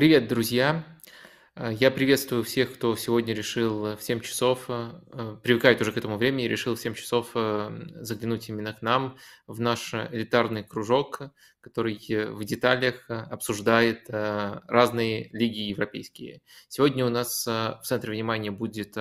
Привет, друзья! Э, Я приветствую всех, кто сегодня решил в 7 часов, э, привыкает уже к этому времени, решил в 7 часов э, заглянуть именно к нам, в наш элитарный кружок, который э, в деталях обсуждает разные лиги европейские. Сегодня у нас в центре внимания будет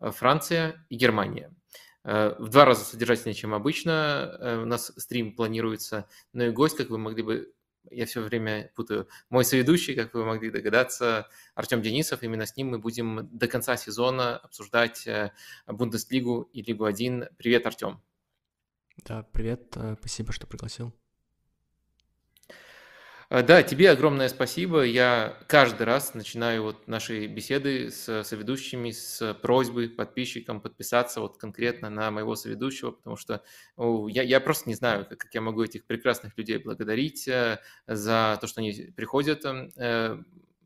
Франция и Германия. В два раза содержательнее, чем обычно. У нас стрим планируется, но и гость, как вы могли бы я все время путаю. Мой соведущий, как вы могли догадаться, Артем Денисов. Именно с ним мы будем до конца сезона обсуждать э, Бундеслигу и Лигу 1. Привет, Артем. Да, привет, э, спасибо, что пригласил. Э, Да, тебе огромное спасибо. Я каждый раз начинаю вот наши беседы с соведущими с просьбой подписчикам подписаться вот конкретно на моего соведущего, потому что я, я просто не знаю, как я могу этих прекрасных людей благодарить э, за то, что они приходят э,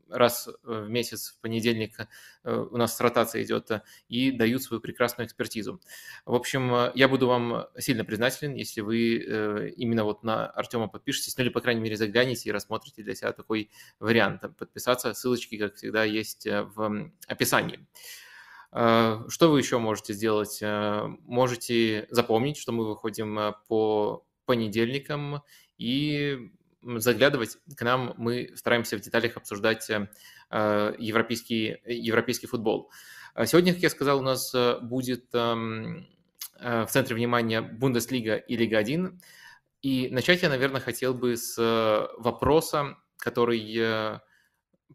раз в месяц в понедельник э, у нас ротация идет э, и дают свою прекрасную экспертизу. В общем, э, я буду вам сильно признателен, если вы э, именно вот на Артема подпишетесь, ну или, по крайней мере, загляните и рассмотрите для себя такой вариант. Подписаться, ссылочки, как всегда, есть э, в описании. Э, Что вы еще можете сделать? Э, Можете запомнить, что мы выходим э, по понедельникам и заглядывать к нам. Мы стараемся в деталях обсуждать э, э, европейский, э, европейский футбол. А Сегодня, как я сказал, у нас будет эм, в центре внимания Бундеслига и Лига 1. И начать я, наверное, хотел бы с вопроса, который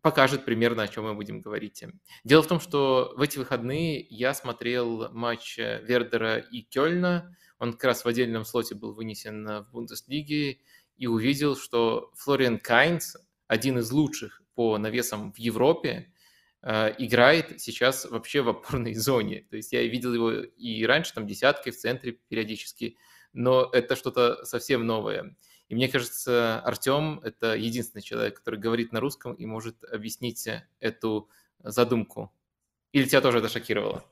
покажет примерно, о чем мы будем говорить. Дело в том, что в эти выходные я смотрел матч Вердера и Кёльна. Он как раз в отдельном слоте был вынесен в Бундеслиге и увидел, что Флориан Кайнс, один из лучших по навесам в Европе, э, играет сейчас вообще в опорной зоне. То есть я видел его и раньше, там десяткой в центре периодически, но это что-то совсем новое. И мне кажется, Артем – это единственный человек, который говорит на русском и может объяснить эту задумку. Или тебя тоже это шокировало?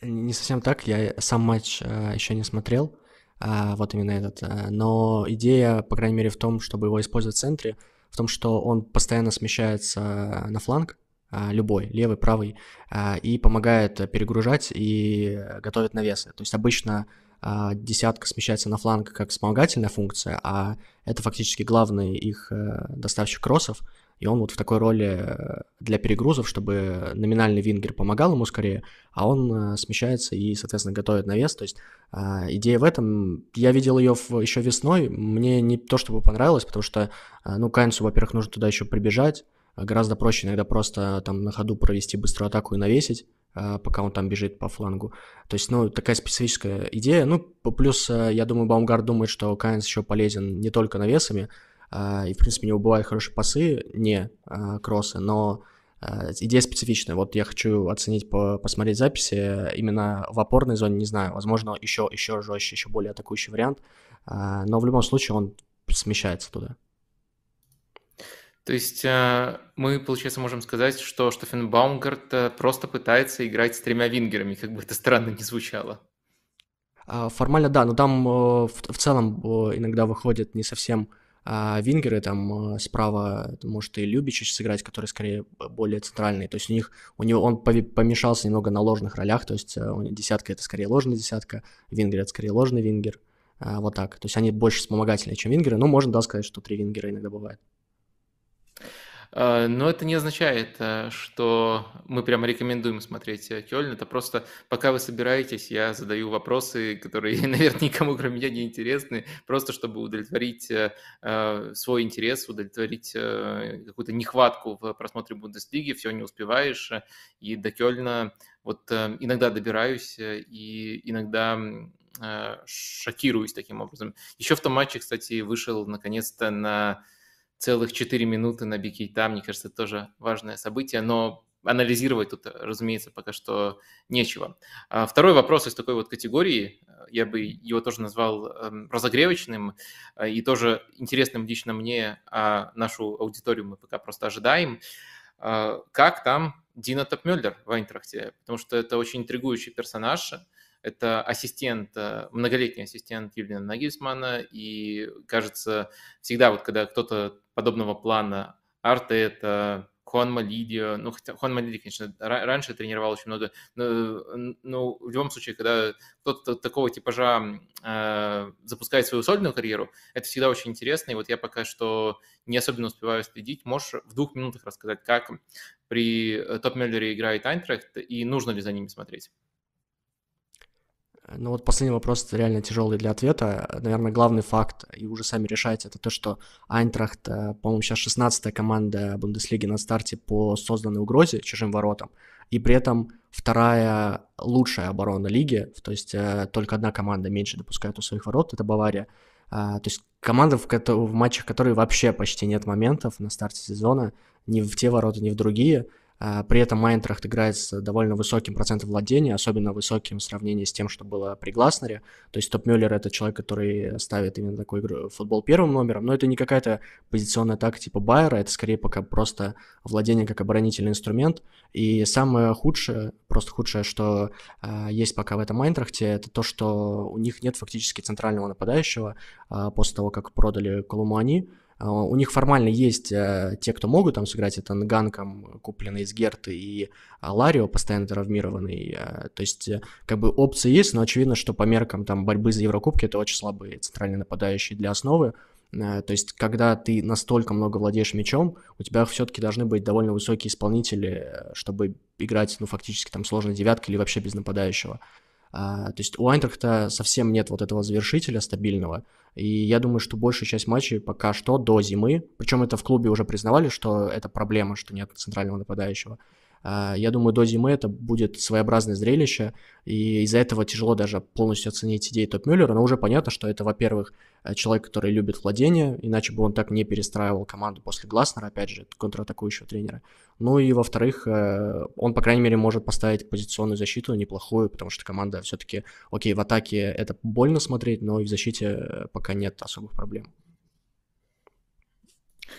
Не совсем так, я сам матч э, еще не смотрел, а, вот именно этот, э, но идея, по крайней мере, в том, чтобы его использовать в центре, в том, что он постоянно смещается на фланг, а, любой, левый, правый, а, и помогает перегружать и готовит навесы. То есть обычно а, десятка смещается на фланг как вспомогательная функция, а это фактически главный их э, доставщик кроссов, и он вот в такой роли э, для перегрузов, чтобы номинальный вингер помогал ему скорее, а он э, смещается и, соответственно, готовит навес. То есть а, идея в этом, я видел ее еще весной, мне не то чтобы понравилось, потому что, а, ну, Кайнсу, во-первых, нужно туда еще прибежать, а гораздо проще иногда просто там на ходу провести быструю атаку и навесить, а, пока он там бежит по флангу. То есть, ну, такая специфическая идея. Ну, плюс, э, я думаю, Баумгард думает, что Кайнс еще полезен не только навесами, и, в принципе, у него бывают хорошие пасы, не а, кроссы, но а, идея специфичная. Вот я хочу оценить, по, посмотреть записи именно в опорной зоне, не знаю, возможно, еще, еще жестче, еще более атакующий вариант, а, но в любом случае он смещается туда. То есть э, мы, получается, можем сказать, что Штефан Баумгарт э, просто пытается играть с тремя вингерами, как бы это странно не звучало. А, Формально да, но там э, в, целом э, иногда выходят не совсем а, вингеры, там э, справа может и Любичич сыграть, который скорее более центральный, то есть у них, у него он помешался немного на ложных ролях, то есть него десятка это скорее ложная десятка, вингер это скорее ложный вингер, А, вот так, то есть они больше вспомогательные, чем вингеры, но можно, да, сказать, что три вингера иногда бывает. Э, Но это не означает, э, что мы прямо рекомендуем смотреть э, Кёльн. Это просто, пока вы собираетесь, я задаю вопросы, которые, наверное, никому, кроме меня, не интересны, просто чтобы удовлетворить свой интерес, удовлетворить какую-то нехватку в просмотре Бундеслиги. Все не успеваешь, и до Кёльна вот иногда добираюсь, и иногда шокируюсь таким образом. Еще в том матче, кстати, вышел наконец-то на целых 4 минуты на Бикейта, мне кажется, это тоже важное событие, но анализировать тут, разумеется, пока что нечего. А Второй вопрос из такой вот категории, я бы его тоже назвал эм, разогревочным э, и тоже интересным лично мне, а нашу аудиторию мы пока просто ожидаем. А, Как там Дина Топмёллер в Айнтрахте? Потому что это очень интригующий персонаж, это ассистент, э, многолетний ассистент Юлиана Нагельсмана, и кажется, всегда вот когда кто-то подобного плана Артета, Хуан Малидио, ну, хотя Хуан Малидио, конечно, раньше тренировал очень много, но, но в любом случае, когда кто-то такого типажа э, запускает свою сольную карьеру, это всегда очень интересно, и вот я пока что не особенно успеваю следить. Можешь в двух минутах рассказать, как при Топ Мюллере играет Айнтрахт, и нужно ли за ними смотреть? Ну вот последний вопрос реально тяжелый для ответа. Наверное, главный факт, и уже сами решайте, это то, что Айнтрахт, э, по-моему, сейчас 16-я команда Бундеслиги на старте по созданной угрозе чужим воротам, и при этом вторая лучшая оборона лиги, то есть э, только одна команда меньше допускает у своих ворот, это Бавария. А, то есть команда, в, в матчах которой вообще почти нет моментов на старте сезона, ни в те ворота, ни в другие – при этом Майнтрахт играет с довольно высоким процентом владения, особенно высоким в сравнении с тем, что было при Гласнере. То есть Топ Мюллер — это человек, который ставит именно такой футбол первым номером, но это не какая-то позиционная атака типа Байера, это скорее пока просто владение как оборонительный инструмент. И самое худшее, просто худшее, что э, есть пока в этом Майнтрахте, это то, что у них нет фактически центрального нападающего э, после того, как продали Колумуани. А, у них формально есть э, те, кто могут там сыграть, это Нганком, купленный из Герты, и а, Ларио, постоянно травмированный. Э, то есть, э, как бы опции есть, но очевидно, что по меркам там борьбы за Еврокубки это очень слабые центральные нападающие для основы. То есть, когда ты настолько много владеешь мячом, у тебя все-таки должны быть довольно высокие исполнители, чтобы играть, ну, фактически там сложной девяткой или вообще без нападающего. А, то есть у Айнтрахта совсем нет вот этого завершителя стабильного. И я думаю, что большая часть матчей пока что до зимы, причем это в клубе уже признавали, что это проблема, что нет центрального нападающего. А, я думаю, до зимы это будет своеобразное зрелище, и из-за этого тяжело даже полностью оценить идеи Топ Мюллера, но уже понятно, что это, во-первых, э, человек, который любит владение, иначе бы он так не перестраивал команду после Гласнера, опять же, контратакующего тренера. Ну и, во-вторых, э, он, по крайней мере, может поставить позиционную защиту неплохую, потому что команда все-таки, окей, в атаке это больно смотреть, но и в защите э, пока нет особых проблем.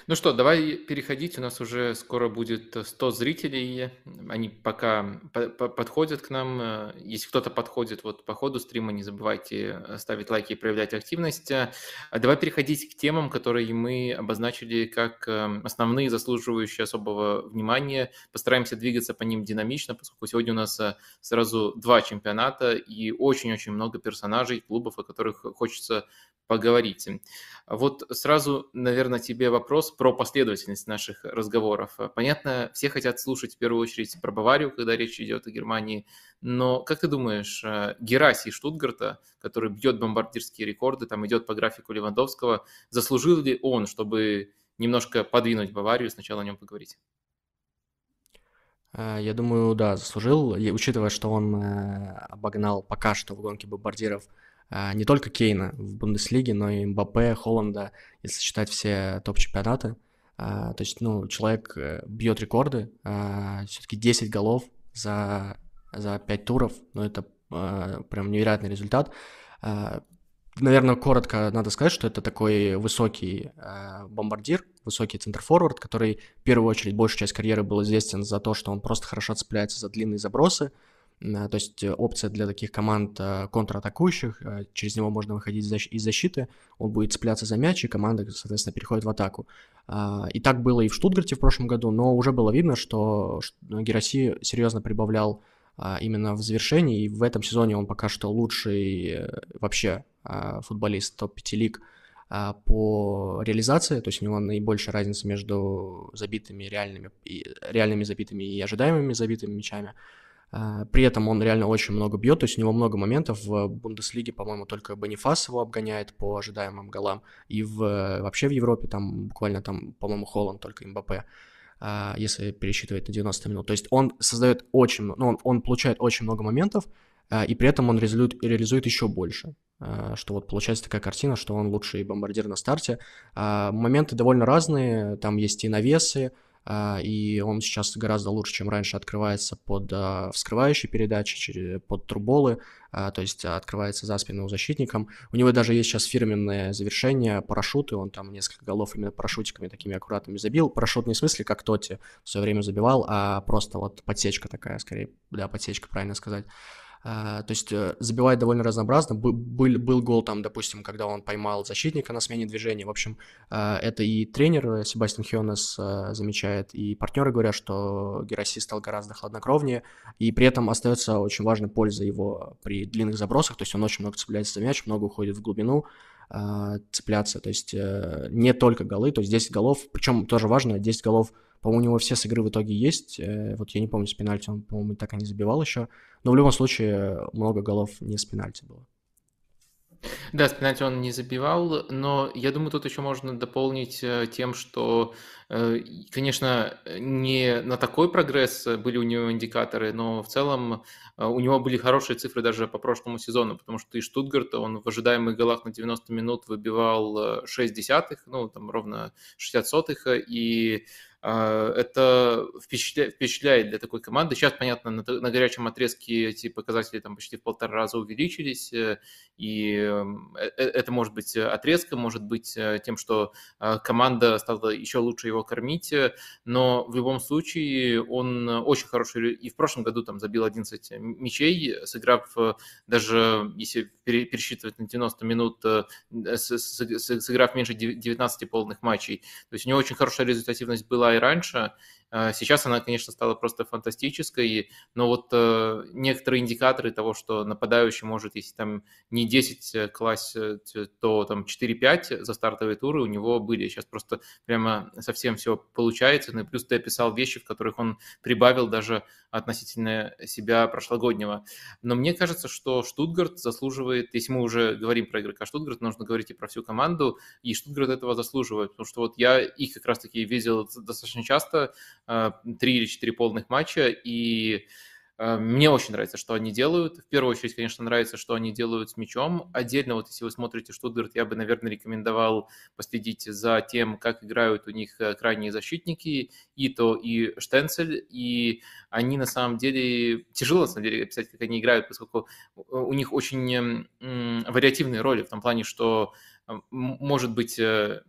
Ну что, давай переходить. У нас уже скоро будет 100 зрителей. Они пока подходят к нам. Если кто-то подходит вот по ходу стрима, не забывайте ставить лайки и проявлять активность. А давай переходить к темам, которые мы обозначили как эм, основные, заслуживающие особого внимания. Постараемся двигаться по ним динамично, поскольку сегодня у нас э, сразу два чемпионата и очень-очень много персонажей, клубов, о которых хочется поговорить. Вот сразу, наверное, тебе вопрос про последовательность наших разговоров. Понятно, все хотят слушать в первую очередь про Баварию, когда речь идет о Германии, но как ты думаешь, э, Гераси Штутгарта, который бьет бомбардирские рекорды, там идет по графику Левандовского, заслужил ли он, чтобы немножко подвинуть Баварию, сначала о нем поговорить? Э, я думаю, да, заслужил, учитывая, что он э, обогнал пока что в гонке бомбардиров не только Кейна в Бундеслиге, но и Мбаппе, Холланда, если считать все топ-чемпионаты. А, то есть, ну, человек э, бьет рекорды, а, все-таки 10 голов за, за 5 туров, ну, это прям невероятный результат. Наверное, коротко надо сказать, что это такой высокий бомбардир, высокий центр-форвард, который в первую очередь большую часть карьеры был известен за то, что он просто хорошо цепляется за длинные забросы, то есть э, опция для таких команд э, контратакующих, э, через него можно выходить из защиты, он будет цепляться за мяч, и команда, соответственно, переходит в атаку. И так было и в Штутгарте в прошлом году, но уже было видно, что Гераси серьезно прибавлял именно в завершении, и в этом сезоне он пока что лучший вообще футболист топ-5 лиг по реализации, то есть у него наибольшая разница между забитыми реальными, реальными забитыми и ожидаемыми забитыми мячами. А, при этом он реально очень много бьет, то есть у него много моментов. В Бундеслиге, по-моему, только Бонифас его обгоняет по ожидаемым голам. И в, вообще в Европе там буквально там, по-моему, Холланд только МБП, а, если пересчитывать на 90 минут. То есть он создает очень, ну, он, он получает очень много моментов, а, и при этом он реализует, реализует еще больше. Что вот получается такая картина, что он лучший бомбардир на старте. Моменты довольно разные, там есть и навесы, и он сейчас гораздо лучше, чем раньше, открывается под а, вскрывающие передачи, под труболы, а, то есть открывается за спину защитником. У него даже есть сейчас фирменное завершение, парашюты, он там несколько голов именно парашютиками такими аккуратными забил. Парашют не в смысле, как Тоти в свое время забивал, а просто вот подсечка такая, скорее, да, подсечка, правильно сказать. То есть забивает довольно разнообразно. Был, был гол там, допустим, когда он поймал защитника на смене движения. В общем, это и тренер Себастьян Хионес замечает, и партнеры говорят, что Гераси стал гораздо хладнокровнее, и при этом остается очень важной польза его при длинных забросах, то есть он очень много цепляется за мяч, много уходит в глубину, цепляться, то есть не только голы, то есть 10 голов, причем тоже важно, 10 голов по-моему, у него все с игры в итоге есть. Э, вот я не помню, с пенальти он, по-моему, так и не забивал еще. Но в любом случае много голов не с пенальти было. Да, с пенальти он не забивал, но я думаю, тут еще можно дополнить э, тем, что, э, конечно, не на такой прогресс были у него индикаторы, но в целом у него были хорошие цифры даже по прошлому сезону, потому что и Штутгарт, он в ожидаемых голах на 90 минут выбивал 6 десятых, ну, там ровно 60 сотых, и это впечатляет, для такой команды. Сейчас, понятно, на, на горячем отрезке эти показатели там почти в полтора раза увеличились, э, и эм, э, э, это может быть отрезком, может быть тем, что команда стала еще лучше его кормить, но в любом случае он очень хороший, и в прошлом году там забил 11 мячей, сыграв даже, если пересчитывать на 90 минут, сыграв меньше 19 полных матчей. То есть у него очень хорошая результативность была и раньше, сейчас она, конечно, стала просто фантастической, но вот э, некоторые индикаторы того, что нападающий может, если там не 10 э, класть, то там 4-5 за стартовые туры у него были. Сейчас просто прямо совсем все получается. Ну и плюс ты описал вещи, в которых он прибавил даже относительно себя прошлогоднего. Но мне кажется, что Штутгарт заслуживает, если мы уже говорим про игрока Штутгарт, нужно говорить и про всю команду, и Штутгарт этого заслуживает, потому что вот я их как раз-таки видел достаточно часто, Э, три или четыре полных матча, и э, мне очень нравится, что они делают. В первую очередь, конечно, нравится, что они делают с мячом. Отдельно, вот если вы смотрите Штутгарт, я бы, наверное, рекомендовал последить за тем, как играют у них э, крайние защитники, Ито и Штенцель. И они на самом деле, тяжело на самом деле описать, как они играют, поскольку у них очень вариативные роли в том плане, что может быть Э,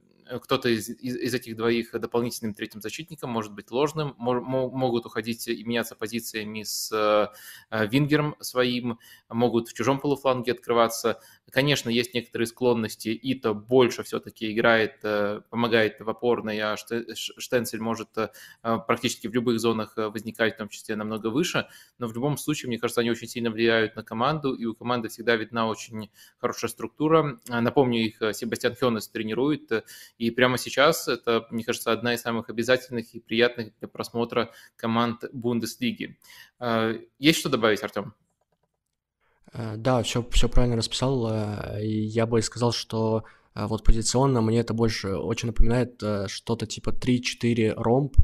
кто-то из, из, из этих двоих дополнительным третьим защитником может быть ложным, мож, могут уходить и меняться позициями с э, Вингером своим, могут в чужом полуфланге открываться. Конечно, есть некоторые склонности, и то больше все-таки играет, э, помогает в опорной, а Штенцель может практически в любых зонах возникать, в том числе намного выше, но в любом случае, мне кажется, они очень сильно влияют на команду, и у команды всегда видна очень хорошая структура. Напомню, их Себастьян Хёнес тренирует, и прямо сейчас это, мне кажется, одна из самых обязательных и приятных для просмотра команд Бундеслиги. Есть что добавить, Артем? Э, да, все, все правильно расписал. Э, я бы сказал, что э, вот позиционно мне это больше очень напоминает что-то типа 3-4 ромб,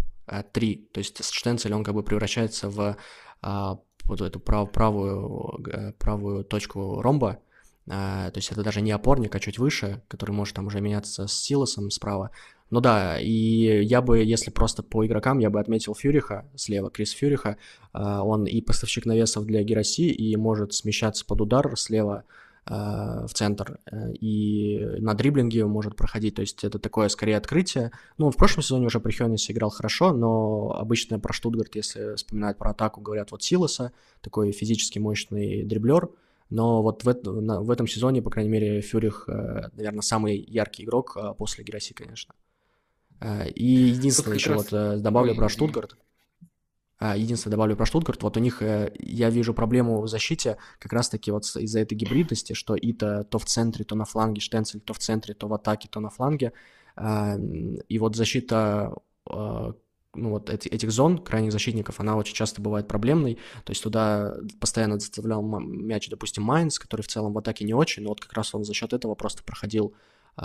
3. То есть Штенцель, он как бы превращается в вот эту прав, правую, правую точку ромба, а, то есть это даже не опорник, а чуть выше, который может там уже меняться с Силосом справа. Ну да, и я бы, если просто по игрокам, я бы отметил Фюриха слева, Крис Фюриха. А, он и поставщик навесов для Гераси, и может смещаться под удар слева а, в центр, э, и на дриблинге может проходить, то есть это такое скорее открытие. Ну, в прошлом сезоне уже при Хёнесе играл хорошо, но обычно про Штутгарт, если вспоминают про атаку, говорят вот Силоса, такой физически мощный дриблер, но вот в, в этом сезоне, по крайней мере, Фюрих, э, наверное, самый яркий игрок э, после Гераси, конечно. Э, и единственное еще раз... вот добавлю Ой, про Штутгарт. Единственное, добавлю про Штутгарт, вот у них я вижу проблему в защите как раз-таки вот из-за этой гибридности, что Ита то в центре, то на фланге, Штенцель то в центре, то в атаке, то на фланге. И вот защита ну, вот эти, этих зон крайних защитников, она очень часто бывает проблемной, то есть туда постоянно доставлял мяч, допустим, Майнц, который в целом в атаке не очень, но вот как раз он за счет этого просто проходил э,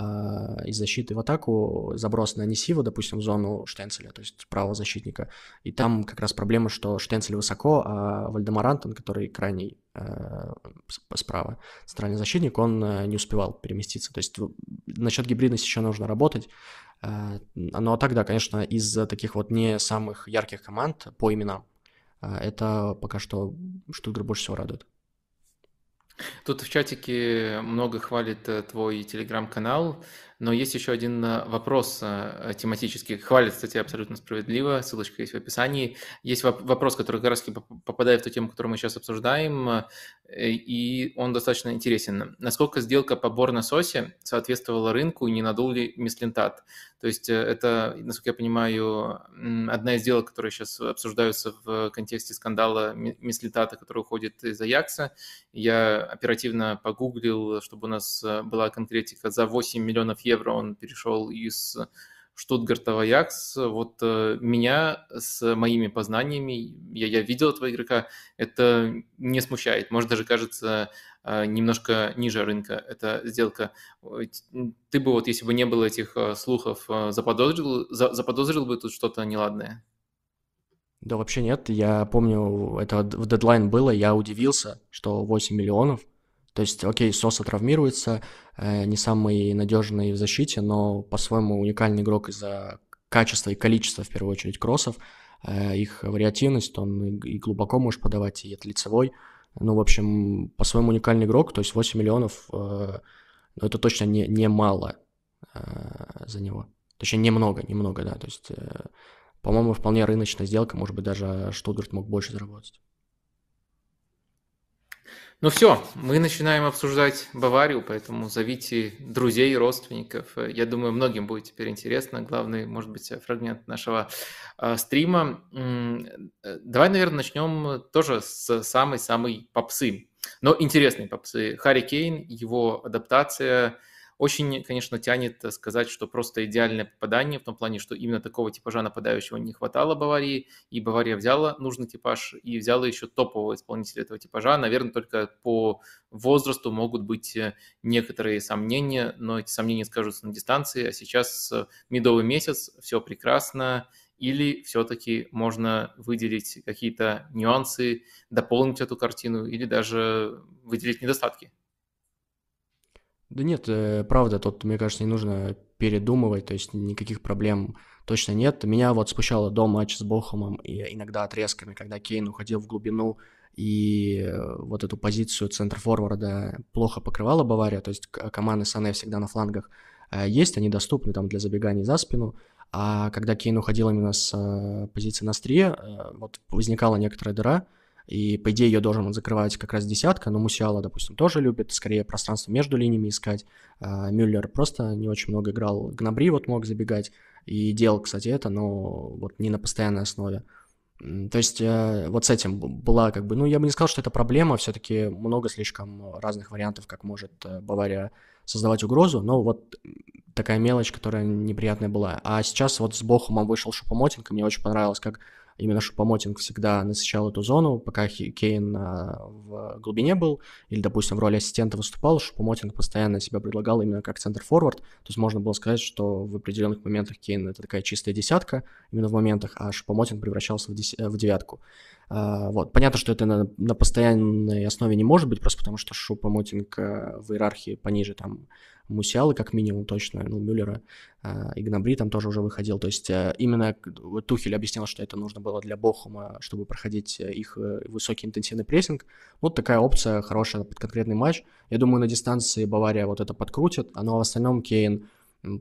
из защиты в атаку, заброс на Онисиво, допустим, в зону Штенцеля, то есть правого защитника, и там как раз проблема, что Штенцель высоко, а Вальдемар Антон, который крайний э, справа, центральный защитник, он э, не успевал переместиться, то есть насчет гибридности еще нужно работать, но тогда, конечно, из таких вот не самых ярких команд по именам, э, это пока что Штутгар больше всего радует. Тут в чатике много хвалит э, твой телеграм-канал. Но есть еще один э, вопрос э, тематический. Хвалит, кстати, абсолютно справедливо. Ссылочка есть в описании. Есть вопрос, который как раз попадает в ту тему, которую мы сейчас обсуждаем, и он достаточно интересен. Насколько сделка по Борнососе соответствовала рынку и не надул ли Мислентат? То есть это, насколько я понимаю, одна из сделок, которые сейчас обсуждаются в контексте скандала Мислентата, который уходит из Аякса. Я оперативно погуглил, чтобы у нас была конкретика. За 8 миллионов евро он перешел из Штутгарта в Аякс. Вот э, меня с моими познаниями, я, я видел этого игрока, это не смущает. Может, даже кажется э, немножко ниже рынка эта сделка. Ты бы вот, если бы не было этих э, слухов, заподозрил, заподозрил бы тут что-то неладное? Да вообще нет, я помню, это в дедлайн было, я удивился, что 8 миллионов, то есть, окей, Соса травмируется, э, не самый надежный в защите, но по-своему уникальный игрок из-за качества и количества, в первую очередь, кроссов, э, их вариативность, он и глубоко может подавать, и от лицевой. Ну, в общем, по-своему уникальный игрок, то есть 8 миллионов, э, ну, это точно не, не мало за него. Точнее, немного, немного, да, то есть, по-моему, вполне рыночная сделка, может быть, даже Штутгарт мог больше заработать. Ну все, мы начинаем обсуждать Баварию, поэтому зовите друзей, родственников. Я думаю, многим будет теперь интересно. Главный, может быть, фрагмент нашего э, стрима. Давай, наверное, начнем тоже с самой-самой попсы. Но интересной попсы. Харри Кейн, его адаптация – очень, конечно, тянет сказать, что просто идеальное попадание, в том плане, что именно такого типажа нападающего не хватало Баварии, и Бавария взяла нужный типаж и взяла еще топового исполнителя этого типажа. Наверное, только по возрасту могут быть э, некоторые сомнения, но эти сомнения скажутся на дистанции, а сейчас медовый месяц, все прекрасно, или все-таки можно выделить какие-то нюансы, дополнить эту картину или даже выделить недостатки? Да нет, э, правда, тут, мне кажется, не нужно передумывать, то есть никаких проблем точно нет. Меня вот смущало до матча с Бохумом и иногда отрезками, когда Кейн уходил в глубину, и э, вот эту позицию центр-форварда плохо покрывала Бавария, то есть команды Сане всегда на флангах э, есть, они доступны там для забеганий за спину, а когда Кейн уходил именно с позиции на острие, вот возникала некоторая дыра, и, по идее, ее должен закрывать как раз десятка, но Мусиала, допустим, тоже любит скорее пространство между линиями искать. А, Мюллер просто не очень много играл. Гнабри вот мог забегать и делал, кстати, это, но вот не на постоянной основе. То есть э, вот с этим была как бы, ну, я бы не сказал, что это проблема, все-таки много слишком разных вариантов, как может э, Бавария создавать угрозу, но вот такая мелочь, которая неприятная была. А сейчас вот с Бохумом вышел Шупомотинг, и мне очень понравилось, как именно Шупомотинг всегда насыщал эту зону, пока Кейн а, в глубине был, или, допустим, в роли ассистента выступал, Шупомотинг постоянно себя предлагал именно как центр-форвард, то есть можно было сказать, что в определенных моментах Кейн это такая чистая десятка, именно в моментах, а Шупомотинг превращался в, дес... в девятку. А, вот. Понятно, что это на, на постоянной основе не может быть, просто потому что Шупомотинг в иерархии пониже там Мусиалы, как минимум, точно, ну, Мюллера, э, и Гнабри там тоже уже выходил. То есть э, именно Тухель объяснял, что это нужно было для Бохума, чтобы проходить э, их высокий интенсивный прессинг. Вот такая опция хорошая под конкретный матч. Я думаю, на дистанции Бавария вот это подкрутит, а ну, а в остальном Кейн,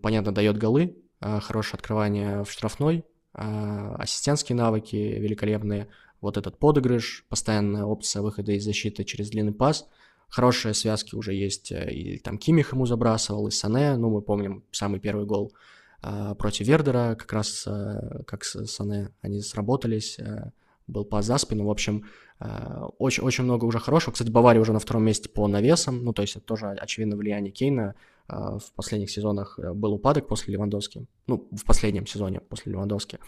понятно, дает голы, хорошее открывание в штрафной, ассистентские навыки великолепные, вот этот подыгрыш, постоянная опция выхода из защиты через длинный пас – хорошие связки уже есть, э, и там Кимих ему забрасывал, и Сане, ну, мы помним самый первый гол э, против Вердера, как раз э, как с Сане они сработались, был пас за спину, в общем, очень, очень много уже хорошего. Кстати, Бавария уже на втором месте по навесам, ну, то есть это тоже очевидно влияние Кейна. В последних сезонах был упадок после Левандовски, ну, в последнем сезоне после Левандовски.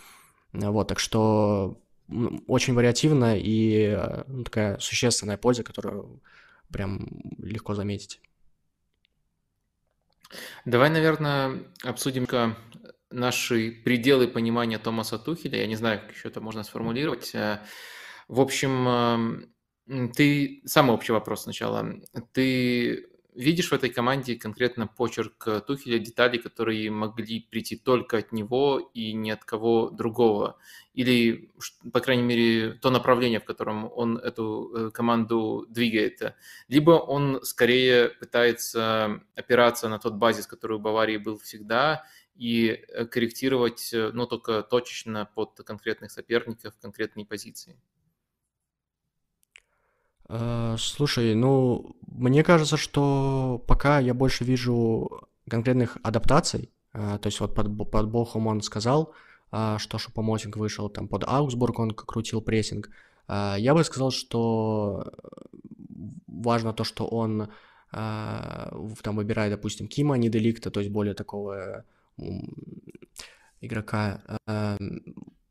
Вот, так что очень вариативно и ну, такая существенная польза, которую прям легко заметить. Давай, наверное, обсудим наши пределы понимания Томаса Тухеля. Я не знаю, как еще это можно сформулировать. Э, в общем, эм, ты... Самый общий вопрос сначала. Ты видишь в этой команде конкретно почерк Тухеля, детали, которые могли прийти только от него и ни от кого другого? Или, по крайней мере, то направление, в котором он эту э, команду двигает? Либо он скорее пытается опираться на тот базис, который у Баварии был всегда, и э, корректировать, ну, только точечно под конкретных соперников, конкретные позиции? Э, слушай, ну, мне кажется, что пока я больше вижу конкретных адаптаций, э, то есть вот под, под Бохум он сказал, э, что Шупомотинг вышел, там под Аугсбург он крутил прессинг. Я бы сказал, что важно то, что он там выбирает, допустим, Кима, не Деликта, то есть более такого игрока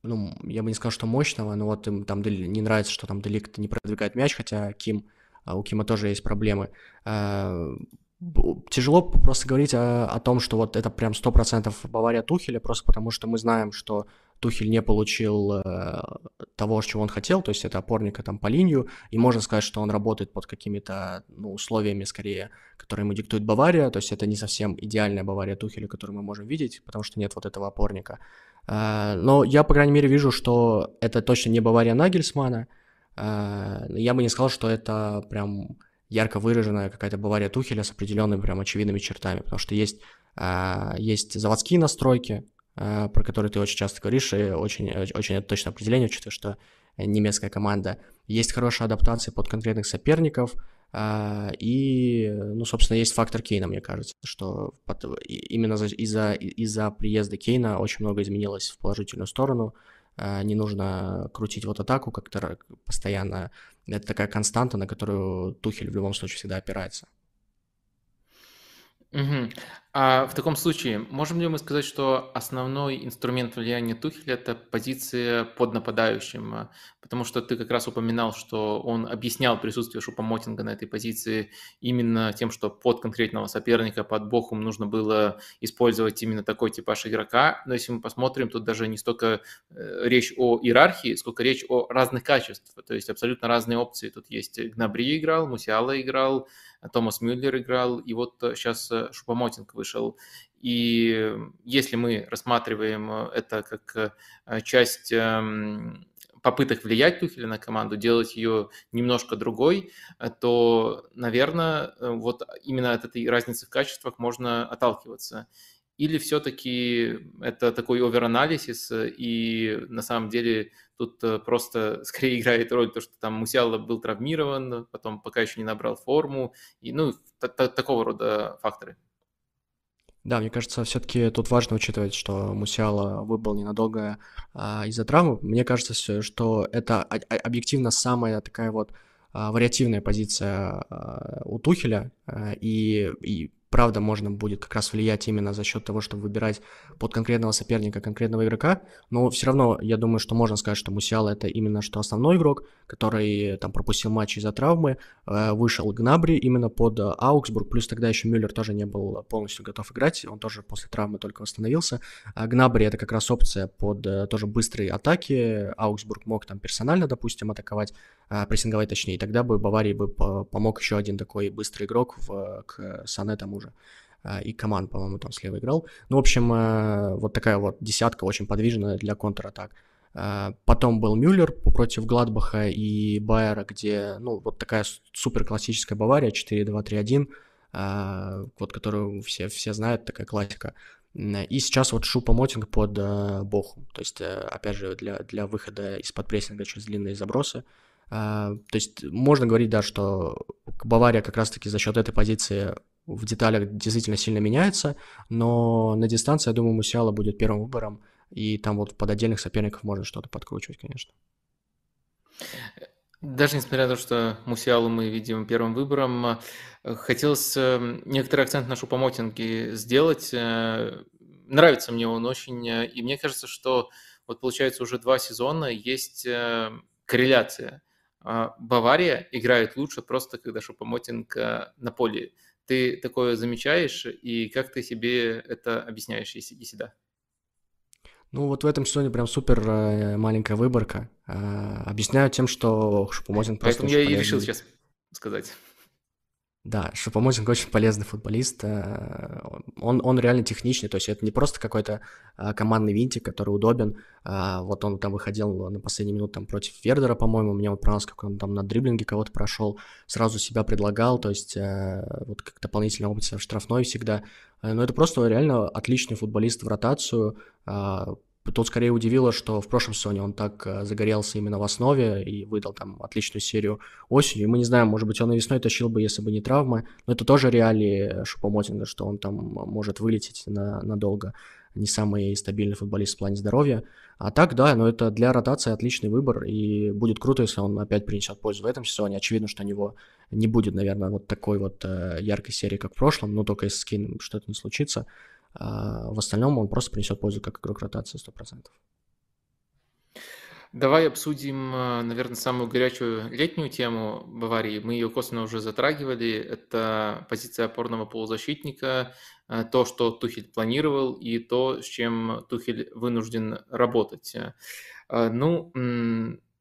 ну, я бы не сказал, что мощного, но вот им там не нравится, что там Деликт не продвигает мяч, хотя Ким, а, у Кима тоже есть проблемы. А, тяжело просто говорить о, о том, что вот это прям 100% Бавария Тухеля, просто потому что мы знаем, что Тухель не получил э, того, чего он хотел, то есть это опорника там по линию, и можно сказать, что он работает под какими-то ну, условиями скорее, которые ему диктует Бавария, то есть это не совсем идеальная Бавария Тухеля, которую мы можем видеть, потому что нет вот этого опорника. Э, но я, по крайней мере, вижу, что это точно не Бавария Нагельсмана. Э, я бы не сказал, что это прям ярко выраженная какая-то Бавария Тухеля с определенными прям очевидными чертами, потому что есть, есть заводские настройки, про которые ты очень часто говоришь, и очень, очень точное определение, учитывая, что немецкая команда. Есть хорошая адаптация под конкретных соперников, а, и, ну, собственно, есть фактор Кейна, мне кажется, что именно из-за из-за приезда Кейна очень много изменилось в положительную сторону. Не нужно крутить вот атаку как-то постоянно. Это такая константа, на которую Тухель в любом случае всегда опирается. Угу. А в таком случае, можем ли мы сказать, что основной инструмент влияния Тухеля– это позиция под нападающим? Потому что ты как раз упоминал, что он объяснял присутствие Шупомотинга на этой позиции именно тем, что под конкретного соперника, под Бохум нужно было использовать именно такой типаж игрока. Но если мы посмотрим, тут даже не столько э, речь о иерархии, сколько речь о разных качествах. То есть абсолютно разные опции. Тут есть Гнабри играл, Мусиала играл, Томас Мюллер играл, и вот сейчас э, Шупомотинг вышел. И если мы рассматриваем э, это как э, часть эм, попыток влиять Тухеля на команду, делать ее немножко другой, то, наверное, вот именно от этой разницы в качествах можно отталкиваться. Или все-таки это такой оверанализис, и на самом деле тут э, просто скорее играет роль то, что там Мусиала был травмирован, потом пока еще не набрал форму, и ну, такого рода факторы. Да, мне кажется, все-таки тут важно учитывать, что Мусиала выбыл ненадолго а, из-за травмы. Мне кажется, что это объективно самая такая вот а, вариативная позиция а, у Тухеля, а, и, и правда можно будет как раз влиять именно за счет того, чтобы выбирать под конкретного соперника, конкретного игрока, но все равно я думаю, что можно сказать, что Мусиала это именно что основной игрок, который там пропустил матч из-за травмы, э, вышел Гнабри именно под э, Аугсбург, плюс тогда еще Мюллер тоже не был полностью готов играть, он тоже после травмы только восстановился. А Гнабри это как раз опция под э, тоже быстрые атаки, Аугсбург мог там персонально, допустим, атаковать, прессинговать точнее, и тогда бы Баварии бы помог еще один такой быстрый игрок в, к Сане тому же. А, и команд, по-моему, там слева играл. Ну, в общем, э, вот такая вот десятка очень подвижная для контратак. А, потом был Мюллер против Гладбаха и Байера, где, ну, вот такая супер классическая Бавария, 4-2-3-1, а, вот которую все, все знают, такая классика. И сейчас вот Шупа Мотинг под uh, Боху. То есть, uh, опять же, для, для выхода из-под прессинга через длинные забросы. То есть можно говорить, да, что Бавария как раз-таки за счет этой позиции в деталях действительно сильно меняется, но на дистанции, я думаю, Мусиала будет первым выбором, и там вот под отдельных соперников можно что-то подкручивать, конечно. Даже несмотря на то, что Мусиалу мы видим первым выбором, хотелось э, некоторый акцент нашу по мотинге сделать. Э, нравится мне он очень, э, и мне кажется, что вот получается уже два сезона есть корреляция. А Бавария играет лучше просто, когда Шупомотинг на поле ты такое замечаешь, и как ты себе это объясняешь, если, если да? Ну, вот в этом сезоне прям супер э, маленькая выборка. Э, объясняю тем, что Шупомотин просто Поэтому я и решил сейчас сказать. Да, Шупомотинг очень полезный футболист. Э, он, он реально техничный, то есть это не просто какой-то э, командный винтик, который удобен. А вот он там выходил на последние минуты там, против Вердера, по-моему, мне вот понравилось, как он там на дриблинге кого-то прошел, сразу себя предлагал, то есть э, вот как дополнительный опыт в штрафной всегда. Но это просто реально отличный футболист в ротацию, Тут скорее удивило, что в прошлом сезоне он так э, загорелся именно в основе и выдал там отличную серию осенью. И мы не знаем, может быть, он и весной тащил бы, если бы не травма. Но это тоже реалии Шупомотинга, что он там может вылететь на, надолго. Не самый стабильный футболист в плане здоровья. А так, да, но это для ротации отличный выбор. И будет круто, если он опять принесет пользу в этом сезоне. Очевидно, что у него не будет, наверное, вот такой вот э, яркой серии, как в прошлом. Но только если с Кейном что-то не случится. А в остальном он просто принесет пользу как игрок ротации 100%. Давай обсудим, а, наверное, самую горячую летнюю тему Баварии. Мы ее косвенно уже затрагивали. Это позиция опорного полузащитника, а, то, что Тухель планировал, и то, с чем Тухель вынужден работать. Ну,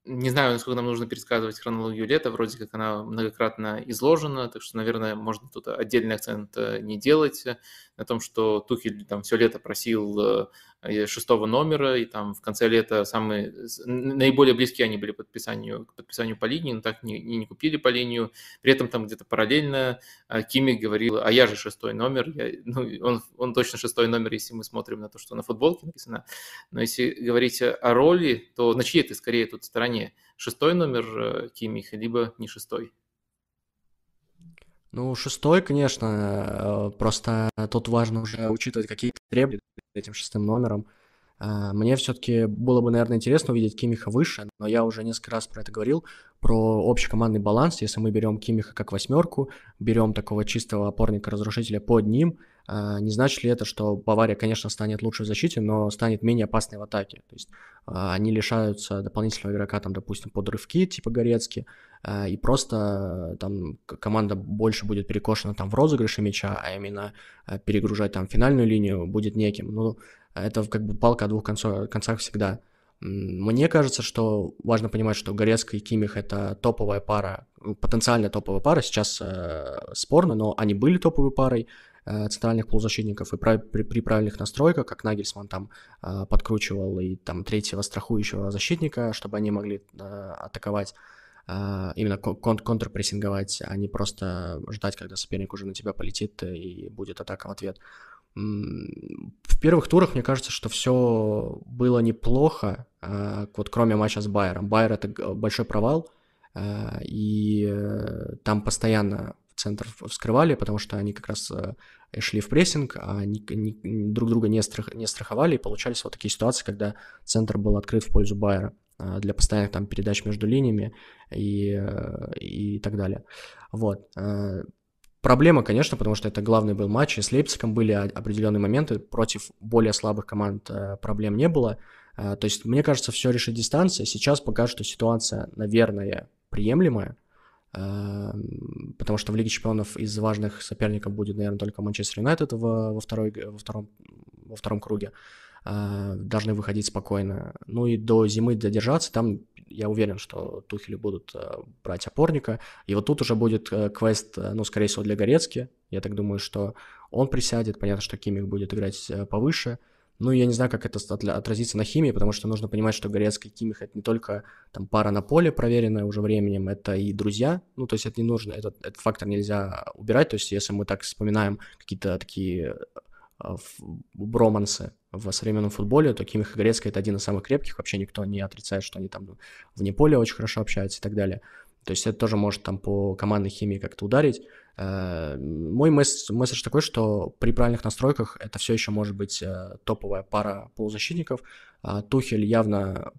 не знаю, насколько нам нужно пересказывать хронологию лета, вроде как она многократно изложена, так что, наверное, можно тут отдельный акцент э, не делать на том, что Тухель там все лето просил э, Э, шестого номера, и там в конце лета самые наиболее близкие они были подписанию, к подписанию по линии, но так не, не, купили по линию. При этом там где-то параллельно э, Кимик говорил, а я же шестой номер, я, ну, он, он точно шестой номер, если мы смотрим на то, что на футболке написано. Но если говорить о роли, то на чьей ты скорее тут стороне? Шестой номер э, Кимих, либо не шестой? Ну, шестой, конечно, просто тут важно уже учитывать какие требования этим шестым номером. А, мне все-таки было бы, наверное, интересно увидеть Кимиха выше, но я уже несколько раз про это говорил, про общекомандный баланс. Если мы берем Кимиха как восьмерку, берем такого чистого опорника-разрушителя под ним, а, не значит ли это, что Бавария, конечно, станет лучше в защите, но станет менее опасной в атаке? То есть они лишаются дополнительного игрока, там, допустим, под рывки, типа Горецки, и просто там команда больше будет перекошена там в розыгрыше мяча, а именно перегружать там финальную линию будет неким. Ну, это как бы палка о двух концов, концах всегда. Мне кажется, что важно понимать, что Горецкий и Кимих это топовая пара, потенциально топовая пара, сейчас э, спорно, но они были топовой парой э, центральных полузащитников, и при, при, при правильных настройках, как Нагельсман там э, подкручивал и там третьего страхующего защитника, чтобы они могли э, атаковать, э, именно кон контрпрессинговать, а не просто ждать, когда соперник уже на тебя полетит и будет атака в ответ. В первых турах, мне кажется, что все было неплохо, а, вот кроме матча с Байером. Байер — это большой провал, а, и э, там постоянно центр вскрывали, потому что они как раз э, шли в прессинг, а они, друг друга не, не страховали, и получались вот такие ситуации, когда центр был открыт в пользу Байера а, для постоянных там передач между линиями и, и так далее. Вот. Проблема, конечно, потому что это главный был матч, и с Лейпцигом были определенные моменты, против более слабых команд э, проблем не было. Э, то есть, мне кажется, все решит дистанция. Сейчас пока что ситуация, наверное, приемлемая, потому что в Лиге Чемпионов из важных соперников будет, наверное, только Манчестер Юнайтед во, второй, во, втором, во втором круге. Должны выходить спокойно. Ну и до зимы додержаться, там я уверен, что Тухели будут э, брать опорника. И вот тут уже будет э, квест, э, ну, скорее всего, для Горецки. Я так думаю, что он присядет. Понятно, что Кимик будет играть повыше. Ну, я не знаю, как это отразится на химии, потому что нужно понимать, что Горецкий и Кимих это не только там пара на поле, проверенная уже временем, это и друзья. Ну, то есть это не нужно, этот, этот фактор нельзя убирать. То есть если мы так вспоминаем какие-то такие бромансы в современном футболе, то Кимих и Грецкий это один из самых крепких, вообще никто не отрицает, что они там вне поля очень хорошо общаются и так далее. То есть это тоже может там по командной химии как-то ударить. Э, мой месседж такой, что при правильных настройках это все еще может быть э, топовая пара полузащитников. А Тухель явно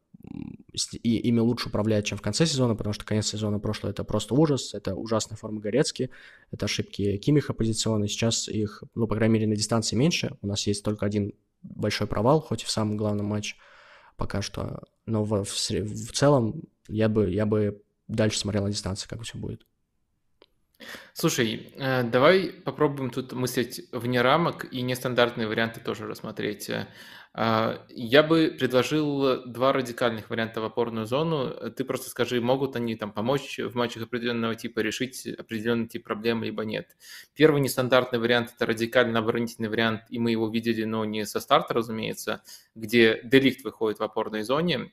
и ими лучше управляет, чем в конце сезона, потому что конец сезона прошлого это просто ужас, это ужасная форма Горецки, это ошибки Кимиха позиционные, сейчас их, ну, по крайней мере, на дистанции меньше, у нас есть только один большой провал, хоть и в самом главном матче пока что, но в, в, в целом я бы, я бы дальше смотрел на дистанции, как все будет. Слушай, э, давай попробуем тут мыслить вне рамок и нестандартные варианты тоже рассмотреть. А, я бы предложил два радикальных варианта в опорную зону. Ты просто скажи, могут они там помочь в матчах определенного типа решить определенный тип проблем, либо нет. Первый нестандартный вариант – это радикально оборонительный вариант, и мы его видели, но не со старта, разумеется, где деликт выходит в опорной зоне.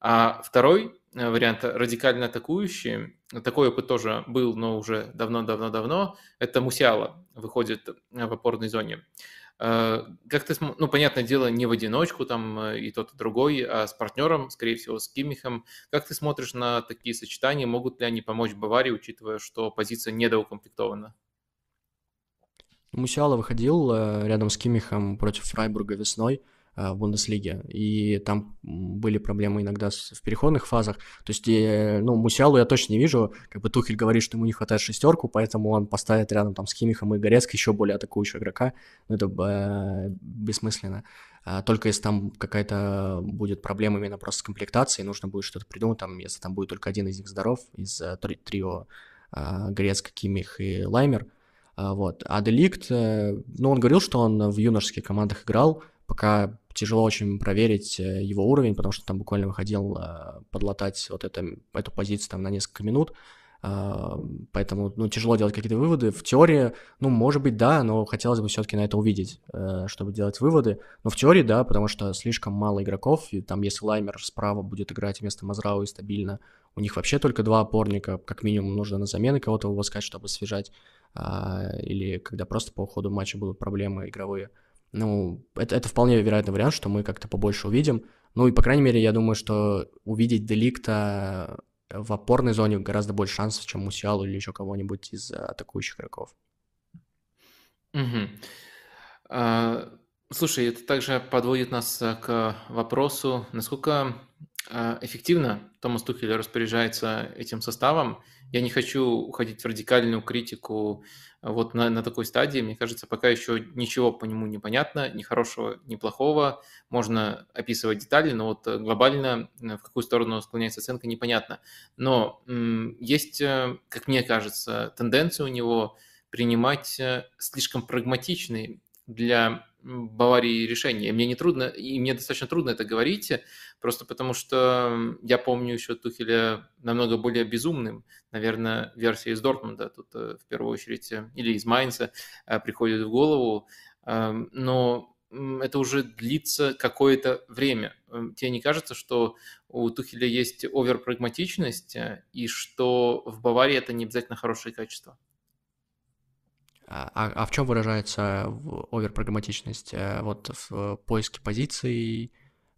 А второй э, вариант радикально атакующий, такой опыт тоже был, но уже давно-давно-давно, это Мусиала выходит в опорной зоне. Э, как ты, ну, понятное дело, не в одиночку там э, и тот, и другой, а с партнером, скорее всего, с Кимихом. Как ты смотришь на такие сочетания? Могут ли они помочь Баварии, учитывая, что позиция недоукомплектована? Мусиала выходил э, рядом с Кимихом против Фрайбурга весной. Э, в Бундеслиге, и там были проблемы иногда в переходных фазах. То есть, ну, Мусиалу я точно не вижу, как бы Тухель говорит, что ему не хватает шестерку, поэтому он поставит рядом там с Кимихом и Горецко еще более атакующего игрока, но это э, бессмысленно. А только если там какая-то будет проблема именно просто с комплектацией, нужно будет что-то придумать, там, если там будет только один из них здоров, из э, трио э, Кимих и Лаймер, э, вот. А Деликт, э, ну, он говорил, что он в юношеских командах играл, пока тяжело очень проверить э, его уровень, потому что там буквально выходил э, подлатать вот это, эту позицию там на несколько минут, а, поэтому, ну, тяжело делать какие-то выводы. В теории, ну, может быть, да, но хотелось бы все-таки на это увидеть, э, чтобы делать выводы. Но в теории, да, потому что слишком мало игроков, и там, если Лаймер справа будет играть вместо Мазрауи стабильно, у них вообще только два опорника, как минимум нужно на замены кого-то выпускать, чтобы освежать, а, или когда просто по ходу матча будут проблемы игровые. Ну, это, это вполне вероятный вариант, что мы как-то побольше увидим. Ну и, по крайней мере, я думаю, что увидеть Деликта в опорной зоне гораздо больше шансов, чем Мусиалу или еще кого-нибудь из атакующих игроков. Угу. А, слушай, это также подводит нас к вопросу, насколько а, эффективно Томас Тухель распоряжается этим составом. Я не хочу уходить в радикальную критику вот на, на такой стадии, мне кажется, пока еще ничего по нему не понятно, ни хорошего, ни плохого. Можно описывать детали, но вот глобально в какую сторону склоняется оценка, непонятно. Но есть, э, как мне кажется, тенденция у него принимать э, слишком прагматичные для Баварии решения. И мне не трудно, и мне достаточно трудно это говорить, просто потому что я помню еще Тухеля намного более безумным. Наверное, версия из Дортмунда тут э, в первую очередь, э, или из Майнца э, приходит в голову. Эм, но это уже длится какое-то время. Эм, тебе не кажется, что у Тухеля есть оверпрагматичность, и что в Баварии это не обязательно хорошие качества? А, а, а в чем выражается оверпрограмматичность? Э, вот в поиске позиций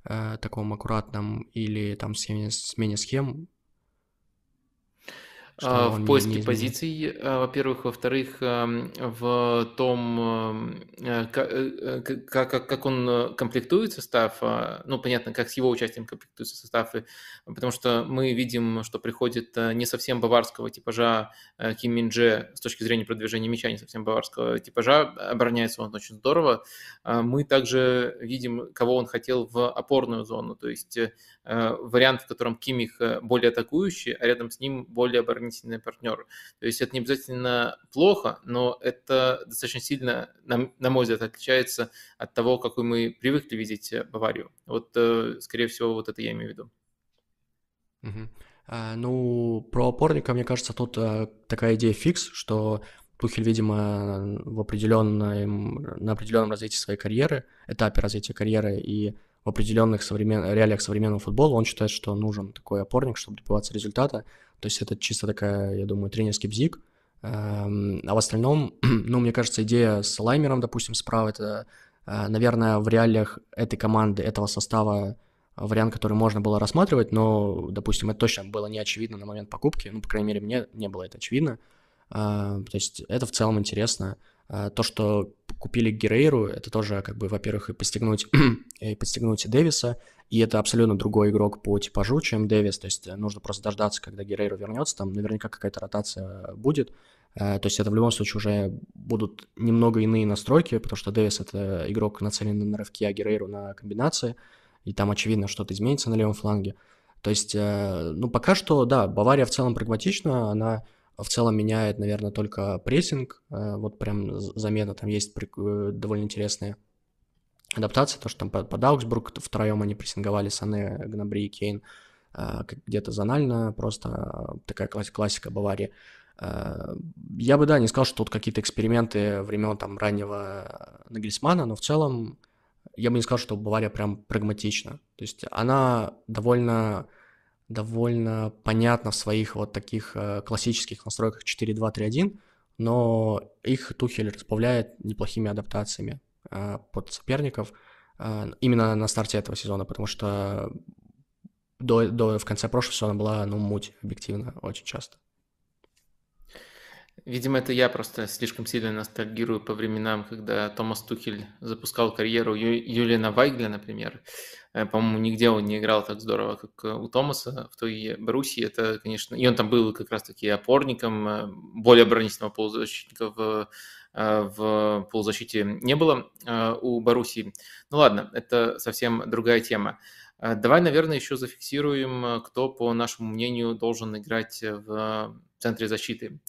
э, таком аккуратном или там смене, смене схем а, в поиске не позиций, а, во-первых. Во-вторых, эм, в том, эм, э, э, как, как, как он комплектует состав, а, ну, понятно, как с его участием комплектуются составы, потому что мы видим, что приходит э, не совсем баварского типажа Ким Мин Дже с точки зрения продвижения мяча, не совсем баварского типажа, обороняется он очень здорово. Мы также видим, кого он хотел в опорную зону, то есть вариант, в котором Кимих более атакующий, а рядом с ним более оборонительный дополнительный партнер. То есть это не обязательно плохо, но это достаточно сильно, на, на мой взгляд, отличается от того, какой мы привыкли видеть э, Баварию. Вот, э, скорее всего, вот это я имею в виду. Угу. А, ну, про опорника, мне кажется, тут а, такая идея фикс, что Тухель, видимо, в определенном, на определенном развитии своей карьеры, этапе развития карьеры и в определенных современ... реалиях современного футбола он считает, что нужен такой опорник, чтобы добиваться результата. То есть это чисто такая, я думаю, тренерский бзик. Эм, а в остальном, ну, мне кажется, идея с Лаймером, допустим, справа, это, э, наверное, в реалиях этой команды, этого состава вариант, который можно было рассматривать, но, допустим, это точно было не очевидно на момент покупки, ну, по крайней мере, мне не было это очевидно. Э, то есть это в целом интересно. Э, то, что купили Герейру, это тоже, как бы, во-первых, и подстегнуть, и подстегнуть Дэвиса, и это абсолютно другой игрок по типажу, чем Дэвис, то есть э, нужно просто дождаться, когда Герейру вернется, там наверняка какая-то ротация будет, э, то есть это в любом случае уже будут немного иные настройки, потому что Дэвис это игрок нацеленный на рывки, а Герейру на комбинации, и там очевидно что-то изменится на левом фланге. То есть, ну, пока что, да, Бавария в целом прагматична, она в целом меняет, наверное, только прессинг. Э, вот прям замена там есть довольно интересная. адаптации, то, что там под, под Аугсбург втроем они прессинговали Сане, Гнабри и Кейн э, где-то зонально, просто такая классика Баварии. Э, я бы, да, не сказал, что тут какие-то эксперименты времен там раннего Нагельсмана, но в целом я бы не сказал, что Бавария прям прагматична. То есть она довольно, довольно понятна в своих вот таких э, классических настройках 4-2-3-1, но их Тухель разбавляет неплохими адаптациями э, под соперников именно на старте этого сезона, потому что до, до, в конце прошлого сезона была, ну, муть, объективно, очень часто. Видимо, это я просто слишком сильно ностальгирую по временам, когда Томас Тухель запускал карьеру Ю- Юлиана Вайгля, например. Э, по-моему, нигде он не играл так здорово, как у Томаса в той Боруссии. Это, конечно... И он там был как раз-таки опорником, э, более оборонительного полузащитника в, э, в полузащите не было у Боруссии. Ну ладно, это совсем другая тема. Давай, наверное, еще зафиксируем, кто, по нашему мнению, должен играть в центре защиты.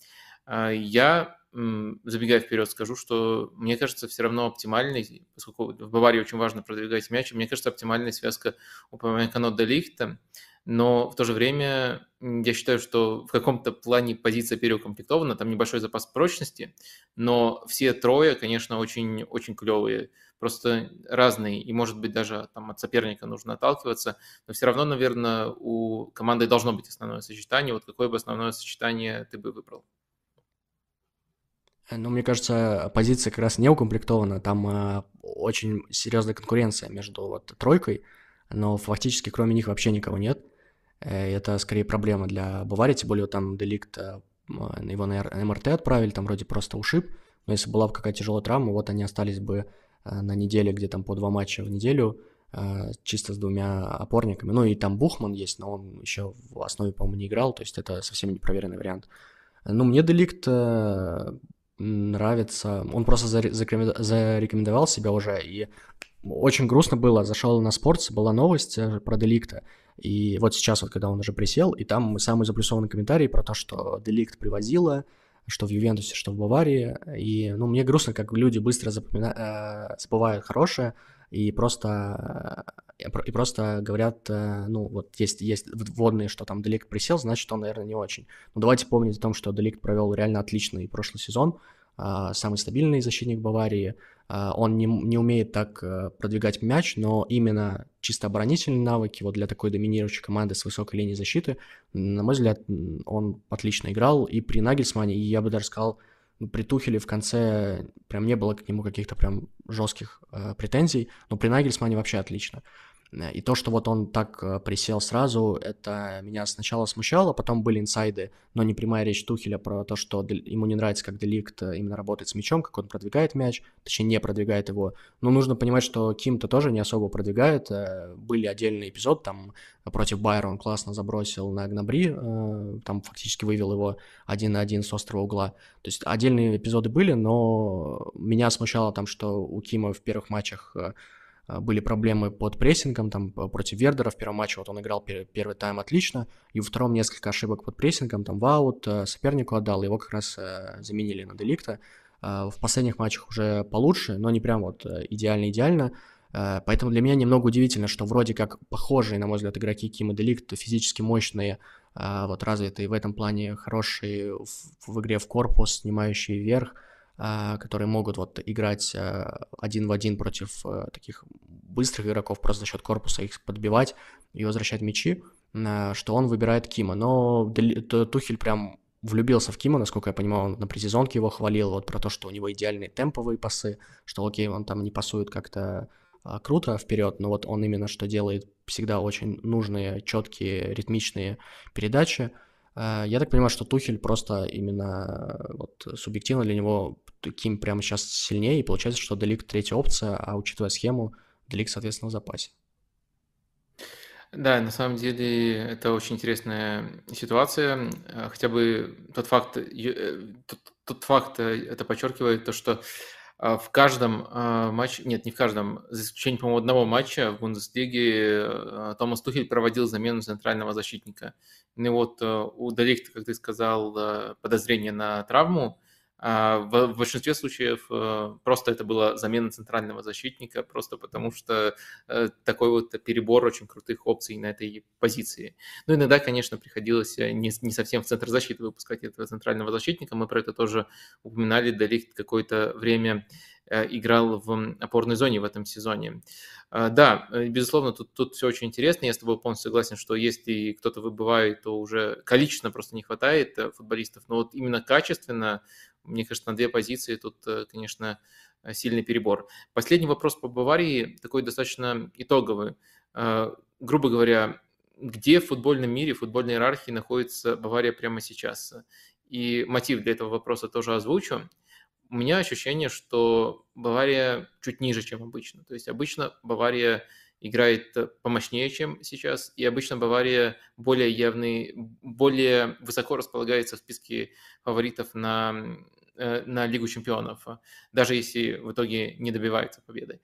А, я, забегая вперед, скажу, что мне кажется, все равно оптимальный, поскольку в Баварии очень важно продвигать мяч, мне кажется, оптимальная связка у Памекано де Лихта, но в то же время я считаю, что в каком-то плане позиция переукомплектована, там небольшой запас прочности, но все трое, конечно, очень, очень клевые, просто разные, и, может быть, даже там от соперника нужно отталкиваться, но все равно, наверное, у команды должно быть основное сочетание. Вот какое бы основное сочетание ты бы выбрал? Ну, мне кажется, позиция как раз не укомплектована, там э, очень серьезная конкуренция между вот тройкой, но фактически кроме них вообще никого нет. Э, это скорее проблема для Баварии, тем более там Деликт, э, его на МРТ отправили, там вроде просто ушиб, но если была бы какая-то тяжелая травма, вот они остались бы э, на неделе, где там по два матча в неделю, э, чисто с двумя опорниками. Ну и там Бухман есть, но он еще в основе, по-моему, не играл, то есть это совсем непроверенный вариант. Ну, мне Деликт э, нравится. Он просто зарекомендовал себя уже, и очень грустно было. Зашел на спорт, была новость э, про Деликта. И вот сейчас, вот когда он уже присел, и там самый заплюсованный комментарий про то, что Деликт привозила, что в Ювентусе, что в Баварии. И, ну, мне грустно, как люди быстро запомина... Э, забывают хорошее и просто, э, и просто говорят, ну, вот есть, есть вводные, что там Деликт присел, значит, он, наверное, не очень. Но давайте помнить о том, что Деликт провел реально отличный прошлый сезон, а, самый стабильный защитник Баварии. А, он не, не умеет так э, продвигать мяч, но именно чисто оборонительные навыки вот для такой доминирующей команды с высокой линией защиты, на мой взгляд, он отлично играл и при Нагельсмане, и я бы даже сказал, при Тухеле в конце прям не было к нему каких-то прям жестких э, претензий, но при Нагельсмане вообще отлично. Э, и то, что вот он так э, присел сразу, это меня сначала смущало, потом были инсайды, но не прямая речь Тухеля про то, что ему не нравится, как Деликт э, именно работает с мячом, как он продвигает мяч, точнее не продвигает его. Но нужно понимать, что Ким-то тоже не особо продвигает. Были отдельные эпизоды, там против Байера он классно забросил на Гнабри, там фактически вывел его один на один с острого угла. То есть отдельные эпизоды были, но меня смущало там, что у Кима в первых матчах были проблемы под прессингом, там против Вердера. В первом матче вот он играл первый тайм отлично, и во втором несколько ошибок под прессингом, там ваут э, сопернику отдал, его как раз э, заменили на Деликта. А, в последних матчах уже получше, но не прям вот идеально-идеально, э, Поэтому для меня немного удивительно, что вроде как похожие, на мой взгляд, игроки Ким и Деликт, физически мощные, а, вот развитые в этом плане, хорошие в, в игре в корпус, снимающие вверх, а, которые могут вот играть а, один в один против а, таких быстрых игроков, просто за счет корпуса их подбивать и возвращать мячи, что он выбирает Кима. Но Тухель прям влюбился в Кима, насколько я понимаю, он на предсезонке его хвалил, вот про то, что у него идеальные темповые пасы, что окей, он там не пасует как-то а, круто вперед, но вот он именно что делает всегда очень нужные, четкие, ритмичные передачи. А, я так понимаю, что Тухель просто именно вот субъективно для него Ким прямо сейчас сильнее, и получается, что Делик третья опция, а учитывая схему, Делик, соответственно, в запасе. Да, на самом деле это очень интересная ситуация. А, хотя бы тот факт, э, тот, тот факт э, это подчеркивает то, что в каждом матче, нет, не в каждом, за исключением, по-моему, одного матча в Бундеслиге Томас Тухель проводил замену центрального защитника. Ну и вот у Далихта, как ты сказал, подозрение на травму, в, в большинстве случаев э, просто это была замена центрального защитника, просто потому что э, такой вот перебор очень крутых опций на этой позиции. Ну, иногда, конечно, приходилось э, не, не совсем в центр защиты выпускать этого центрального защитника, мы про это тоже упоминали, Далих какое-то время играл в опорной зоне в этом сезоне. Да, безусловно, тут, тут все очень интересно. Я с тобой полностью согласен, что если кто-то выбывает, то уже количественно просто не хватает футболистов. Но вот именно качественно мне кажется, на две позиции тут, э, конечно, э, сильный перебор. Последний вопрос по Баварии, такой достаточно итоговый. Э, грубо говоря, где в футбольном мире, в футбольной иерархии находится Бавария прямо сейчас? И мотив для этого вопроса тоже озвучу. У меня ощущение, что Бавария чуть ниже, чем обычно. То есть обычно Бавария играет помощнее, чем сейчас, и обычно Бавария более явный, более высоко располагается в списке фаворитов на, э, на Лигу чемпионов, даже если в итоге не добивается победы.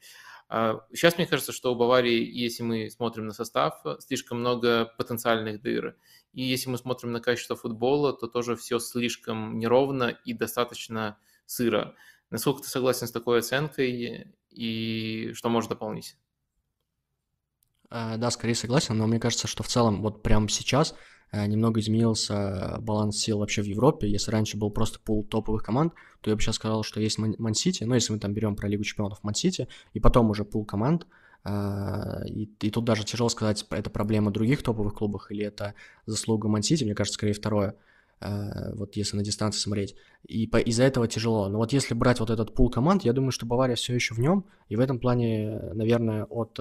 Сейчас мне кажется, что у Баварии, если мы смотрим на состав, слишком много потенциальных дыр. И если мы смотрим на качество футбола, то тоже все слишком неровно и достаточно сыро. Насколько ты согласен с такой оценкой и что можешь дополнить? Э, да, скорее согласен, но мне кажется, что в целом вот прямо сейчас э, немного изменился баланс сил вообще в Европе. Если раньше был просто пул топовых команд, то я бы сейчас сказал, что есть Ман-Сити, ну, если мы там берем про Лигу Чемпионов Ман-Сити, и потом уже пул команд, э, и, и тут даже тяжело сказать, это проблема других топовых клубов или это заслуга Ман-Сити, мне кажется, скорее второе вот если на дистанции смотреть. И из-за этого тяжело. Но вот если брать вот этот пул команд, я думаю, что Бавария все еще в нем, и в этом плане, наверное, от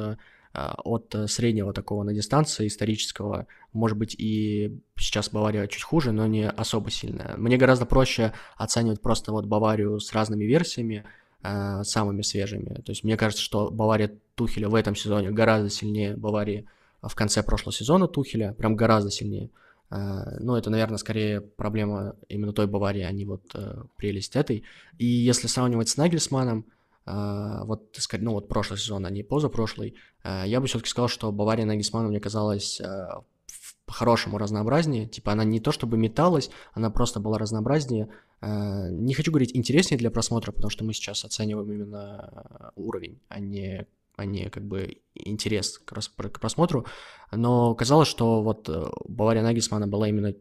а, от э, среднего такого на дистанции исторического. Может быть, и сейчас Бавария чуть хуже, но не особо сильная. Мне гораздо проще оценивать просто вот Баварию с разными версиями, э, самыми свежими. То есть мне кажется, что Бавария Тухеля в этом сезоне гораздо сильнее Баварии в конце прошлого сезона Тухеля, прям гораздо сильнее. Ну, это, наверное, скорее проблема именно той Баварии, а не вот uh, прелесть этой. И если сравнивать с Нагельсманом, а, вот, ну, вот прошлый сезон, а не позапрошлый, я бы все-таки сказал, что Бавария Нагисману мне казалась по-хорошему разнообразнее. Типа она не то чтобы металась, она просто была разнообразнее. Не хочу говорить интереснее для просмотра, потому что мы сейчас оцениваем именно уровень, а не, а не как бы интерес к, к просмотру. Но казалось, что вот э, Бавария Нагисмана была именно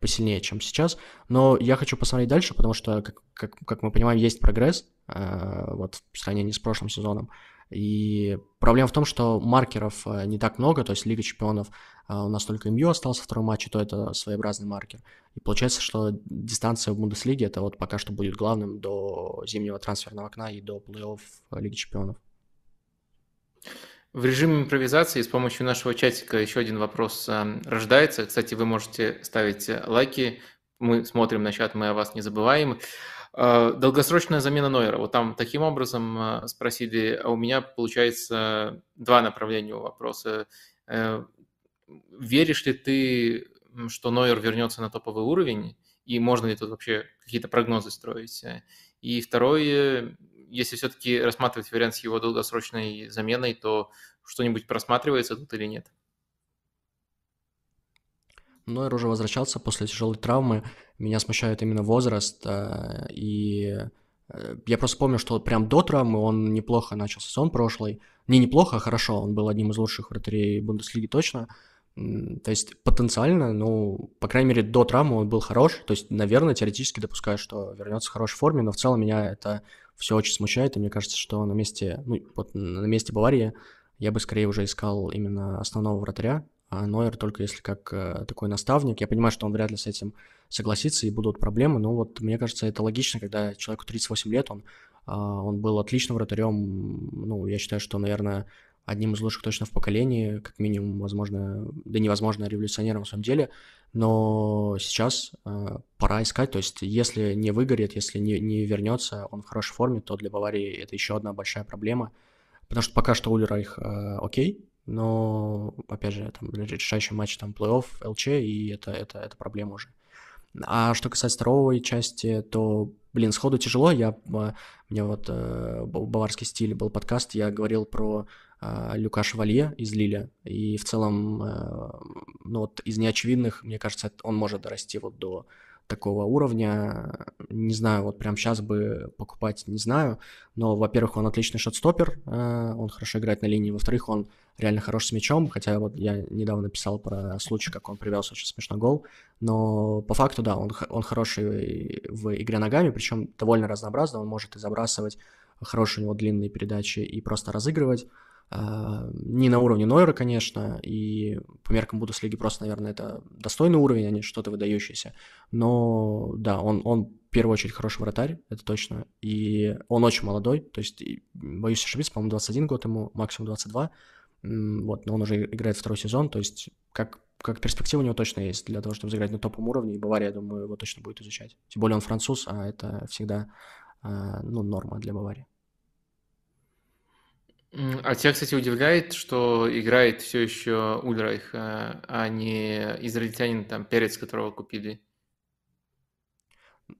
посильнее, чем сейчас. Но я хочу посмотреть дальше, потому что, как, как, как мы понимаем, есть прогресс э, вот в сравнении с прошлым сезоном. И проблема в том, что маркеров э, не так много, то есть Лига Чемпионов э, у нас только МЮ остался второй матч, и то это своеобразный маркер. И получается, что дистанция в Бундеслиге это вот пока что будет главным до зимнего трансферного окна и до плей-офф Лиги Чемпионов. В режиме импровизации с помощью нашего чатика еще один вопрос э, рождается. Кстати, вы можете ставить лайки. Мы смотрим на чат, мы о вас не забываем. Э, долгосрочная замена Нойера. Вот там таким образом э, спросили, а у меня получается два направления у вопроса. Веришь ли ты, что Нойер вернется на топовый уровень? И можно ли тут вообще какие-то прогнозы строить? И второе, если все-таки рассматривать вариант с его долгосрочной заменой, то что-нибудь просматривается тут или нет? Нойер уже возвращался после тяжелой травмы. Меня смущает именно возраст. Э, и э, я просто помню, что прям до травмы он неплохо начал сезон прошлый. Не неплохо, а хорошо. Он был одним из лучших вратарей Бундеслиги точно. То есть потенциально, ну, по крайней мере, до травмы он был хорош. То есть, наверное, теоретически допускаю, что вернется в хорошей форме, но в целом меня это все очень смущает, и мне кажется, что на месте, ну, вот на месте Баварии я бы скорее уже искал именно основного вратаря, а Нойер только если как э, такой наставник. Я понимаю, что он вряд ли с этим согласится и будут проблемы, но вот мне кажется, это логично, когда человеку 38 лет, он, э, он был отличным вратарем, ну, я считаю, что, наверное, одним из лучших точно в поколении, как минимум, возможно, да невозможно революционером в своем деле, но сейчас э, пора искать, то есть если не выгорит, если не, не вернется, он в хорошей форме, то для Баварии это еще одна большая проблема, потому что пока что Ульрайх э, окей, но, опять же, там решающий матч там плей-офф, ЛЧ, и это, это, это проблема уже. А что касается второй части, то, блин, сходу тяжело. Я, э, мне вот э, баварский стиль был подкаст, я говорил про Люка Шевалье из Лиля. И в целом, э, ну вот из неочевидных, мне кажется, он может дорасти вот до такого уровня. Не знаю, вот прям сейчас бы покупать не знаю, но, во-первых, он отличный шотстопер, э, он хорошо играет на линии, во-вторых, он реально хорош с мячом, хотя вот я недавно писал про случай, как он привез очень смешной гол, но по факту, да, он, он хороший в игре ногами, причем довольно разнообразно, он может и забрасывать, хорошие у него длинные передачи и просто разыгрывать, а, не на уровне Нойера, конечно, и по меркам Бундеслиги просто, наверное, это достойный уровень, а не что-то выдающееся. Но да, он, он в первую очередь хороший вратарь, это точно. И он очень молодой, то есть, боюсь ошибиться, по-моему, 21 год ему, максимум 22. Вот, но он уже играет второй сезон, то есть как, как перспектива у него точно есть для того, чтобы сыграть на топовом уровне, и Бавария, я думаю, его точно будет изучать. Тем более он француз, а это всегда а, ну, норма для Баварии. А тебя, кстати, удивляет, что играет все еще Ульрайх, а, а не израильтянин, там, Перец, которого купили?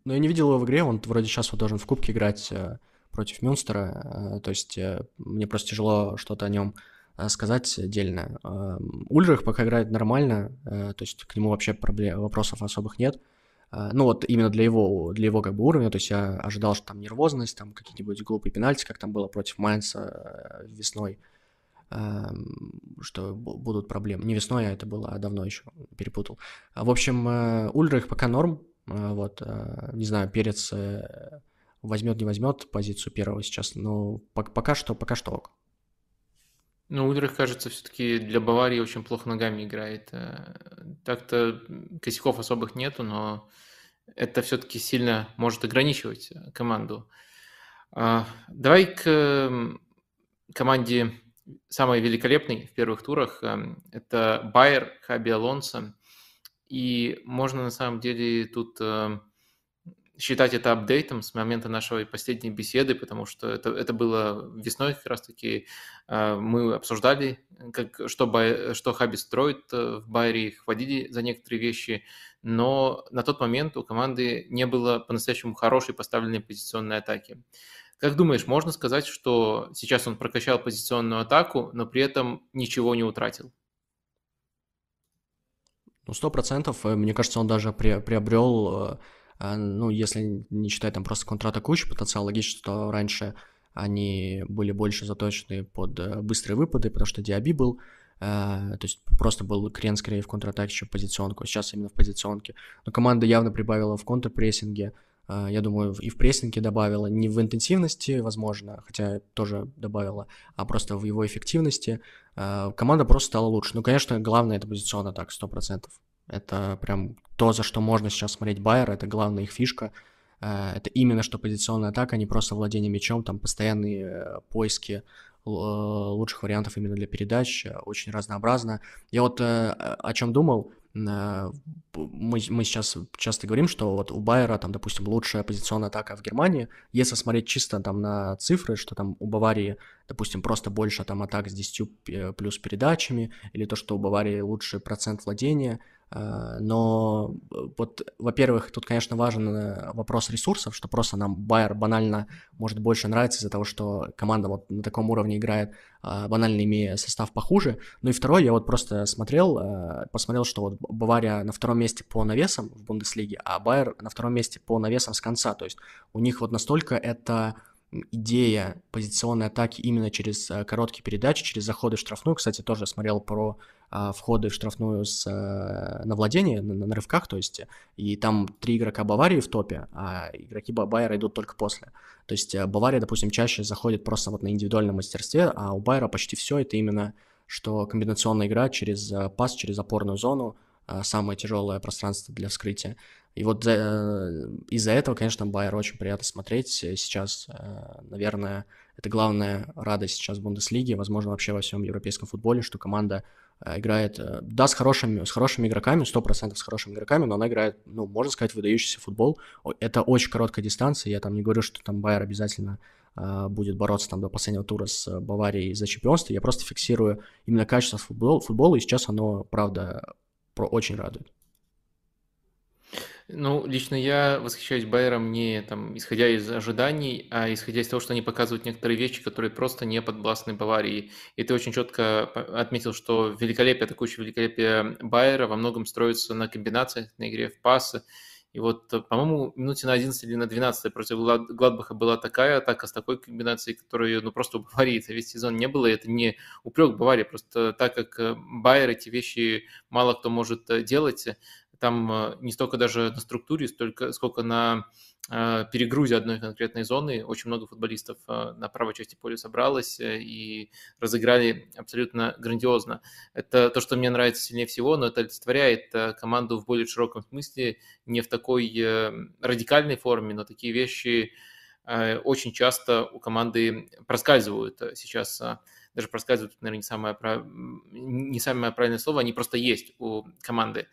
Ну, я не видел его в игре, он вроде сейчас вот должен в Кубке играть э, против Мюнстера, э, то есть э, мне просто тяжело что-то о нем сказать отдельно. Ульрих пока играет нормально, то есть к нему вообще проблем, вопросов особых нет. А, ну вот именно для его, для его как бы уровня, то есть я ожидал, что там нервозность, там какие-нибудь глупые пенальти, как там было против Майнца э, весной, что будут проблемы. Не весной, а это было а давно еще, перепутал. А, в общем, э, Ульрих пока норм, э, вот, не знаю, Перец возьмет, не возьмет позицию первого сейчас, но пока что, пока что ок. Ну, Ульрих, кажется, все-таки для Баварии очень плохо ногами играет. Так-то косяков особых нету, но это все-таки сильно может ограничивать э, команду. А, давай к команде самой великолепной в первых турах. Эм, это Байер Хаби Алонсо. И можно на самом деле тут эм, считать это апдейтом с момента нашей последней беседы, потому что это, это было весной как раз-таки. Э, мы обсуждали, как, что, что Хаби строит э, в Байере, хвалили за некоторые вещи, но на тот момент у команды не было по-настоящему хорошей поставленной позиционной атаки. Как думаешь, можно сказать, что сейчас он прокачал позиционную атаку, но при этом ничего не утратил? Ну, сто процентов. Э, мне кажется, он даже приобрел а, ну, если не считать там просто контратакующий потенциал, логично, что раньше они были больше заточены под э, быстрые выпады, потому что Диаби был, э, то есть просто был крен скорее в контратаке, чем в позиционку, а сейчас именно в позиционке. Но команда явно прибавила в контрпрессинге, э, я думаю, и в прессинге добавила, не в интенсивности, возможно, хотя тоже добавила, а просто в его эффективности. Команда просто стала лучше. Ну, конечно, главное это позиционно так, 100%. Это прям то, за что можно сейчас смотреть Байер, это главная их фишка. Э, это именно что позиционная атака, а не просто владение мячом, там постоянные э, поиски э, лучших вариантов именно для передач, очень разнообразно. Я вот о чем думал, мы, мы сейчас часто говорим, что вот у Байера, там, допустим, лучшая позиционная атака в Германии, если смотреть чисто там на цифры, что там у Баварии, допустим, просто больше там атак с 10 плюс передачами, или то, что у Баварии лучший процент владения – но э, вот, во-первых, тут, конечно, важен э, вопрос ресурсов, что просто нам Байер банально может больше нравится из-за того, что команда вот на таком уровне играет, банально имея состав похуже. Ну и второе, я вот просто смотрел, посмотрел, что вот Бавария на втором месте по навесам в Бундеслиге, а Байер на втором месте по навесам с конца. То есть у них вот настолько это идея позиционной атаки именно через короткие передачи, через заходы в штрафную. Кстати, тоже смотрел про а, входы в штрафную с, а, на владение, на, на рывках, то есть, и там три игрока Баварии в топе, а игроки Байера идут только после. То есть э, Бавария, допустим, чаще заходит просто вот на индивидуальном мастерстве, а у Байера почти все это именно, что комбинационная игра через э, пас, через опорную зону, самое тяжелое пространство для вскрытия. И вот э, из-за этого, конечно, Байер очень приятно смотреть. Сейчас, наверное, это главная радость сейчас в Бундеслиге, возможно, вообще во всем европейском футболе, что команда Э, играет, э, да, с хорошими, с хорошими игроками, 100% с хорошими игроками, но она играет, ну, можно сказать, выдающийся футбол. Это очень короткая дистанция, я там не говорю, что там Байер обязательно uh, будет бороться там до последнего тура с Баварией за чемпионство, я просто фиксирую именно качество футбола, футбола и сейчас оно, правда, про очень радует. Ну, лично я восхищаюсь Байером не там, исходя из ожиданий, а исходя из того, что они показывают некоторые вещи, которые просто не подвластны Баварии. И ты очень четко отметил, что великолепие, атакующее великолепие Байера во многом строится на комбинациях, на игре в пасы. И вот, по-моему, минуте на 11 или на 12 против Гладбаха была такая атака с такой комбинацией, которая, ну, просто у Баварии это весь сезон не было. И это не упрек Баварии, просто так как Байер эти вещи мало кто может делать, там не столько даже на структуре, столько, сколько на Э, перегрузе одной конкретной зоны. Очень много футболистов э, на правой части поля собралось э, и разыграли абсолютно грандиозно. Это то, что мне нравится сильнее всего, но это олицетворяет команду в более широком смысле, не в такой радикальной форме, но такие вещи очень часто у команды проскальзывают сейчас даже проскальзывают, наверное, не самое, не самое правильное слово, они просто есть у команды.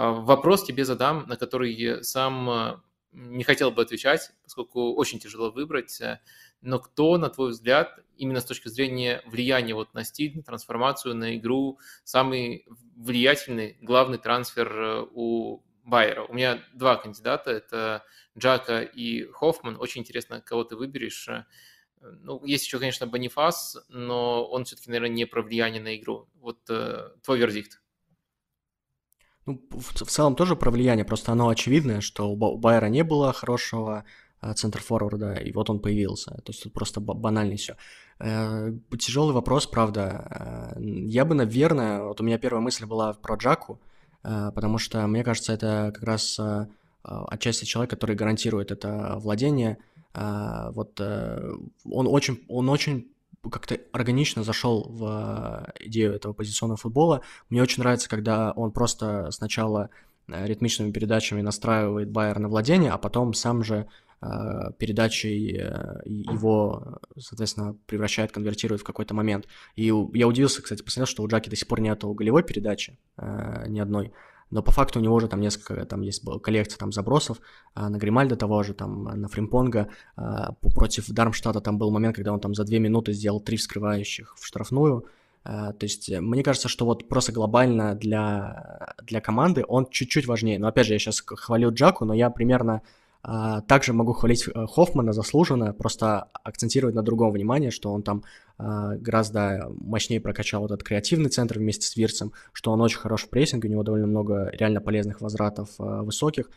Вопрос тебе задам, на который сам не хотел бы отвечать, поскольку очень тяжело выбрать. Э, но кто, на твой взгляд, именно с точки зрения влияния вот на стиль, на трансформацию, на игру, самый влиятельный, главный трансфер э, у Байера? У меня два кандидата, это Джака и Хоффман. Очень интересно, кого ты выберешь. Э, ну, есть еще, конечно, Бонифас, но он все-таки, наверное, не про влияние на игру. Вот твой вердикт. Ну, в, в целом тоже про влияние, просто оно очевидное, что у Байера не было хорошего э, центр-форварда, и вот он появился. То есть тут просто банально все. Э, тяжелый вопрос, правда. Э, я бы, наверное, вот у меня первая мысль была про Джаку, потому что, мне кажется, это как раз отчасти человек, который гарантирует это владение. Вот он очень, он очень как-то органично зашел в э, идею этого позиционного футбола. Мне очень нравится, когда он просто сначала э, ритмичными передачами настраивает Байер на владение, а потом сам же э, передачей его, соответственно, превращает, конвертирует в какой-то момент. И я удивился, кстати, посмотрел, что у Джаки до сих пор нету голевой передачи ни одной но по факту у него уже там несколько, там есть коллекция там забросов, а на Гримальда того же, там на Фримпонга, а, против Дармштадта там был момент, когда он там за две минуты сделал три вскрывающих в штрафную, а, то есть э, мне кажется, что вот просто глобально для, для команды он чуть-чуть важнее. Но опять же, я сейчас хвалю Джаку, но я примерно также могу хвалить э, Хоффмана заслуженно, просто акцентировать на другом внимание, что он там а, гораздо мощнее прокачал этот креативный центр вместе с Вирцем, что он очень хорош в прессинге, у него довольно много реально полезных возвратов а, высоких,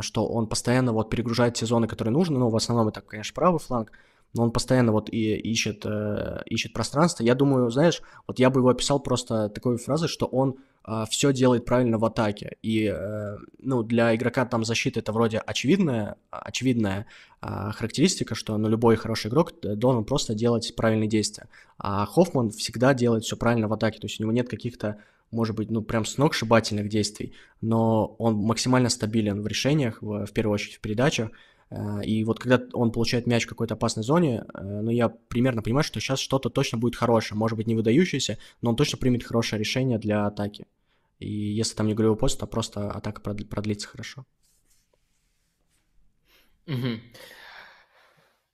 что он постоянно вот перегружает те зоны, которые нужны, ну, в основном это, конечно, правый фланг, но он постоянно вот и ищет, э, ищет пространство. Я думаю, знаешь, вот я бы его описал просто такой фразой, что он э, все делает правильно в атаке. И, э, ну, для игрока там защиты это вроде очевидная, очевидная э, характеристика, что ну, любой хороший игрок должен просто делать правильные действия. А Хоффман всегда делает все правильно в атаке, то есть у него нет каких-то может быть, ну, прям сногсшибательных действий, но он максимально стабилен в решениях, в, в первую очередь в передачах, Э, и вот когда он получает мяч в какой-то опасной зоне, э, ну, я примерно понимаю, что сейчас что-то точно будет хорошее. Может быть, не выдающееся, но он точно примет хорошее решение для атаки. И если там не голевой пост, то просто атака продлится хорошо. Угу.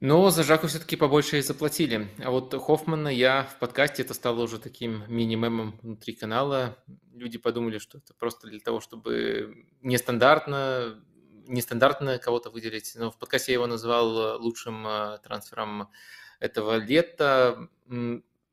Но за Жаку все-таки побольше и заплатили. А вот Хоффмана я в подкасте, это стало уже таким мини-мемом внутри канала. Люди подумали, что это просто для того, чтобы нестандартно нестандартно кого-то выделить, но в подкасте я его назвал э, лучшим э, трансфером этого лета.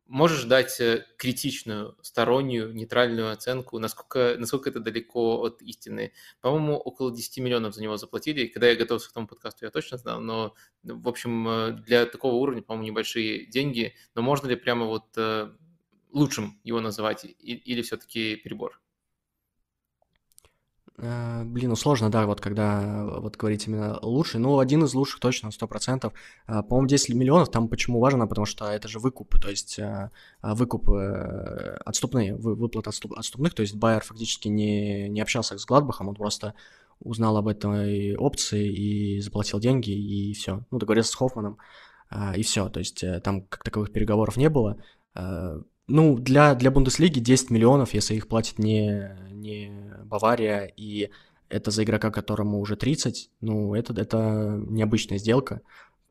Можешь дать э, критичную, стороннюю, нейтральную оценку, насколько, насколько это далеко от истины? По-моему, около 10 миллионов за него заплатили. Когда я готовился к тому подкасту, я точно знал, но, в общем, для такого уровня, по-моему, небольшие деньги. Но можно ли прямо вот лучшим его называть или все-таки перебор? Э, блин, ну сложно, да, вот когда э, вот говорить именно лучший. Ну, один из лучших точно, сто процентов. Э, по-моему, 10 миллионов, там почему важно, потому что это же выкупы, то есть выкуп отступные, выплат отступных, то есть Байер фактически не, не общался с Гладбахом, он просто узнал об этой опции и заплатил деньги, и все. Ну, договорился с Хоффманом, и все. То есть там как таковых переговоров не было. Ну, для, для Бундеслиги 10 миллионов, если их платит не, не Бавария, и это за игрока, которому уже 30, ну, это, это необычная сделка.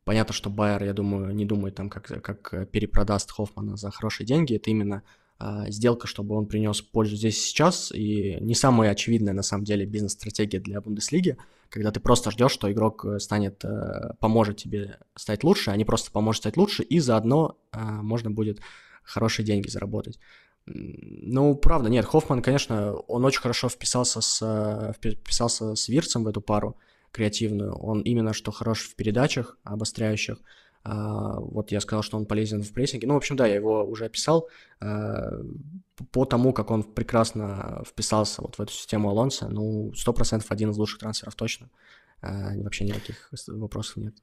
Понятно, что Байер, я думаю, не думает там, как, как перепродаст Хоффмана за хорошие деньги. Это именно а, сделка, чтобы он принес пользу здесь и сейчас. И не самая очевидная, на самом деле, бизнес-стратегия для Бундеслиги, когда ты просто ждешь, что игрок э, станет, э, поможет тебе стать лучше, а не просто поможет стать лучше, и заодно а, можно будет хорошие деньги заработать. Ну, правда, нет, Хоффман, конечно, он очень хорошо вписался с, вписался с Вирцем в эту пару креативную. Он именно что хорош в передачах обостряющих. А, вот я сказал, что он полезен в прессинге. Ну, в общем, да, я его уже описал. А, по тому, как он прекрасно вписался вот в эту систему Алонса, ну, 100% один из лучших трансферов точно. А, вообще никаких вопросов нет.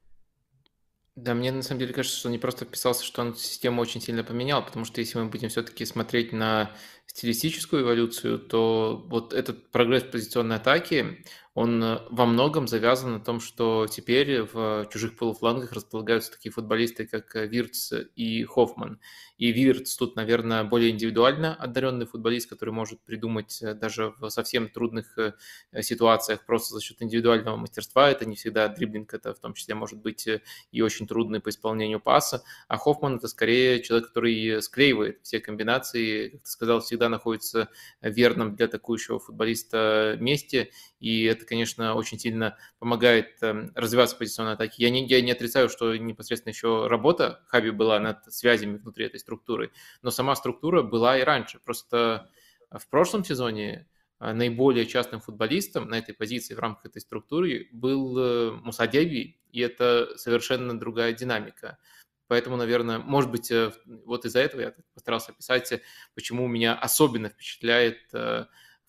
Да, мне на самом деле кажется, что он не просто вписался, что он систему очень сильно поменял, потому что если мы будем все-таки смотреть на стилистическую эволюцию, то вот этот прогресс позиционной атаки, он э, во многом завязан на том, что теперь в чужих полуфлангах располагаются такие футболисты, как э, Вирц и Хоффман. И Вирц тут, наверное, более индивидуально одаренный футболист, который может придумать э, даже в совсем трудных ситуациях просто за счет индивидуального мастерства. Это не всегда дриблинг, это в том числе может быть и очень трудный по исполнению паса. А Хоффман это скорее человек, который склеивает все комбинации, как ты сказал, всегда находится верным для атакующего футболиста месте. И это это, конечно, очень сильно помогает эм, развиваться позиционной атаке. Я не, я не отрицаю, что непосредственно еще работа Хаби была над связями внутри этой структуры, но сама структура была и раньше. Просто в прошлом сезоне э, наиболее частым футболистом на этой позиции в рамках этой структуры был э, Мусадеби, и это совершенно другая динамика. Поэтому, наверное, может быть, э, вот из-за этого я постарался описать, почему меня особенно впечатляет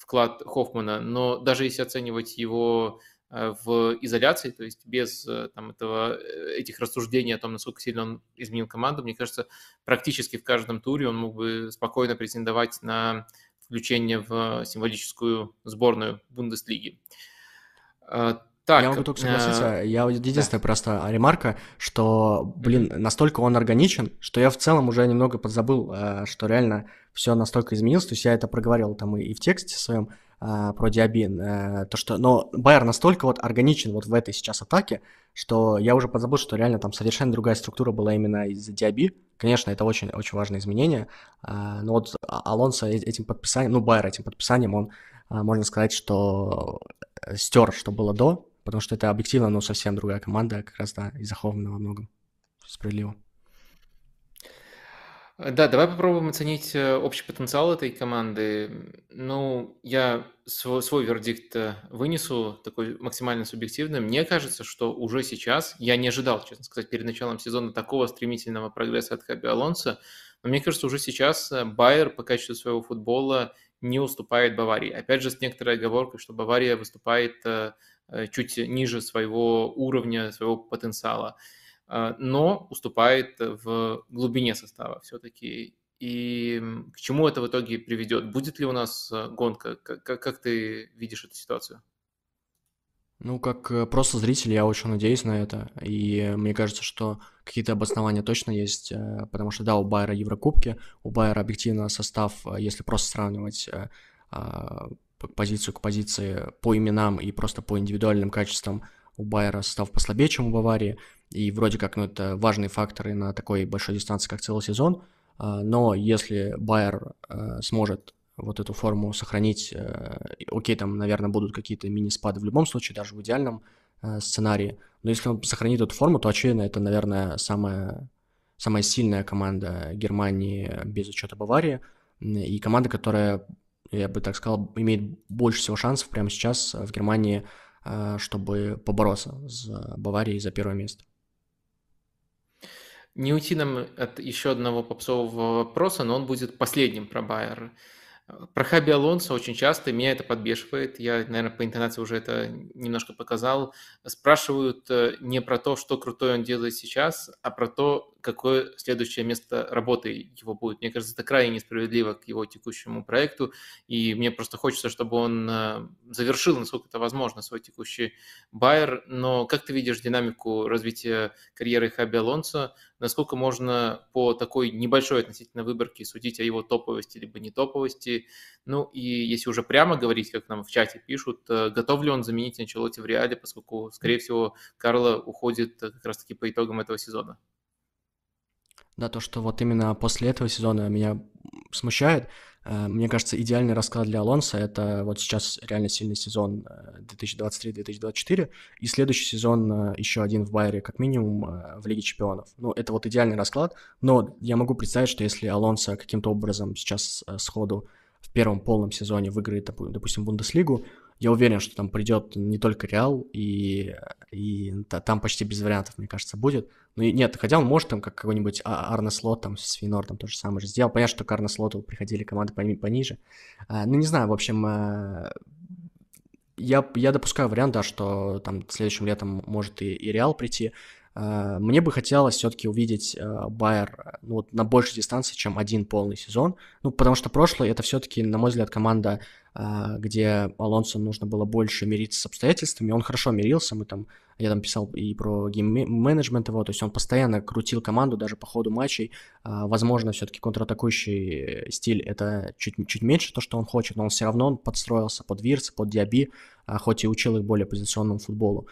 вклад Хоффмана, но даже если оценивать его э, в изоляции, то есть без э, там, этого, э, этих рассуждений о том, насколько сильно он изменил команду, мне кажется, практически в каждом туре он мог бы спокойно претендовать на включение в символическую сборную Бундеслиги. Так, я могу только согласиться. Э, я единственная да. просто ремарка, что, блин, настолько он органичен, что я в целом уже немного подзабыл, что реально все настолько изменилось. То есть я это проговорил там и, и в тексте своем э, про Диабин. Э, то, что, но Байер настолько вот органичен вот в этой сейчас атаке, что я уже подзабыл, что реально там совершенно другая структура была именно из-за Диаби. Конечно, это очень, очень важное изменение. Э, но вот а, Алонсо э, этим подписанием, ну, Байер этим подписанием, он, э, можно сказать, что стер, что было до, потому что это объективно, но совсем другая команда, как раз, да, и захована во многом. Справедливо. Да, давай попробуем оценить э, общий потенциал этой команды. Ну, я свой, свой вердикт э, вынесу, такой максимально субъективный. Мне кажется, что уже сейчас, я не ожидал, честно сказать, перед началом сезона такого стремительного прогресса от Хаби Алонса, но мне кажется, уже сейчас э, Байер по качеству своего футбола не уступает Баварии. Опять же, с некоторой оговоркой, что Бавария выступает Э, чуть ниже своего уровня, своего потенциала, э, но уступает в глубине состава все-таки. И к чему это в итоге приведет? Будет ли у нас э, гонка? Как, как ты видишь эту ситуацию? Ну, как просто зритель, я очень надеюсь на это. И мне кажется, что какие-то обоснования точно есть, потому что, да, у Байера Еврокубки, у Байера объективно состав, если просто сравнивать а, позицию к позиции по именам и просто по индивидуальным качествам у Байера состав послабее, чем у Баварии, и вроде как, ну, это важные факторы на такой большой дистанции, как целый сезон, а, но если Байер а, сможет вот эту форму сохранить, а, окей, там, наверное, будут какие-то мини-спады в любом случае, даже в идеальном сценарии, но если он сохранит эту форму, то, очевидно, это, наверное, самая, самая сильная команда Германии без учета Баварии, и команда, которая я бы так сказал, имеет больше всего шансов прямо сейчас в Германии, э, чтобы побороться с Баварией за первое место. Не уйти нам от еще одного попсового вопроса, но он будет последним про Байер. Про Хаби Алонсо очень часто, меня это подбешивает, я, наверное, по интонации уже это немножко показал, спрашивают э, не про то, что крутое он делает сейчас, а про то, какое следующее место работы его будет. Мне кажется, это крайне несправедливо к его текущему проекту, и мне просто хочется, чтобы он э, завершил, насколько это возможно, свой текущий байер. Но как ты видишь динамику развития карьеры Хаби Алонсо? Насколько можно по такой небольшой относительно выборке судить о его топовости либо не топовости? Ну и если уже прямо говорить, как нам в чате пишут, э, готов ли он заменить Анчелоти в Реале, поскольку, скорее всего, Карло уходит как раз-таки по итогам этого сезона? Да, то, что вот именно после этого сезона меня смущает, Э, мне кажется, идеальный расклад для Алонса — это вот сейчас реально сильный сезон 2023-2024, э, и следующий сезон э, еще один в Байере, как минимум, в Лиге Чемпионов. Ну, это вот идеальный расклад, но я могу представить, что если Алонсо каким-то образом сейчас сходу в первом полном сезоне выиграет, допустим, Бундеслигу, я уверен, что там придет не только Реал, и, и там почти без вариантов, мне кажется, будет. Ну и нет, хотя он может там как какой-нибудь а, Арне Слот там с Финор там то же самое же сделал. Понятно, что к Арне Слоту приходили команды пониже. А, ну не знаю, в общем, а, я, я допускаю вариант, да, что там следующим летом может и, и Реал прийти. А, мне бы хотелось все-таки увидеть а, Байер ну, вот на большей дистанции, чем один полный сезон. Ну, потому что прошлый это все-таки, на мой взгляд, команда где Алонсо нужно было больше мириться с обстоятельствами. Он хорошо мирился, мы там, я там писал и про гейм-менеджмент его, то есть он постоянно крутил команду даже по ходу матчей. А, возможно, все-таки контратакующий стиль это чуть, чуть меньше то, что он хочет, но он все равно подстроился под Вирс, под Диаби, а, хоть и учил их более позиционному футболу.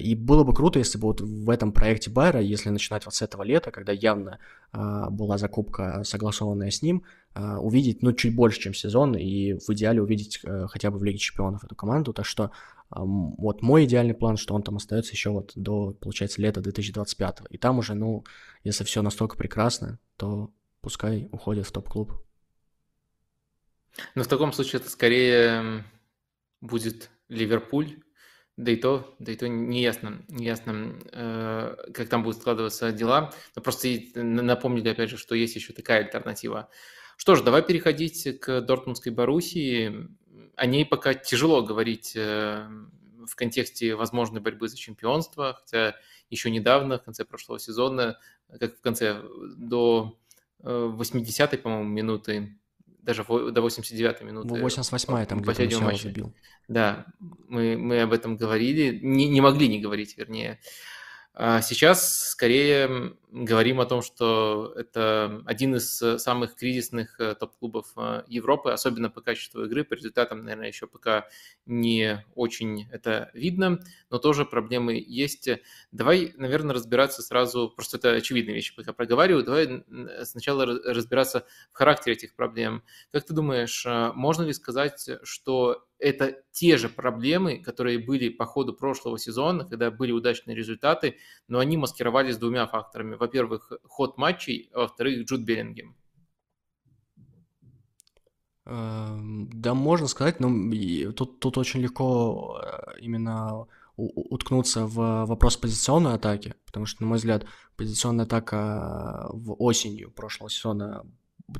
И было бы круто, если бы вот в этом проекте Байера, если начинать вот с этого лета, когда явно была закупка согласованная с ним, а, увидеть, ну, чуть больше, чем сезон, и в идеале увидеть э, хотя бы в Лиге Чемпионов эту команду, так что вот мой идеальный план, что он там остается еще вот до, получается, лета 2025, и там уже, ну, если все настолько прекрасно, то пускай уходит в топ-клуб. Но в таком случае это скорее будет Ливерпуль, да и то, да и то не ясно, не ясно, э, как там будут складываться дела. Но просто напомнили, опять же, что есть еще такая альтернатива что ж, давай переходить к Дортмундской Боруссии. О ней пока тяжело говорить э, в контексте возможной борьбы за чемпионство, хотя еще недавно, в конце прошлого сезона, как в конце, до 80-й, э, по-моему, минуты, даже до 89-й минуты. 88-й там где-то матча. забил. Да, мы, мы об этом говорили, не, не могли не говорить, вернее. А сейчас скорее говорим о том, что это один из э, самых кризисных э, топ-клубов э, Европы, особенно по качеству игры. По результатам, наверное, еще пока не очень это видно, но тоже проблемы есть. Давай, наверное, разбираться сразу, просто это очевидные вещи, пока проговариваю, давай сначала разбираться в характере этих проблем. Как ты думаешь, можно ли сказать, что это те же проблемы, которые были по ходу прошлого сезона, когда были удачные результаты, но они маскировались двумя факторами. Во-первых, ход матчей, а во-вторых, Джуд Беллингем. Эм, да, можно сказать, но тут, тут очень легко э, именно уткнуться в вопрос позиционной атаки, потому что, на мой взгляд, позиционная атака в осенью прошлого сезона,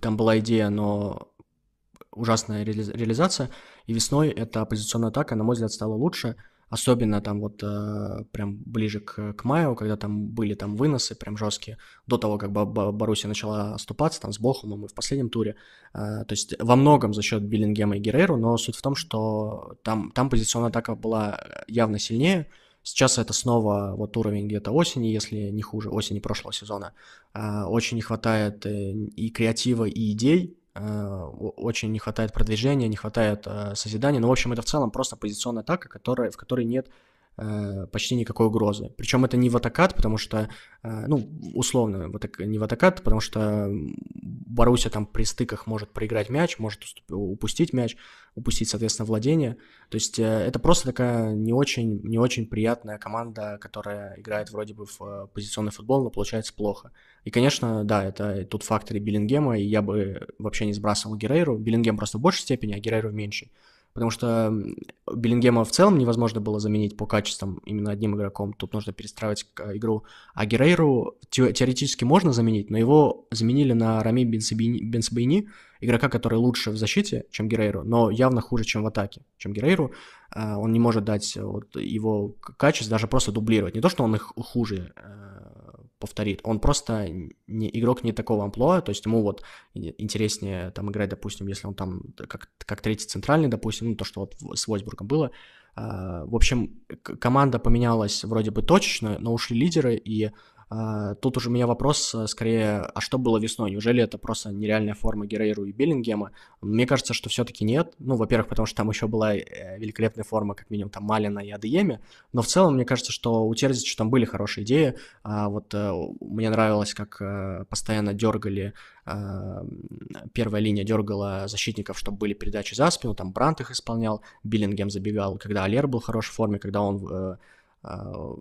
там была идея, но ужасная реали- реализация, и весной эта оппозиционная атака, на мой взгляд, стала лучше, особенно там вот э, прям ближе к, к маю, когда там были там выносы прям жесткие, до того, как Боруссия начала оступаться там с Бохумом и в последнем туре. Э, то есть во многом за счет Биллингема и Герреру, но суть в том, что там, там позиционная атака была явно сильнее, Сейчас это снова вот уровень где-то осени, если не хуже, осени прошлого сезона. Э, очень не хватает и креатива, и идей, Э, очень не хватает продвижения, не хватает э, созидания. Но, ну, в общем, это в целом просто позиционная атака, которая, в которой нет э, почти никакой угрозы. Причем это не в атакат, потому что, ну, условно, не в атакат, потому что Боруссия там при стыках может проиграть мяч, может упустить мяч, упустить, соответственно, владение. То есть это просто такая не очень, не очень приятная команда, которая играет вроде бы в позиционный футбол, но получается плохо. И, конечно, да, это тут факторы Биллингема, и я бы вообще не сбрасывал Герейру. Биллингем просто в большей степени, а Герейру в меньшей. Потому что Биллингема в целом невозможно было заменить по качествам именно одним игроком. Тут нужно перестраивать игру. А Герейру теоретически можно заменить, но его заменили на Рами Бенсабейни, игрока, который лучше в защите, чем Герейру, но явно хуже, чем в атаке, чем Герейру. А, он не может дать вот его качество, даже просто дублировать. Не то, что он их хуже э, повторит. Он просто не, игрок не такого амплуа, то есть ему вот интереснее там играть, допустим, если он там как, как третий центральный, допустим, ну то, что вот с Войсбургом было. А, в общем, команда поменялась вроде бы точечно, но ушли лидеры, и тут уже у меня вопрос э, скорее, а что было весной? Неужели это просто нереальная форма Герейру и Беллингема? Мне кажется, что все-таки нет. Ну, во-первых, потому что там еще была э, великолепная форма, как минимум, там Малина и Адееми. Но в целом, мне кажется, что у Терзича там были хорошие идеи. А вот э, мне нравилось, как постоянно дергали первая линия дергала защитников, чтобы были передачи за спину, там Брант их исполнял, Биллингем забегал, когда Алер был в хорошей форме, когда он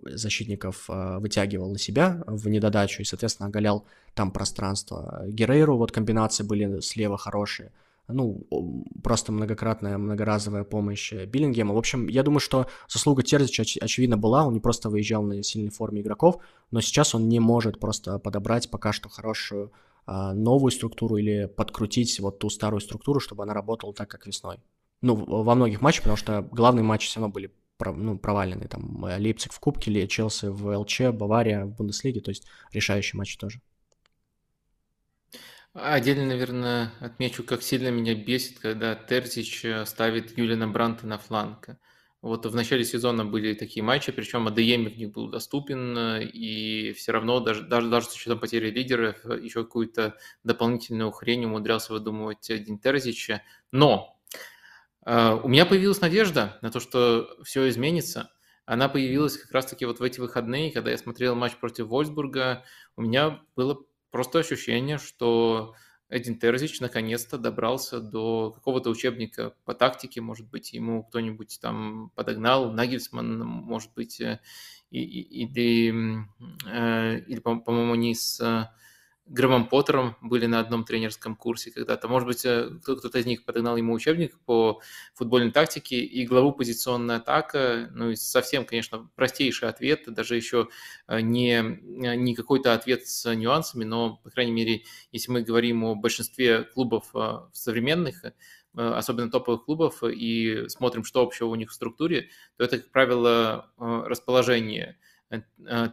защитников э, вытягивал на себя в недодачу и, соответственно, оголял там пространство. Герейру вот комбинации были слева хорошие. Ну, просто многократная, многоразовая помощь Биллингема. В общем, я думаю, что заслуга Терзича оч- очевидно была. Он не просто выезжал на сильной форме игроков, но сейчас он не может просто подобрать пока что хорошую а, новую структуру или подкрутить вот ту старую структуру, чтобы она работала так, как весной. Ну, во многих матчах, потому что главные матчи все равно были ну, проваленный. Там Лейпциг в Кубке, Челси в ЛЧ, Бавария в Бундеслиге, то есть решающий матч тоже. Отдельно, наверное, отмечу, как сильно меня бесит, когда Терзич э, ставит Юлина Бранта на фланг. Вот в начале сезона были такие матчи, причем АДЕМ в них был доступен, э, и все равно, даже, даже, даже с учетом потери лидеров, еще какую-то дополнительную хрень умудрялся выдумывать Дин Терзич. Но у меня появилась надежда на то, что все изменится. Она появилась как раз-таки вот в эти выходные, когда я смотрел матч против Вольсбурга. У меня было просто ощущение, что Эдин Терзич наконец-то добрался до какого-то учебника по тактике, может быть, ему кто-нибудь там подогнал, Нагельсман, может быть, э, или, э, или по-моему, не с Грэмом Поттером были на одном тренерском курсе когда-то. Может быть, э, кто-то из них подогнал ему учебник по футбольной тактике и главу позиционная атака. Ну и совсем, конечно, простейший ответ, даже еще э, не, э, не какой-то ответ с нюансами, но, по крайней мере, если мы говорим о большинстве клубов современных, особенно топовых клубов, и смотрим, что общего у них в структуре, то это, как правило, расположение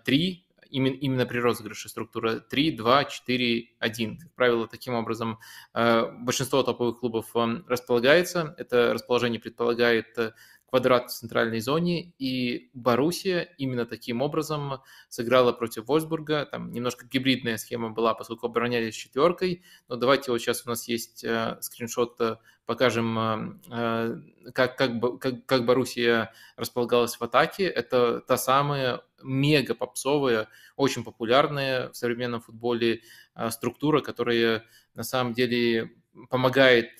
3, именно, именно при розыгрыше структура 3, 2, 4, 1. Как правило, таким образом э, большинство топовых клубов э, располагается. Это расположение предполагает э, квадрат в центральной зоне, и Боруссия именно таким образом сыграла против Вольсбурга. Там немножко гибридная схема была, поскольку оборонялись четверкой, но давайте вот сейчас у нас есть э, скриншот, э, покажем, э, э как, как, как, как Боруссия располагалась в атаке. Это та самая мега попсовая, очень популярная в современном футболе структура, которая на самом деле помогает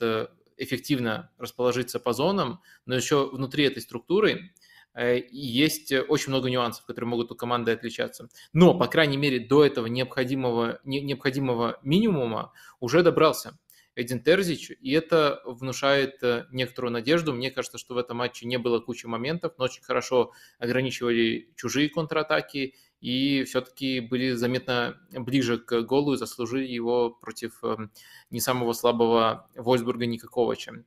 эффективно расположиться по зонам, но еще внутри этой структуры э, есть очень много нюансов, которые могут у команды отличаться. Но, по крайней мере, до этого необходимого, необходимого минимума уже добрался Эдин Терзич, и это внушает э, некоторую надежду. Мне кажется, что в этом матче не было кучи моментов, но очень хорошо ограничивали чужие контратаки, и все-таки были заметно ближе к голу и заслужили его против эм, не самого слабого Вольсбурга Никаковича.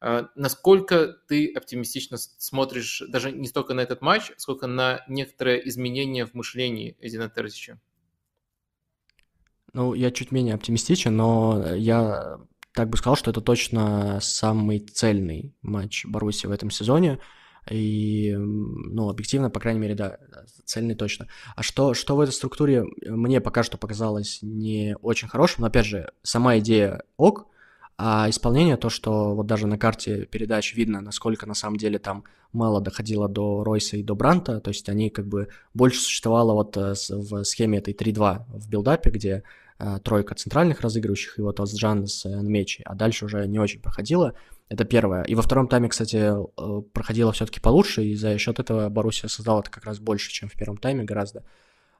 Э, насколько ты оптимистично смотришь даже не столько на этот матч, сколько на некоторые изменения в мышлении Эдина Терзича? Ну, я чуть менее оптимистичен, но я так бы сказал, что это точно самый цельный матч Баруси в этом сезоне. И, ну, объективно, по крайней мере, да, цельный точно. А что, что в этой структуре мне пока что показалось не очень хорошим, но, опять же, сама идея ок, а исполнение, то, что вот даже на карте передач видно, насколько на самом деле там мало доходило до Ройса и до Бранта, то есть они как бы больше существовало вот э, в схеме этой 3-2 в билдапе, где э, тройка центральных разыгрывающих и вот Озджан с э, Нмечи, а дальше уже не очень проходило. Это первое. И во втором тайме, кстати, э, проходило все-таки получше, и за счет этого Боруссия создала это как раз больше, чем в первом тайме гораздо.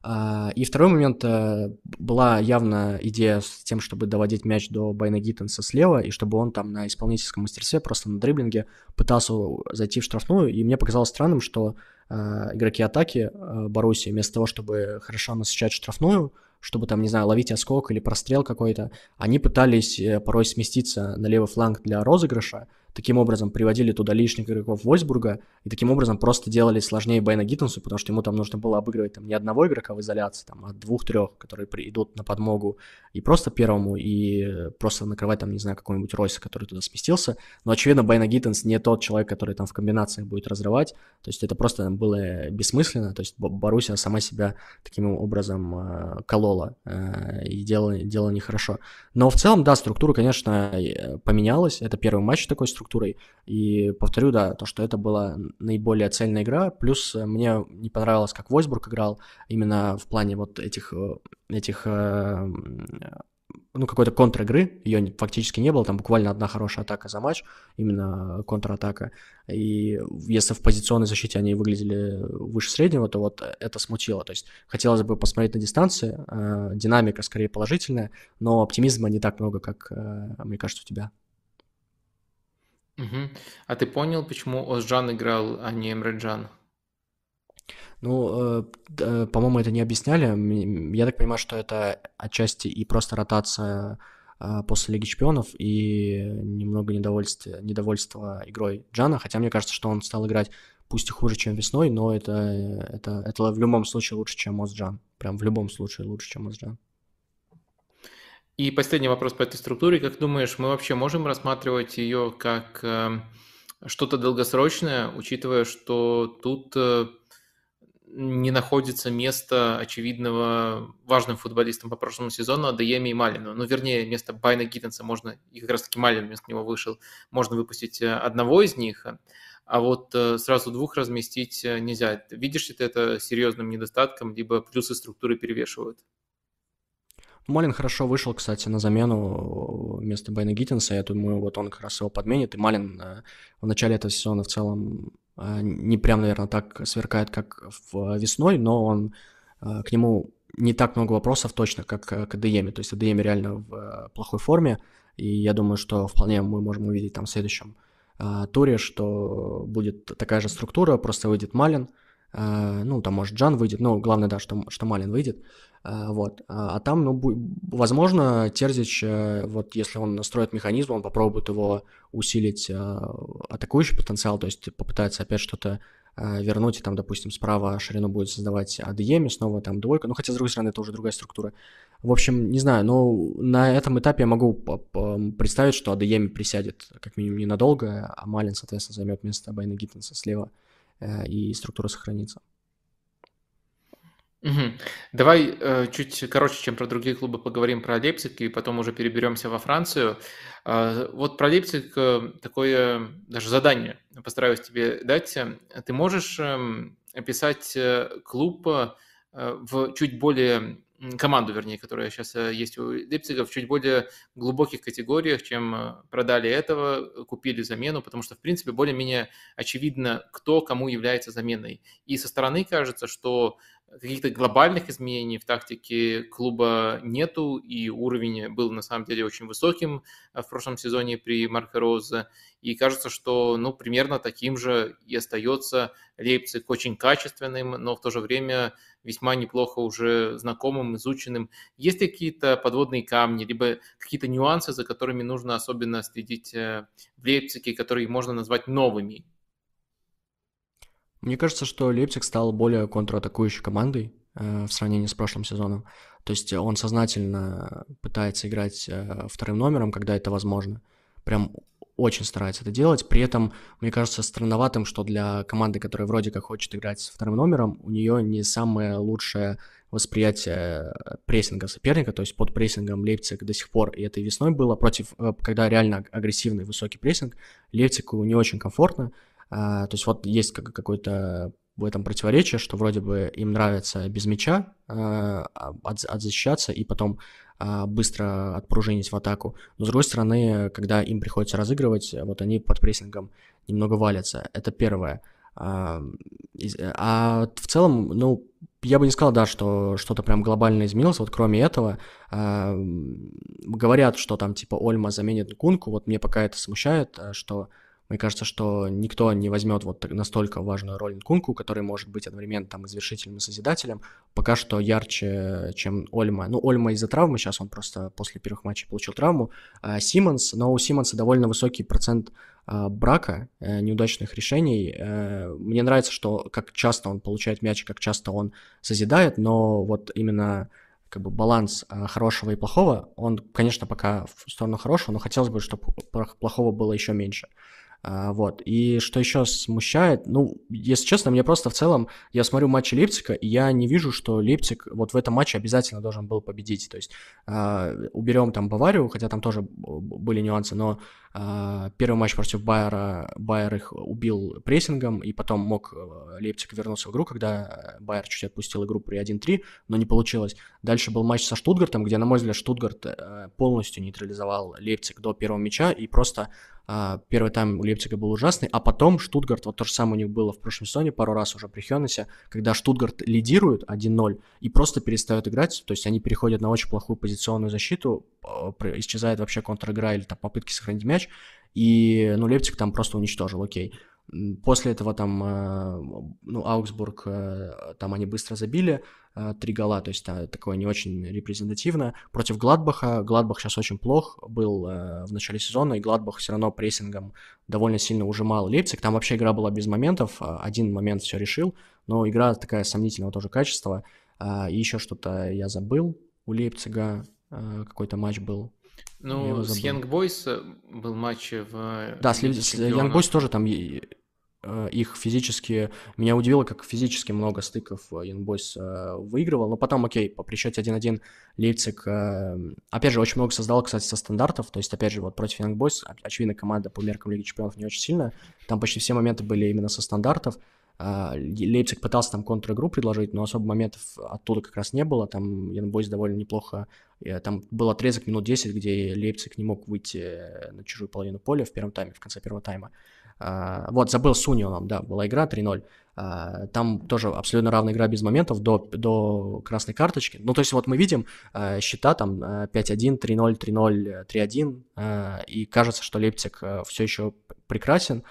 А, и второй момент, э, была явно идея с тем, чтобы доводить мяч до Байна Гиттенса слева, и чтобы он там на исполнительском мастерстве, просто на дриблинге пытался зайти в штрафную, и мне показалось странным, что э, игроки атаки Боруссии вместо того, чтобы хорошо насыщать штрафную, чтобы там, не знаю, ловить оскок или прострел какой-то, они пытались порой сместиться на левый фланг для розыгрыша, таким образом приводили туда лишних игроков Вольсбурга, и таким образом просто делали сложнее Бэйна Гиттенсу, потому что ему там нужно было обыгрывать там не одного игрока в изоляции, там, а двух-трех, которые идут на подмогу и просто первому, и просто накрывать там, не знаю, какого-нибудь Ройса, который туда сместился. Но, очевидно, Бэйна Гиттенс не тот человек, который там в комбинациях будет разрывать, то есть это просто было бессмысленно, то есть Боруссия сама себя таким образом э, колола э, и делала, делала нехорошо. Но в целом, да, структура, конечно, э, поменялась, это первый матч такой структурой, и повторю, да, то, что это была наиболее цельная игра, плюс мне не понравилось, как Войсбург играл, именно в плане вот этих, этих ну, какой-то контр-игры, ее фактически не было, там буквально одна хорошая атака за матч, именно контратака, и если в позиционной защите они выглядели выше среднего, то вот это смутило, то есть хотелось бы посмотреть на дистанции, э, динамика скорее положительная, но оптимизма не так много, как, э, мне кажется, у тебя. Угу. А ты понял, почему Озжан играл, а не Эмреджан? Ну, э, по-моему, это не объясняли. Я так понимаю, что это отчасти и просто ротация э, после Лиги Чемпионов и немного недовольства, недовольства игрой Джана, хотя мне кажется, что он стал играть пусть и хуже, чем весной, но это, это, это в любом случае лучше, чем Мосджан. Прям в любом случае лучше, чем Мосджан. И последний вопрос по этой структуре. Как думаешь, мы вообще можем рассматривать ее как э, что-то долгосрочное, учитывая, что тут э, не находится место очевидного важным футболистам по прошлому сезону Адееме и Малину. Ну, вернее, вместо Байна Гиттенса можно, и как раз-таки Малин вместо него вышел, можно выпустить э, одного из них, а вот сразу двух разместить нельзя. Видишь ли ты это серьезным недостатком, либо плюсы структуры перевешивают? Малин хорошо вышел, кстати, на замену вместо Байна Гиттенса. Я думаю, вот он как раз его подменит. И Малин в начале этого сезона в целом а, не прям, наверное, так сверкает, как в весной, но он к нему не так много вопросов точно, как к АДМе. То есть АДМ реально в плохой форме, и я думаю, что вполне мы можем увидеть там в следующем туре, что будет такая же структура, просто выйдет Малин, ну, там, может, Джан выйдет, но главное, да, что, что Малин выйдет, Э, вот. А, там, ну, возможно, Терзич, э, вот если он настроит механизм, он попробует его усилить э, атакующий потенциал, то есть попытается опять что-то вернуть, и там, допустим, справа ширину будет создавать ADM, снова там двойка, ну, хотя, с другой стороны, это уже другая структура. В общем, не знаю, но на этом этапе я могу представить, что ADM присядет как минимум ненадолго, а Малин, соответственно, займет место Байна Гиттенса слева, и структура сохранится. Угу. Давай э, чуть короче, чем про другие клубы, поговорим про Лейпциг, и потом уже переберемся во Францию. Э, вот про Лейпциг э, такое даже задание постараюсь тебе дать. Ты можешь э, описать э, клуб э, в чуть более команду, вернее, которая сейчас э, есть у Лейпцига в чуть более глубоких категориях, чем э, продали этого, купили замену, потому что, в принципе, более-менее очевидно, кто кому является заменой. И со стороны кажется, что каких-то глобальных изменений в тактике клуба нету, и уровень был на самом деле очень высоким э, в прошлом сезоне при Марко Розе, и кажется, что ну, примерно таким же и остается Лейпциг очень качественным, но в то же время весьма неплохо уже знакомым, изученным. Есть ли какие-то подводные камни, либо какие-то нюансы, за которыми нужно особенно следить э, в Лейпциге, которые можно назвать новыми? Мне кажется, что Лейпциг стал более контратакующей командой э, в сравнении с прошлым сезоном. То есть он сознательно пытается играть э, вторым номером, когда это возможно. Прям очень старается это делать. При этом, мне кажется, странноватым, что для команды, которая вроде как хочет играть с вторым номером, у нее не самое лучшее восприятие прессинга соперника, то есть под прессингом Лейпциг до сих пор, и этой весной было против, э, когда реально агрессивный высокий прессинг, Лейпцигу не очень комфортно, то есть вот есть какой-то в этом противоречие, что вроде бы им нравится без мяча а, от, отзащищаться и потом а, быстро отпружинить в атаку. Но с другой стороны, когда им приходится разыгрывать, вот они под прессингом немного валятся. Это первое. А, а в целом, ну, я бы не сказал, да, что что-то прям глобально изменилось. Вот кроме этого, а, говорят, что там типа Ольма заменит Кунку. Вот мне пока это смущает, что мне кажется, что никто не возьмет вот настолько важную роль Нкунку, который может быть одновременно там извершителем и созидателем, пока что ярче, чем Ольма. Ну, Ольма из-за травмы, сейчас он просто после первых матчей получил травму. А Симмонс, но у Симмонса довольно высокий процент э, брака, э, неудачных решений. Э, мне нравится, что как часто он получает мяч, как часто он созидает, но вот именно как бы баланс э, хорошего и плохого, он, конечно, пока в сторону хорошего, но хотелось бы, чтобы плохого было еще меньше. А, вот. И что еще смущает, ну, если честно, мне просто в целом, я смотрю матчи Лейпцига, и я не вижу, что Лейпциг вот в этом матче обязательно должен был победить. То есть э, уберем там Баварию, хотя там тоже были нюансы, но первый матч против Байера, Байер их убил прессингом, и потом мог э, Лейпциг вернуться в игру, когда Байер чуть отпустил игру при 1-3, но не получилось. Дальше был матч со Штутгартом, где, на мой взгляд, Штутгарт э, полностью нейтрализовал Лейпциг до первого мяча, и просто а, первый тайм у Лейпцига был ужасный, а потом Штутгарт, вот то же самое у них было в прошлом сезоне, пару раз уже при Хёнесе, когда Штутгарт лидирует 1-0 и просто перестает играть, то есть они переходят на очень плохую позиционную защиту, а, исчезает вообще контр-игра или там попытки сохранить мяч, и, ну, Лейпциг там просто уничтожил, окей. После этого там, э, ну, Аугсбург, э, там они быстро забили э, три гола, то есть такое не очень репрезентативно. Против Гладбаха, Гладбах сейчас очень плох был в начале сезона, и Гладбах все равно прессингом довольно сильно ужимал Лейпциг. Там вообще игра была без моментов, один момент все решил, но игра такая сомнительного тоже качества. И еще что-то я забыл у Лейпцига, какой-то матч был. Ну, с Young Boys э, был матч в... Да, с, с Young Boys тоже там э, их физически... Меня удивило, как физически много стыков Young Boys э, выигрывал, но потом, окей, по присчете 1-1 Лейпциг, опять же, очень много создал, кстати, со стандартов, то есть, опять же, вот против Young Boys, очевидно, команда по меркам Лиги Чемпионов не очень сильная, там почти все моменты были именно со стандартов, Лейпциг пытался там контр-игру предложить, но особо моментов оттуда как раз не было. Там Янбойс довольно неплохо... Э, там был отрезок минут 10, где Лейпциг не мог выйти на чужую половину поля в первом тайме, в конце первого тайма. А, вот, забыл с Унионом, да, была игра 3-0. А, там тоже абсолютно равная игра без моментов до, до красной карточки. Ну, то есть вот мы видим счета там 5-1, 3-0, 3-0, 3-1, и кажется, что Лейпциг все еще прекрасен.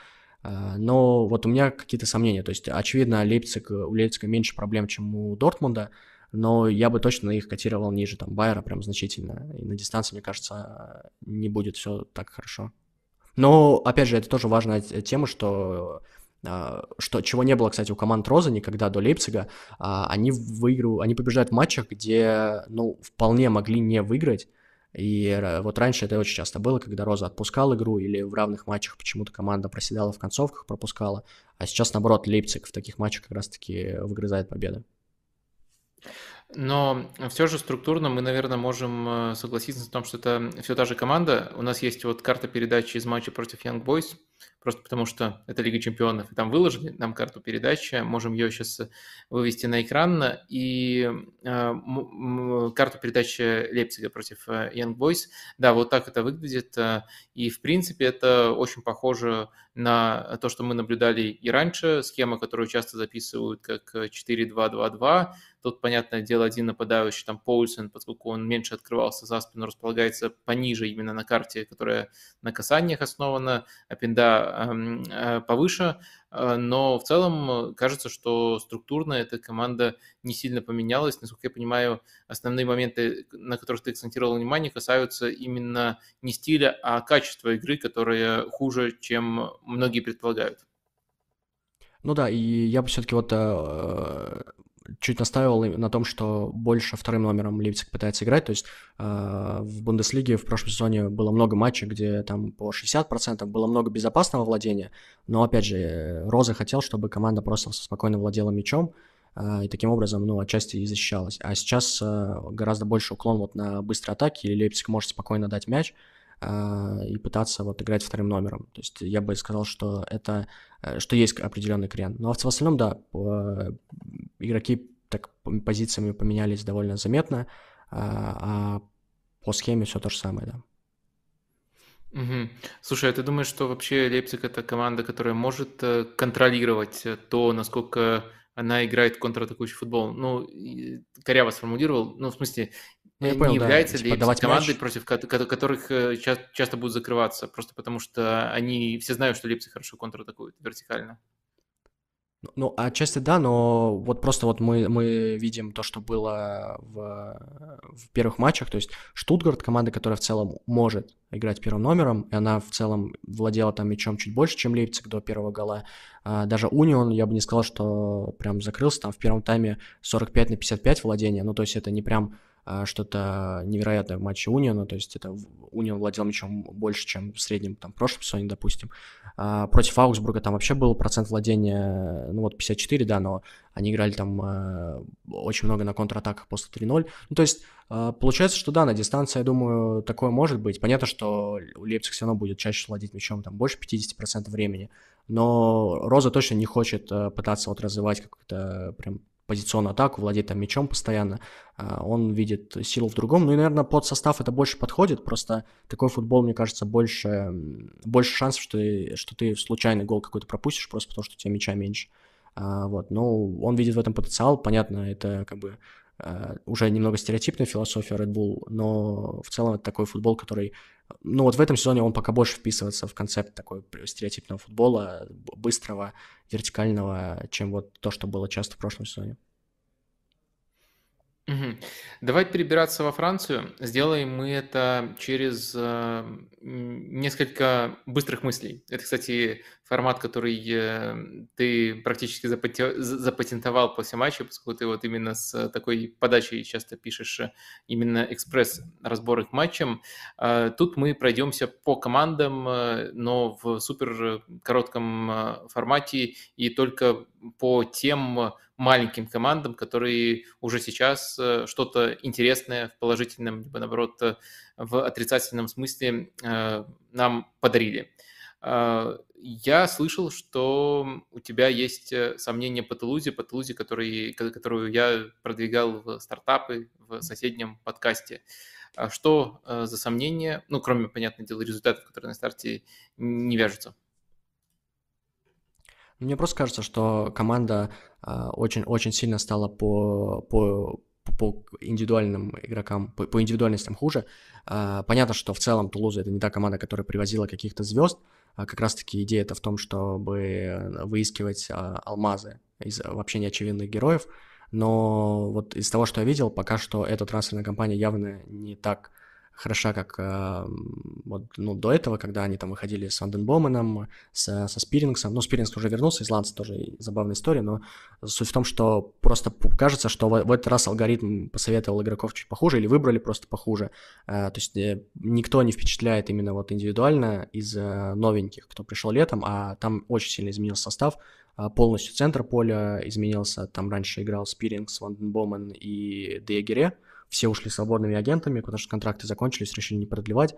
А, но вот у меня какие-то сомнения. То есть, очевидно, Лейпциг, у Лейпцига меньше проблем, чем у Дортмунда, но я бы точно их котировал ниже там Байера прям значительно. И на дистанции, мне кажется, не будет все так хорошо. Но, опять же, это тоже важная тема, что а, что, чего не было, кстати, у команд Роза никогда до Лейпцига, а, они выигрывают, они побеждают в матчах, где, ну, вполне могли не выиграть, и вот раньше это очень часто было, когда Роза отпускал игру или в равных матчах почему-то команда проседала в концовках, пропускала. А сейчас, наоборот, Лейпциг в таких матчах как раз-таки выгрызает победы. Но все же структурно мы, наверное, можем э, согласиться с том, что это все та же команда. У нас есть вот карта передачи из матча против Young Boys – просто потому что это Лига Чемпионов, и там выложили нам карту передачи, можем ее сейчас вывести на экран, и э, карту передачи Лейпцига против э, Young Boys, да, вот так это выглядит, э, и в принципе это очень похоже на то, что мы наблюдали и раньше, схема, которую часто записывают как 4-2-2-2, Тут, понятное дело, один нападающий, там Поульсен, поскольку он меньше открывался за спину, располагается пониже именно на карте, которая на касаниях основана, а Пинда э, повыше. Э, но в целом кажется, что структурно эта команда не сильно поменялась. Насколько я понимаю, основные моменты, на которых ты акцентировал внимание, касаются именно не стиля, а качества игры, которая хуже, чем многие предполагают. Ну да, и я бы все-таки вот э, чуть настаивал на том, что больше вторым номером Лейпциг пытается играть. То есть э, в Бундеслиге в прошлом сезоне было много матчей, где там по 60% было много безопасного владения. Но опять же, Роза хотел, чтобы команда просто спокойно владела мячом э, и таким образом, ну, отчасти и защищалась. А сейчас э, гораздо больше уклон вот на быстрые атаки, и Лейпциг может спокойно дать мяч и пытаться вот играть вторым номером. То есть я бы сказал, что это, э, что есть определенный крен. Но в остальном, да, игроки так позициями поменялись довольно заметно, а, а по схеме все то же самое, да. Угу. Слушай, а ты думаешь, что вообще Лейпциг это команда, которая может э, контролировать э, то, насколько она играет контратакующий футбол? Ну, коряво сформулировал, ну, в смысле, ну, не понял, является да. ли типа командой, мяч. против которых э, часто будут закрываться, просто потому что они все знают, что Лейпциг хорошо контратакует вертикально. Ну, отчасти да, но вот просто вот мы, мы видим то, что было в, в первых матчах, то есть Штутгарт, команда, которая в целом может играть первым номером, и она в целом владела там мячом чуть больше, чем Лейпциг до первого гола. А даже Унион, я бы не сказал, что прям закрылся, там в первом тайме 45 на 55 владения, ну, то есть это не прям что-то невероятное в матче Униона, то есть это Унион владел мячом больше, чем в среднем там в прошлом сезоне, допустим. А против Аугсбурга там вообще был процент владения, ну вот 54, да, но они играли там э, очень много на контратаках после 3-0. Ну то есть э, получается, что да, на дистанции, я думаю, такое может быть. Понятно, что Лейпциг все равно будет чаще владеть мячом, там больше 50% времени, но Роза точно не хочет пытаться вот развивать какой-то прям позиционную атаку, владеть там мячом постоянно, а, он видит силу в другом. Ну и, наверное, под состав это больше подходит, просто такой футбол, мне кажется, больше, больше шансов, что ты, что ты случайный гол какой-то пропустишь, просто потому что у тебя мяча меньше. А, вот, ну, он видит в этом потенциал, понятно, это как бы уже немного стереотипная философия Red Bull, но в целом это такой футбол, который, ну вот в этом сезоне он пока больше вписывается в концепт такой стереотипного футбола, быстрого, вертикального, чем вот то, что было часто в прошлом сезоне. Мгм. Давай перебираться во Францию. Сделаем мы это через э, несколько быстрых мыслей. Это, кстати, формат, который э, ты практически запатентовал после матча, поскольку ты вот именно с такой подачей часто пишешь э, именно экспресс-разборы к матчам. А, тут мы пройдемся по командам, но в супер коротком формате и только по тем маленьким командам, которые уже сейчас э, что-то интересное в положительном, либо наоборот э, в отрицательном смысле э, нам подарили. Я слышал, что у тебя есть сомнения по Тулузе, по Тулузе, который, которую я продвигал в стартапы в соседнем подкасте. Что за сомнения, ну, кроме, понятное дело, результатов, которые на старте не вяжутся? Мне просто кажется, что команда очень-очень а, сильно стала по, по, по индивидуальным игрокам, по, по индивидуальностям хуже. А, понятно, что в целом Тулуза это не та команда, которая привозила каких-то звезд. А как раз-таки идея это в том, чтобы выискивать алмазы из вообще неочевидных героев. Но вот из того, что я видел, пока что эта трансферная компания явно не так хороша, как э, вот, ну, до этого, когда они там выходили с Ванденбоменом, с, со Спирингсом. Ну, Спирингс уже вернулся, Исландцы тоже забавная история, но суть в том, что просто кажется, что в, в этот раз алгоритм посоветовал игроков чуть похуже или выбрали просто похуже. Э, то есть э, никто не впечатляет именно вот индивидуально из э, новеньких, кто пришел летом, а там очень сильно изменился состав. Э, полностью центр поля изменился. Там раньше играл Спирингс, Ванденбомен и Деегере все ушли свободными агентами, потому что контракты закончились, решили не продлевать.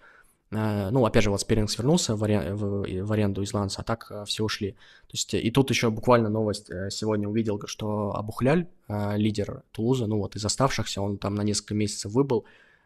Э, ну, опять же, вот Спирингс вернулся в, в аренду из Ланса, а так э, все ушли. То есть, и тут еще буквально новость э, сегодня увидел, что Абухляль, лидер Тулуза, ну вот из оставшихся, он там на несколько месяцев выбыл,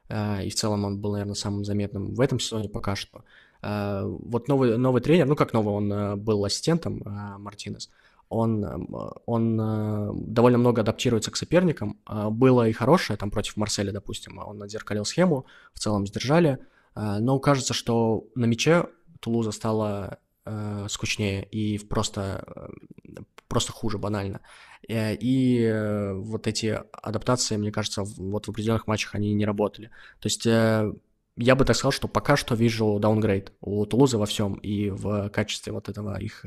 и в целом он был, наверное, самым заметным в этом сезоне пока что. Вот новый, новый тренер, ну как новый, он был ассистентом Мартинес, он, эм, он э, довольно много адаптируется к соперникам. А, было и хорошее, там против Марселя, допустим, он отзеркалил схему, в целом сдержали, а, но кажется, что на мяче Тулуза стала э, скучнее и просто, э, просто хуже банально. И вот эти адаптации, мне кажется, вот в определенных матчах они не работали. То есть я бы так сказал, что пока что вижу даунгрейд у Тулузы во всем и в качестве вот этого их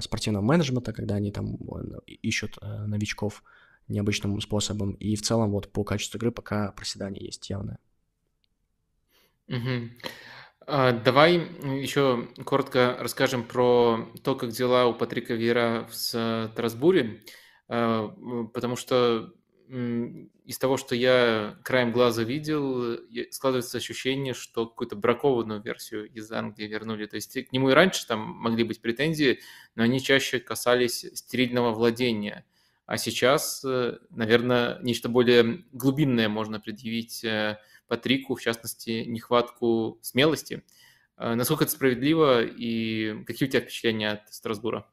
спортивного менеджмента, когда они там ищут э, новичков необычным способом. И в целом вот по качеству игры пока проседание есть явное. Угу. А, давай еще коротко расскажем про то, как дела у Патрика Вера в Страсбуре, а, потому что из того, что я краем глаза видел, складывается ощущение, что какую-то бракованную версию из Англии вернули. То есть к нему и раньше там могли быть претензии, но они чаще касались стерильного владения. А сейчас, э, наверное, нечто более глубинное можно предъявить э, Патрику, в частности, нехватку смелости. Э, насколько это справедливо и какие у тебя впечатления от Страсбура?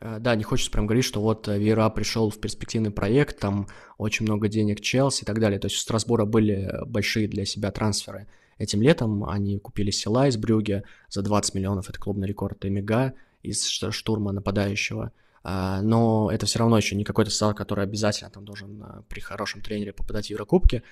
Э, да, не хочется прям говорить, что вот э, Вера пришел в перспективный проект, там очень много денег Челси и так далее. То есть у Страсбура были большие для себя трансферы этим летом. Они купили Сила из Брюге за 20 миллионов, это клубный рекорд Эмига, из штурма нападающего. А, но это все равно еще не какой-то состав, который обязательно там должен при хорошем тренере попадать в Еврокубки.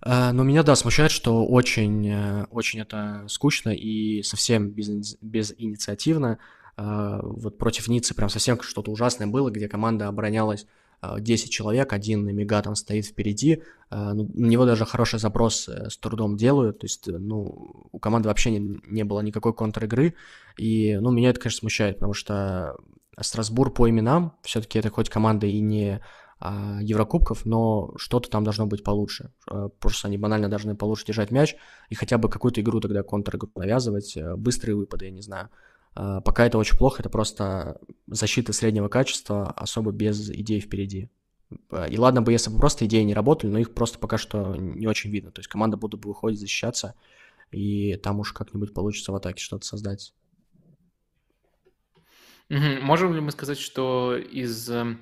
А, но меня, да, смущает, что очень, э, очень это скучно и совсем без, безинициативно. Вот против Ниццы прям совсем что-то ужасное было, где команда оборонялась 10 человек, один мега там стоит впереди, ну, на него даже хороший запрос э, с трудом делают, то есть, ну, у команды вообще не, не было никакой контр-игры, и, ну, меня это, конечно, смущает, потому что Страсбур по именам, все-таки это хоть команда и не а, Еврокубков, но что-то там должно быть получше. А, просто они банально должны получше держать мяч и хотя бы какую-то игру тогда контр навязывать, э, быстрые выпады, я не знаю. А, пока это очень плохо, это просто защита среднего качества, особо без идей впереди. А, и ладно бы, если бы просто идеи не работали, но их просто пока что не очень видно. То есть команда будет бы выходить защищаться, и там уж как-нибудь получится в атаке что-то создать. Можем ли мы сказать, что из эм,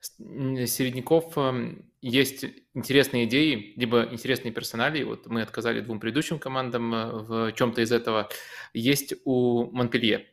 середняков эм, есть интересные идеи, либо интересные персонали? Вот мы отказали двум предыдущим командам э, в чем-то из этого. Есть у Монпелье.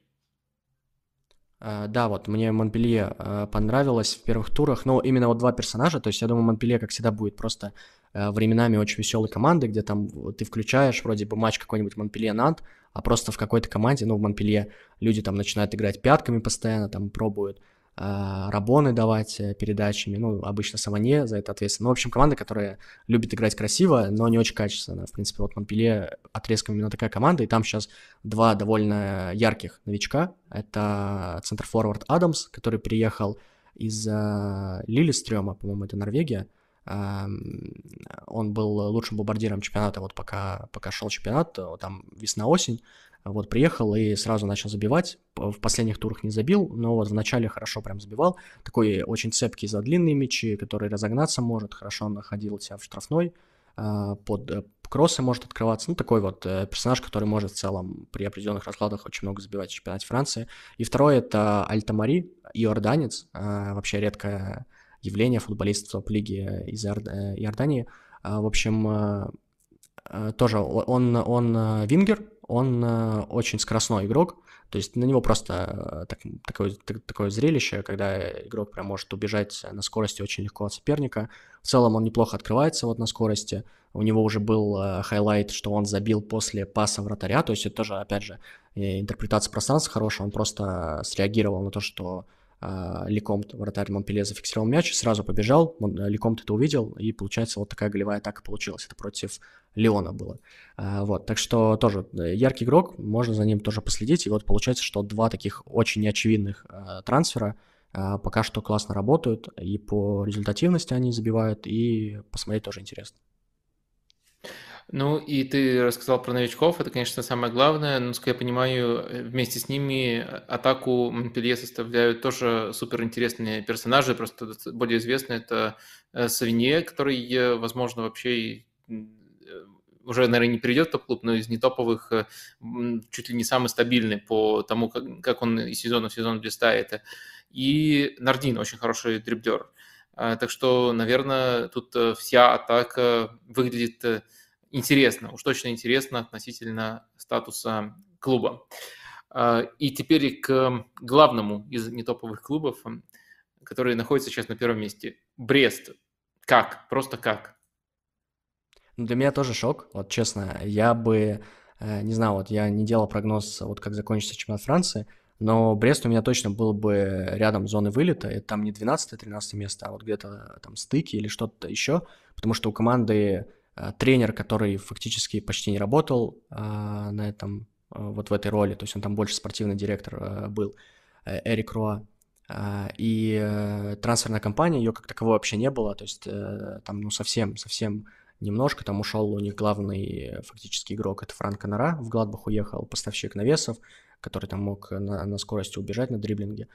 Uh, да, вот мне Монпелье uh, понравилось в первых турах, но именно вот два персонажа, то есть я думаю, Монпелье, как всегда, будет просто uh, временами очень веселой командой, где там ты включаешь вроде бы матч какой-нибудь Монпелье-Нант, а просто в какой-то команде, ну, в Монпелье, люди там начинают играть пятками постоянно, там пробуют э, рабоны давать э, передачами, ну, обычно Саванье за это ответственно. Ну, в общем, команда, которая любит играть красиво, но не очень качественно. В принципе, вот Монпелье отрезком именно такая команда, и там сейчас два довольно ярких новичка. Это центр-форвард Адамс, который приехал из э, Лилистрема, по-моему, это Норвегия, он был лучшим бомбардиром чемпионата, вот пока, пока шел чемпионат, там весна-осень, вот приехал и сразу начал забивать, в последних турах не забил, но вот в начале хорошо прям забивал, такой очень цепкий за длинные мячи, который разогнаться может, хорошо находил себя в штрафной, а, под э, кроссы может открываться, ну такой вот э, персонаж, который может в целом при определенных раскладах очень много забивать в чемпионате Франции. И второй это Альтамари, иорданец, а, вообще редкая явление футболистов топ-лиги из Иордании. А, в общем, тоже он, он вингер, он очень скоростной игрок, то есть на него просто так, такое, такое зрелище, когда игрок прям может убежать на скорости очень легко от соперника. В целом он неплохо открывается вот на скорости. У него уже был хайлайт, что он забил после паса вратаря, то есть это тоже, опять же, интерпретация пространства хорошая, он просто среагировал на то, что Лекомт, вратарь Монпелье, зафиксировал мяч, сразу побежал, Лекомт это увидел, и получается вот такая голевая атака получилась. Это против Леона было. А, вот, так что тоже э, яркий игрок, можно за ним тоже последить. И вот получается, что два таких очень неочевидных а, трансфера пока что классно работают, и по результативности они забивают, и посмотреть тоже интересно. Ну, и ты рассказал про новичков, это, конечно, самое главное, но, насколько я понимаю, вместе с ними атаку Монпелье составляют тоже суперинтересные персонажи, просто более известный это э, Савинье, который, э, возможно, вообще э, уже, наверное, не перейдет в топ-клуб, но из нетоповых чуть ли не самый стабильный по тому, как, он из сезона в сезон блистает. И Нардин очень хороший дриблер. Так что, наверное, тут вся атака выглядит интересно, уж точно интересно относительно статуса клуба. А, и теперь к главному из нетоповых клубов, который находится сейчас на первом месте. Брест. Как? Просто как? Ну, для меня тоже шок, вот честно. Я бы, э, не знаю, вот я не делал прогноз, вот как закончится чемпионат Франции, но Брест у меня точно был бы рядом зоны вылета, это там не 12-13 место, а вот где-то там стыки или что-то еще, потому что у команды тренер, который фактически почти не работал а, на этом, э, вот в этой роли, то есть он там больше спортивный директор был, Эрик Руа, и трансферная компания, ее как таковой вообще не было, то есть там, ну, совсем, совсем немножко, там ушел у них главный фактически игрок, это Франк Канара, в Гладбах уехал, поставщик навесов, который там мог на, на скорости убежать на дриблинге,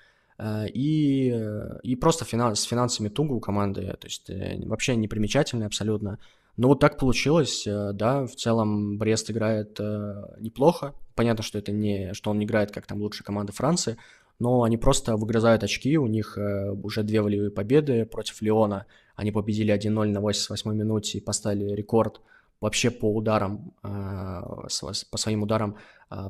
и, и просто финанс, с финансами туго у команды, то есть вообще непримечательный абсолютно, ну, вот так получилось, э, да, в целом Брест играет э, неплохо. Понятно, что это не, что он не играет как там лучшая команда Франции, но они просто выгрызают очки, у них э, уже две волевые победы против Леона. Они победили 1-0 на 88 минуте и поставили рекорд вообще по ударам, по своим ударам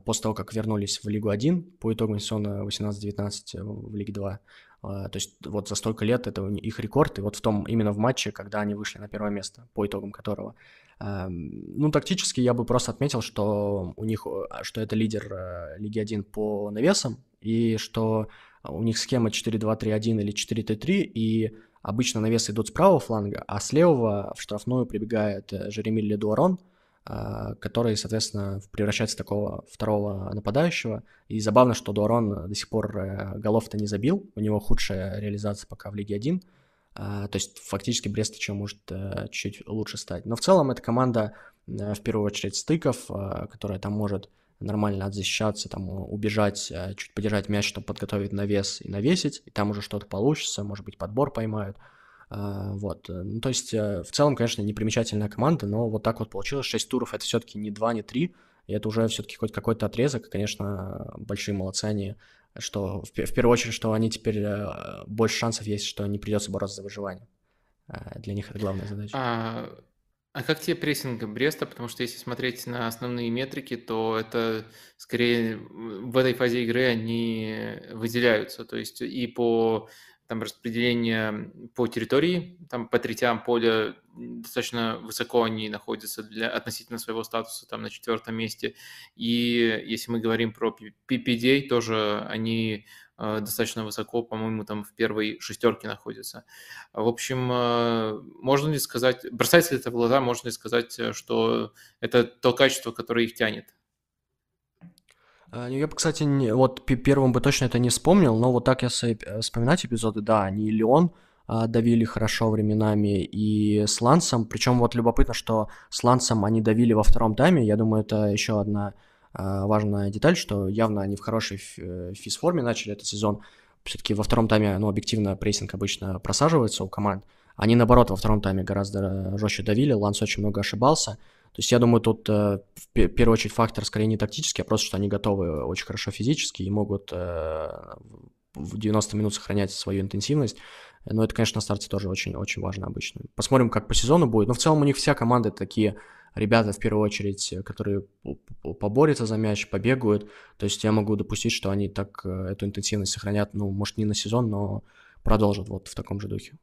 после того, как вернулись в Лигу 1 по итогам сезона 18-19 в Лиге 2. То есть вот за столько лет это их рекорд, и вот в том, именно в матче, когда они вышли на первое место, по итогам которого. Ну, тактически я бы просто отметил, что у них, что это лидер Лиги 1 по навесам, и что у них схема 4-2-3-1 или 4-3-3, и обычно навесы идут с правого фланга, а с левого в штрафную прибегает э, Жереми Ледуарон, а, который, соответственно, превращается в такого второго нападающего. И забавно, что Дуарон до сих пор э, голов-то не забил, у него худшая реализация пока в Лиге 1, а, то есть фактически Брест еще может э, чуть лучше стать. Но в целом это команда, в первую очередь, стыков, которая там может нормально отзащищаться, там, убежать, э, чуть подержать мяч, чтобы подготовить навес и навесить, и там уже что-то получится, может быть, подбор поймают. А, вот, ну, то есть, э, в целом, конечно, непримечательная команда, но вот так вот получилось, 6 туров, это все-таки не 2, не 3, и это уже все-таки хоть какой-то отрезок, конечно, большие молодцы они, что в, в первую очередь, что они теперь э, больше шансов есть, что не придется бороться за выживание. Для них это главная задача. А, а как тебе прессинг Бреста? Потому что если смотреть на основные метрики, то это скорее в этой фазе игры они выделяются. То есть и по там распределение по территории, там по третям поля достаточно высоко они находятся для, относительно своего статуса, там на четвертом месте. И если мы говорим про PPD, тоже они Э, достаточно высоко, по-моему, там в первой шестерке находится. В общем, э, можно ли сказать, бросается ли это в глаза, можно ли сказать, э, что это то качество, которое их тянет? А, я бы, кстати, не, вот первым бы точно это не вспомнил, но вот так я вспоминать эпизоды, да, они и Леон а, давили хорошо временами и с Лансом, причем вот любопытно, что с Лансом они давили во втором тайме, я думаю, это еще одна а, важная деталь, что явно они в хорошей э, физформе начали этот сезон. Все-таки во втором тайме, ну, объективно, прессинг обычно просаживается у команд. Они, наоборот, во втором тайме гораздо жестче давили, Ланс очень много ошибался. То есть я думаю, тут э, в первую очередь фактор скорее не тактический, а просто, что они готовы очень хорошо физически и могут э, в 90 минут сохранять свою интенсивность. Но это, конечно, на старте тоже очень-очень важно обычно. Посмотрим, как по сезону будет. Но в целом у них вся команда такие ребята, в первую очередь, которые поборются за мяч, побегают. То есть я могу допустить, что они так э, эту интенсивность сохранят, ну, может, не на сезон, но продолжат вот в таком же духе.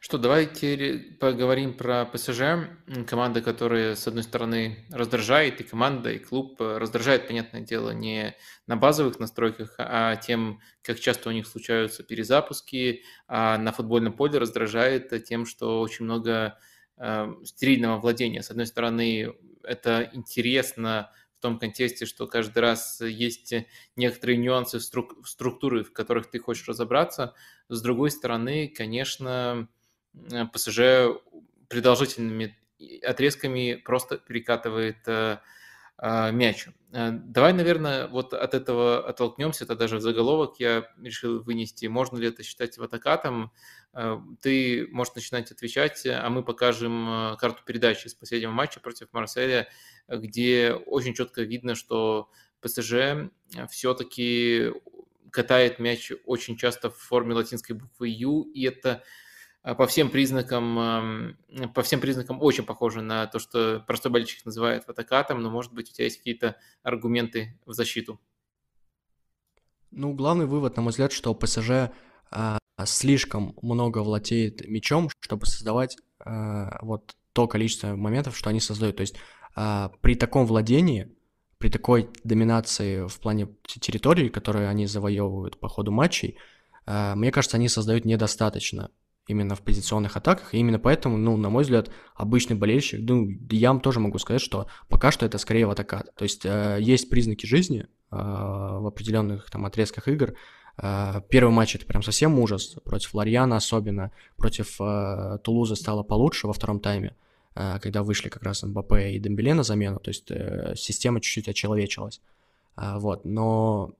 Что, давайте поговорим про ПСЖ. Команда, которая, с одной стороны, раздражает, и команда, и клуб раздражает, понятное дело, не на базовых настройках, а тем, как часто у них случаются перезапуски, а на футбольном поле раздражает тем, что очень много э, стерильного владения. С одной стороны, это интересно в том контексте, что каждый раз есть некоторые нюансы струк- структуры, в которых ты хочешь разобраться. С другой стороны, конечно, Э, ПСЖ продолжительными отрезками просто перекатывает э, э, мяч. Давай, наверное, вот от этого оттолкнемся. Это даже в заголовок я решил вынести. Можно ли это считать ватакатом? Ты можешь начинать отвечать, а мы покажем карту передачи с последнего матча против Марселя, где очень четко видно, что ПСЖ все-таки катает мяч очень часто в форме латинской буквы Ю, и это по всем признакам, по всем признакам очень похоже на то, что простой болельщик называет фотокатом, но, может быть, у тебя есть какие-то аргументы в защиту? Ну, главный вывод, на мой взгляд, что ПСЖ а, слишком много владеет мячом, чтобы создавать а, вот то количество моментов, что они создают. То есть а, при таком владении, при такой доминации в плане территории, которую они завоевывают по ходу матчей, а, мне кажется, они создают недостаточно именно в позиционных атаках, и именно поэтому, ну, на мой взгляд, обычный болельщик, ну, я вам тоже могу сказать, что пока что это скорее в атака. То есть э, есть признаки жизни э, в определенных там отрезках игр. Э, первый матч это прям совсем ужас, против Ларьяна особенно, против э, Тулуза стало получше во втором тайме, э, когда вышли как раз МБП и Дембеле на замену, то есть э, система чуть-чуть очеловечилась. Э, вот, но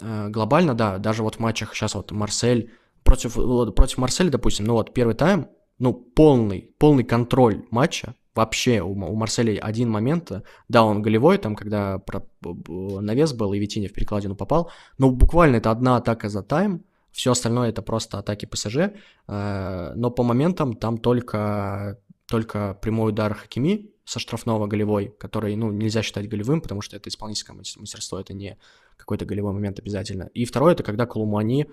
э, глобально, да, даже вот в матчах сейчас вот Марсель против, против Марселя, допустим, ну вот первый тайм, ну полный, полный контроль матча, вообще у, у Марселя один момент, да, он голевой, там, когда про, навес был, и Витиня в перекладину попал, но буквально это одна атака за тайм, все остальное это просто атаки ПСЖ, э, но по моментам там только только прямой удар Хакими со штрафного голевой, который, ну, нельзя считать голевым, потому что это исполнительское мастерство, это не какой-то голевой момент обязательно. И второе, это когда Колумани,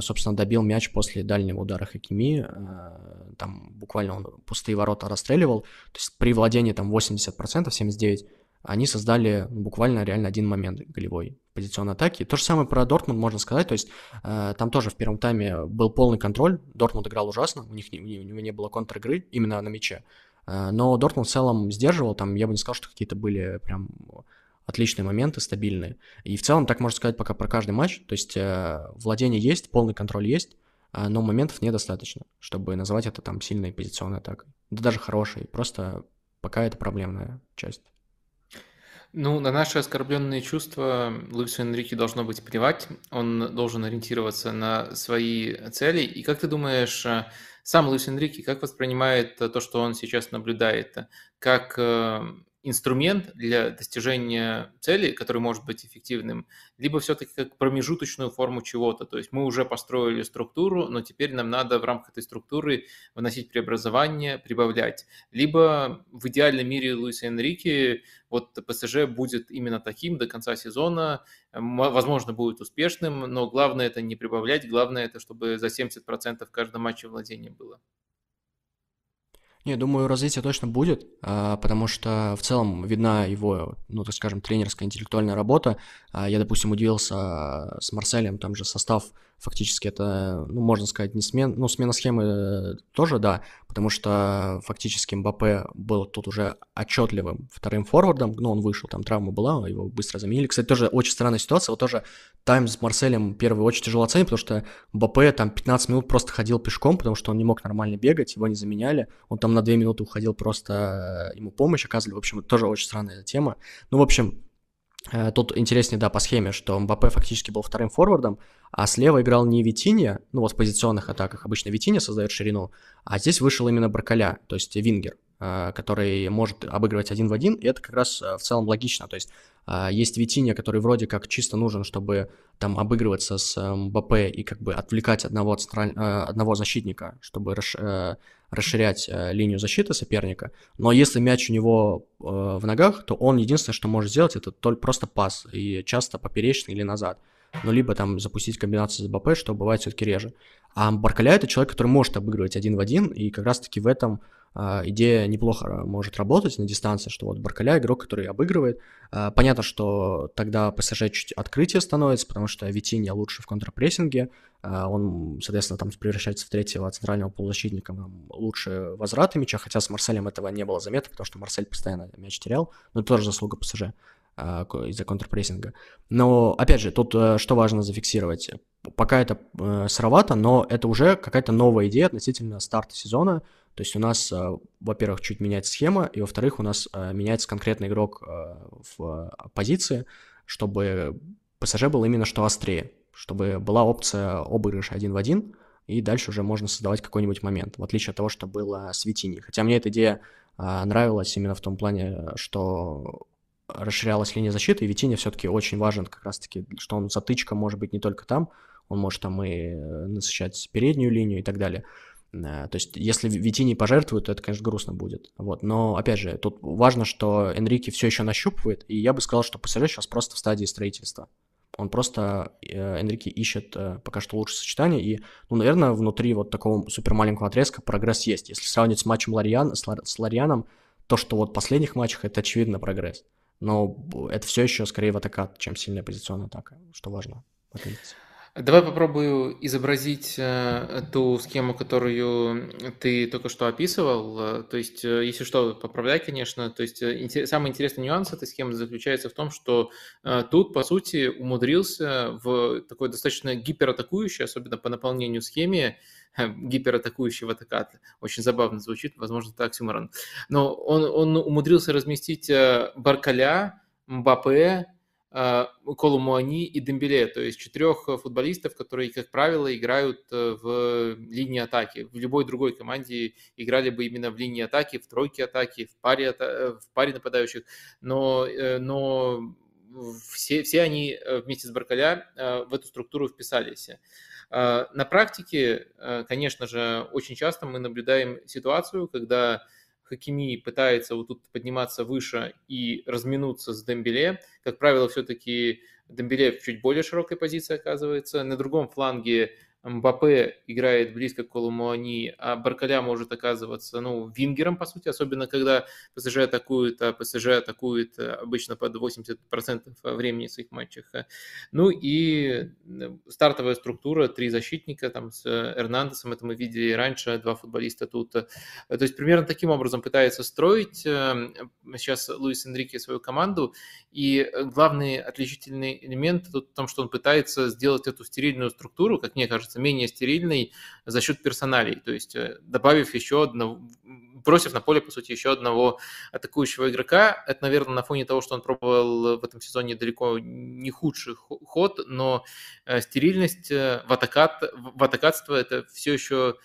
собственно, добил мяч после дальнего удара Хакими, а, там буквально он пустые ворота расстреливал, то есть при владении там 80%, 79%, они создали буквально реально один момент голевой позиционной атаки. То же самое про Дортмунд можно сказать, то есть э, там тоже в первом тайме был полный контроль, Дортмунд играл ужасно, у них не, у него не было контр-игры именно на мяче, э, но Дортмунд в целом сдерживал, там я бы не сказал, что какие-то были прям отличные моменты, стабильные. И в целом так можно сказать пока про каждый матч, то есть э, владение есть, полный контроль есть, э, но моментов недостаточно, чтобы называть это там сильной позиционной атакой. Да даже хорошей, просто пока это проблемная часть. Ну, на наши оскорбленные чувства Луису Энрике должно быть плевать. Он должен ориентироваться на свои цели. И как ты думаешь, э, сам Луис Энрике как воспринимает то, что он сейчас наблюдает? Как э, инструмент для достижения цели, который может быть эффективным, либо все-таки как промежуточную форму чего-то. То есть мы уже построили структуру, но теперь нам надо в рамках этой структуры вносить преобразование, прибавлять. Либо в идеальном мире Луиса Энрике вот ПСЖ будет именно таким до конца сезона, возможно, будет успешным, но главное это не прибавлять, главное это, чтобы за 70% в каждом матче владения было. Не, думаю, развитие точно будет, а, потому что в целом видна его, ну, так скажем, тренерская интеллектуальная работа. А, я, допустим, удивился с Марселем, там же состав фактически это, ну, можно сказать, не смен, ну, смена схемы э, тоже, да, потому что фактически Мбаппе был тут уже отчетливым вторым форвардом, ну, он вышел, там травма была, его быстро заменили. Кстати, тоже очень странная ситуация, вот тоже тайм с Марселем первый очень тяжело оценить, потому что Мбаппе там 15 минут просто ходил пешком, потому что он не мог нормально бегать, его не заменяли, он там на 2 минуты уходил, просто ему помощь оказывали, в общем, это тоже очень странная тема. Ну, в общем, Э, тут интереснее, да, по схеме, что Мбаппе фактически был вторым форвардом, а слева играл не Витинья, ну вот в позиционных атаках обычно Витинья создает ширину, а здесь вышел именно Баркаля, то есть Вингер, э, который может обыгрывать один в один, и это как раз э, в целом логично, то есть есть Витинья, который вроде как чисто нужен, чтобы там обыгрываться с Мбаппе и как бы отвлекать одного, централь... одного защитника, чтобы расширять э, линию защиты соперника, но если мяч у него э, в ногах, то он единственное, что может сделать, это только просто пас, и часто поперечный или назад. Ну, либо там запустить комбинацию с БП, что бывает все-таки реже. А Баркаля это человек, который может обыгрывать один в один, и как раз-таки в этом а, идея неплохо может работать на дистанции, что вот Баркаля игрок, который обыгрывает. А, понятно, что тогда ПСЖ чуть открытие становится, потому что Витинья лучше в контрпрессинге, а, он, соответственно, там превращается в третьего центрального полузащитника, лучше возвраты мяча, хотя с Марселем этого не было заметно, потому что Марсель постоянно мяч терял, но это тоже заслуга ПСЖ из-за контрпрессинга. Но, опять же, тут э, что важно зафиксировать. Пока это э, сыровато, но это уже какая-то новая идея относительно старта сезона, то есть у нас, э, во-первых, чуть меняется схема, и во-вторых, у нас э, меняется конкретный игрок э, в позиции, чтобы ПСЖ был именно что острее, чтобы была опция обыгрыша один в один, и дальше уже можно создавать какой-нибудь момент, в отличие от того, что было с Витини. Хотя мне эта идея нравилась именно в том плане, что расширялась линия защиты, и Витини все-таки очень важен как раз-таки, что он затычка может быть не только там, он может там и насыщать переднюю линию и так далее. Э, то есть, если Витини пожертвует, то это, конечно, грустно будет. Вот. Но, опять же, тут важно, что Энрике все еще нащупывает, и я бы сказал, что ПСЖ сейчас просто в стадии строительства. Он просто, э, Энрике ищет э, пока что лучшее сочетание, и, ну, наверное, внутри вот такого супер маленького отрезка прогресс есть. Если сравнивать с матчем Лариан, с, Лар, с Ларианом, то, что вот в последних матчах, это очевидно прогресс. Но это все еще скорее в атака, чем сильная позиционная атака, что важно отметить. Давай попробую изобразить э, ту схему, которую ты только что описывал. То есть, э, если что, поправляй, конечно. То есть, э, самый интересный нюанс этой схемы заключается в том, что тут, по сути, умудрился в такой достаточно гиператакующей, особенно по наполнению схеме, гиператакующий в атакат. Очень забавно звучит, возможно, это оксюморон. Но он, он умудрился разместить Баркаля, Мбаппе, Колумуани и Дембеле, то есть четырех футболистов, которые, как правило, играют э, в линии атаки. В любой другой команде играли бы именно в линии атаки, в тройке атаки, в паре, э, в паре нападающих, но, э, но все, все они вместе с Баркаля в эту структуру вписались. На практике, конечно же, очень часто мы наблюдаем ситуацию, когда Хакими пытается вот тут подниматься выше и разминуться с Дембеле. Как правило, все-таки Дембеле в чуть более широкой позиции оказывается. На другом фланге Мбаппе играет близко к Колумуани, а Баркаля может оказываться, ну, вингером, по сути, особенно когда ПСЖ атакует, а ПСЖ атакует э, обычно под 80% времени в своих матчах. Ну и э, стартовая структура, три защитника, там с Эрнандесом, это мы видели раньше, два футболиста тут. То есть примерно таким образом пытается строить э, сейчас Луис Энрике свою команду, и главный отличительный элемент тут в том, что он пытается сделать эту стерильную структуру, как мне кажется, менее стерильной за счет персоналей. То есть э, добавив еще одного, бросив на поле, по сути, еще одного атакующего игрока. Это, наверное, на фоне того, что он пробовал в этом сезоне далеко не худший ход, но э, стерильность, э, в, атакат, в атакатство это все еще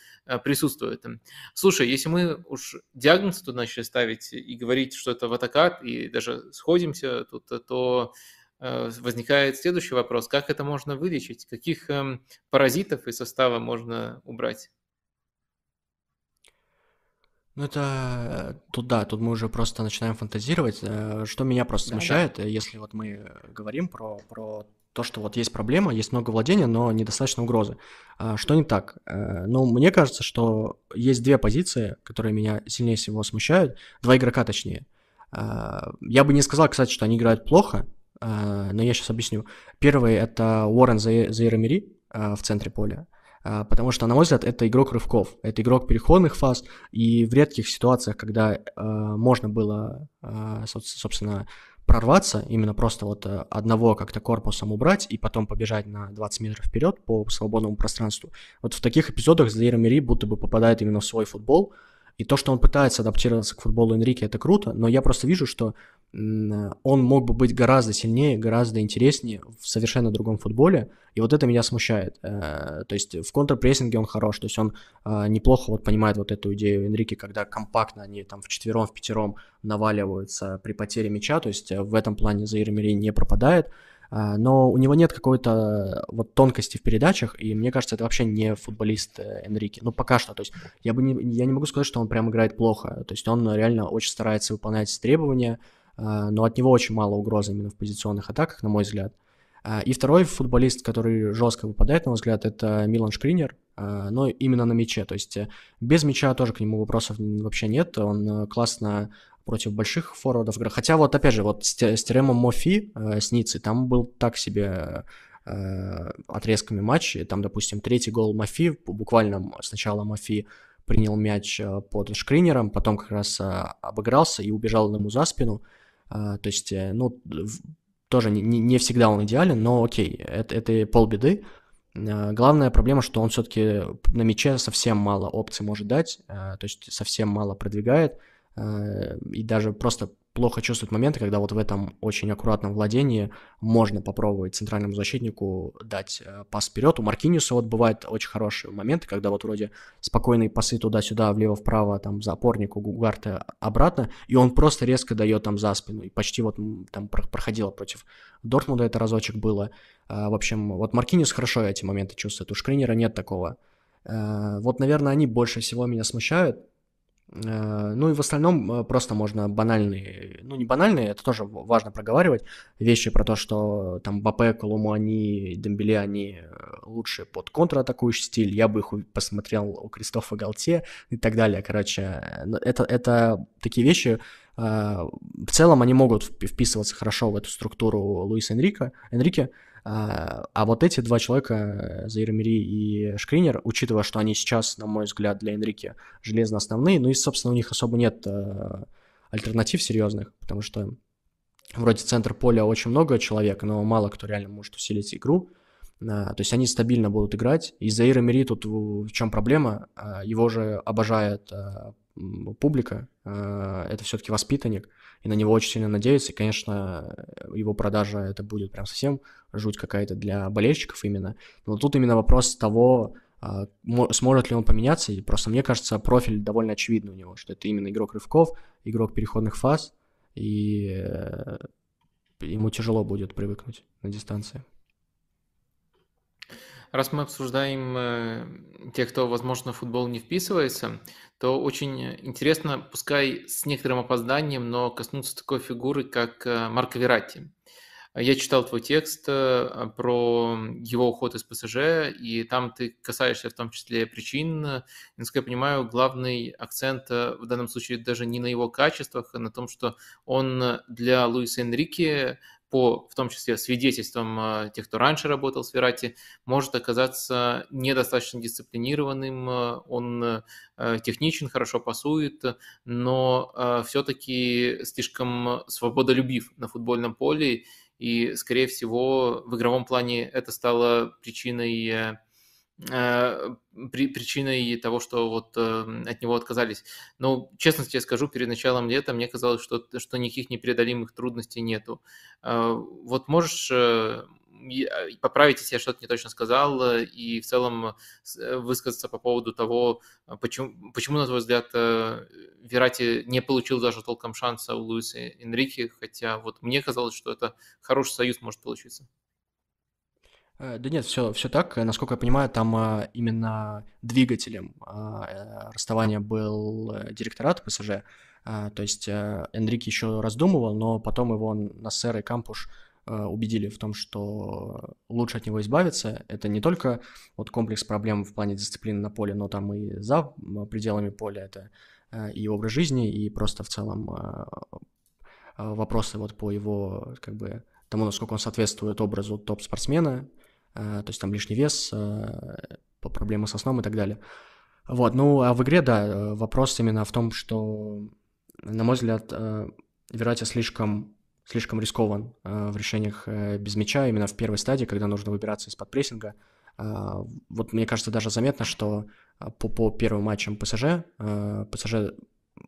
присутствует. Слушай, если мы уж диагноз тут начали ставить и говорить, что это в атакат, и даже сходимся тут, то возникает следующий вопрос. Как это можно вылечить? Каких эм, паразитов из состава можно убрать? Ну, это э, тут да, тут мы уже просто начинаем фантазировать. Э, что меня просто смущает, да, да. если вот мы говорим про, про то, что вот есть проблема, есть много владения, но недостаточно угрозы. А что не так? Ну, мне кажется, что есть две позиции, которые меня сильнее всего смущают. Два игрока, точнее. Я бы не сказал, кстати, что они играют плохо, но я сейчас объясню. Первый — это Уоррен Заирамири а, в центре поля, а, потому что, на мой взгляд, это игрок рывков, это игрок переходных фаз, и в редких ситуациях, когда можно было, собственно, прорваться, именно просто вот одного как-то корпусом убрать и потом побежать на 20 метров вперед по свободному пространству. Вот в таких эпизодах Заир Мири будто бы попадает именно в свой футбол, и то, что он пытается адаптироваться к футболу Энрике, это круто, но я просто вижу, что он мог бы быть гораздо сильнее, гораздо интереснее в совершенно другом футболе, и вот это меня смущает. Э, то есть в контрпрессинге он хорош, то есть он э, неплохо вот понимает вот эту идею Энрике, когда компактно они там в четвером, в пятером наваливаются при потере мяча, то есть в этом плане Заир Мири не пропадает, э, но у него нет какой-то вот тонкости в передачах, и мне кажется, это вообще не футболист Энрике. Ну, пока что, то есть я, бы не, я не могу сказать, что он прям играет плохо, то есть он реально очень старается выполнять требования, а, но от него очень мало угрозы именно в позиционных атаках, на мой взгляд. А, и второй футболист, который жестко выпадает, на мой взгляд, это Милан Шкринер, а, но именно на мяче. То есть э, без мяча тоже к нему вопросов вообще нет. Он э, классно против больших форвардов. Хотя вот, опять же, вот с, с Теремом Мофи, э, с Ницей, там был так себе э, отрезками матч. Там, допустим, третий гол Мофи, буквально сначала Мофи принял мяч под Шкринером, потом как раз обыгрался и убежал ему за спину. А, то есть, э, ну, тоже не, не всегда он идеален, но окей, это, это полбеды. Главная проблема, что он все-таки на мяче совсем мало опций может дать, то есть совсем мало продвигает, и даже просто плохо чувствует моменты, когда вот в этом очень аккуратном владении можно попробовать центральному защитнику дать э, пас вперед. У Маркиниуса вот бывают очень хорошие моменты, когда вот вроде спокойные пасы туда-сюда, влево-вправо, там за опорнику Гугарта обратно, и он просто резко дает там за спину. И почти вот там проходило против Дортмунда это разочек было. Э, в общем, вот Маркиниус хорошо эти моменты чувствует, у Шкринера нет такого. Э, вот, наверное, они больше всего меня смущают. Э, ну и в остальном э, просто можно банальные, ну не банальные, это тоже важно проговаривать, вещи про то, что там Бапе, Колуму, они, Дембеле, они э, лучше под контратакующий стиль, я бы их посмотрел у Кристофа Галте и так далее, короче, это, это такие вещи, в целом они могут вписываться хорошо в эту структуру Луиса Энрика, Энрике, а, а вот эти два человека, э, Заир Мири и Шкринер, учитывая, что они сейчас, на мой взгляд, для Энрике железно основные, ну и, собственно, у них особо нет э, альтернатив серьезных, потому что вроде центр поля очень много человек, но мало кто реально может усилить игру. А, то есть они стабильно будут играть. И Заира Мири тут в чем проблема? А, его же обожает публика, это все-таки воспитанник, и на него очень сильно надеются, и, конечно, его продажа это будет прям совсем жуть какая-то для болельщиков именно. Но тут именно вопрос того, а, сможет ли он поменяться, и просто мне кажется, профиль довольно очевидный у него, что это именно игрок рывков, игрок переходных фаз, и э, ему тяжело будет привыкнуть на дистанции. Раз мы обсуждаем э, тех, кто, возможно, в футбол не вписывается, то очень интересно, пускай с некоторым опозданием, но коснуться такой фигуры, как э, Марко Вератти. Я читал твой текст э, про его уход из ПСЖ, и там ты касаешься в том числе причин. Насколько я понимаю, главный акцент в данном случае даже не на его качествах, а на том, что он для Луиса Энрике по, в том числе, свидетельствам а, тех, кто раньше работал с Верати, может оказаться недостаточно дисциплинированным, а, он а, техничен, хорошо пасует, но все-таки слишком свободолюбив на футбольном поле, и, скорее всего, в игровом плане это стало причиной Э, при, причиной того, что вот э, от него отказались. Но, честно тебе скажу, перед началом лета мне казалось, что, что никаких непреодолимых трудностей нету. Э, вот можешь поправить, если я что-то не точно сказал, и в целом высказаться по поводу того, почему, почему на твой взгляд, Верати не получил даже толком шанса у Луиса Энрике, хотя вот мне казалось, что это хороший союз может получиться. Э, да нет, все, все так. Насколько я понимаю, там а, именно двигателем а, э, расставания был э, директорат ПСЖ. А, то есть Энрике еще раздумывал, но потом его Нассер и Кампуш убедили в том, что лучше от него избавиться. Это не только вот комплекс проблем в плане дисциплины на поле, но там и за пределами поля это и образ жизни, и просто в целом вопросы вот по его как бы тому, насколько он соответствует образу топ-спортсмена, то есть там лишний вес, э, проблемы со сном и так далее. Вот, ну, а в игре, да, э, вопрос именно в том, что, на мой взгляд, Верати слишком, слишком рискован в решениях без мяча, именно в первой стадии, когда нужно выбираться из-под прессинга. Вот мне кажется, даже заметно, что по, по первым матчам ПСЖ, ПСЖ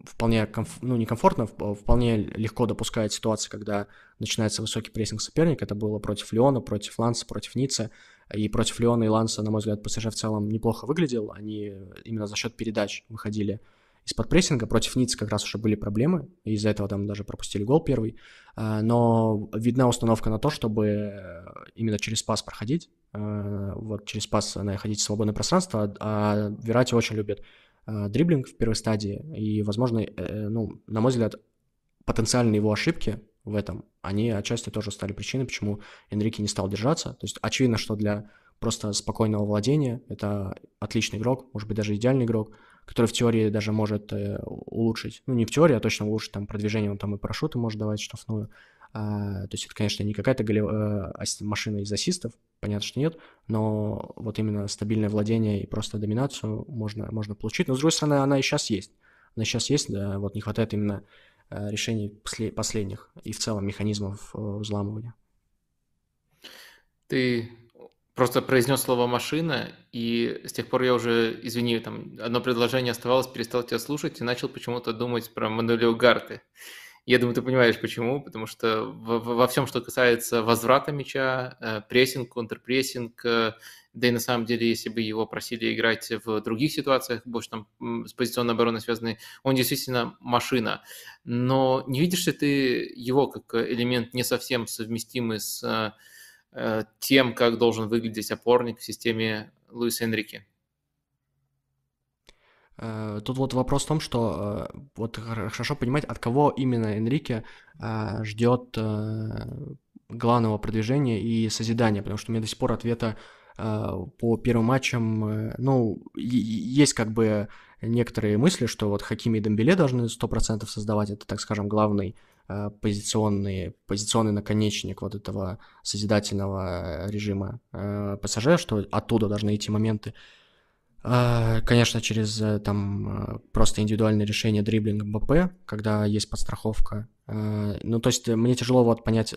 вполне, комф... ну, некомфортно, вполне легко допускает ситуации, когда начинается высокий прессинг соперника. Это было против Леона, против Ланса, против Ницца. И против Леона и Ланса, на мой взгляд, ПСЖ в целом неплохо выглядел. Они именно за счет передач выходили из-под прессинга. Против Ницца как раз уже были проблемы, и из-за этого там даже пропустили гол первый. А, но видна установка на то, чтобы именно через пас проходить, а, вот через пас находить свободное пространство, а Верати очень любит Э, дриблинг в первой стадии, и, возможно, э, ну, на мой взгляд, потенциальные его ошибки в этом, они отчасти тоже стали причиной, почему Энрике не стал держаться. То есть очевидно, что для просто спокойного владения это отличный игрок, может быть, даже идеальный игрок, который в теории даже может э, улучшить, ну, не в теории, а точно улучшить там продвижение, он там и парашюты может давать штрафную, а, то есть это, конечно, не какая-то голев... Э, машина из ассистов, понятно, что нет, но вот именно стабильное владение и просто доминацию можно, можно получить. Но, с другой стороны, она и сейчас есть. Она сейчас есть, да, вот не хватает именно э, решений последних и в целом механизмов э, взламывания. Ты просто произнес слово «машина», и с тех пор я уже, извини, там одно предложение оставалось, перестал тебя слушать и начал почему-то думать про Мануэлио Гарты. Я думаю, ты понимаешь, почему. Потому что во, во всем, что касается возврата мяча, э, прессинг, контрпрессинг, э, да и на самом деле, если бы его просили играть в других ситуациях, больше там с позиционной обороной связанной, он действительно машина. Но не видишь ли ты его как элемент не совсем совместимый с э, тем, как должен выглядеть опорник в системе Луиса Энрике? Э, тут вот вопрос в том, что э, вот хорошо понимать, от кого именно Энрике э, ждет главного продвижения и созидания, потому что у меня до сих пор ответа по первым матчам, ну, есть как бы некоторые мысли, что вот Хакими и Дембеле должны 100% создавать, это, так скажем, главный позиционный, позиционный наконечник вот этого созидательного режима ПСЖ, что оттуда должны идти моменты. А, конечно, через э, там э, просто индивидуальное решение дриблинг МБП, когда есть подстраховка. Ну, то есть э, мне тяжело вот понять,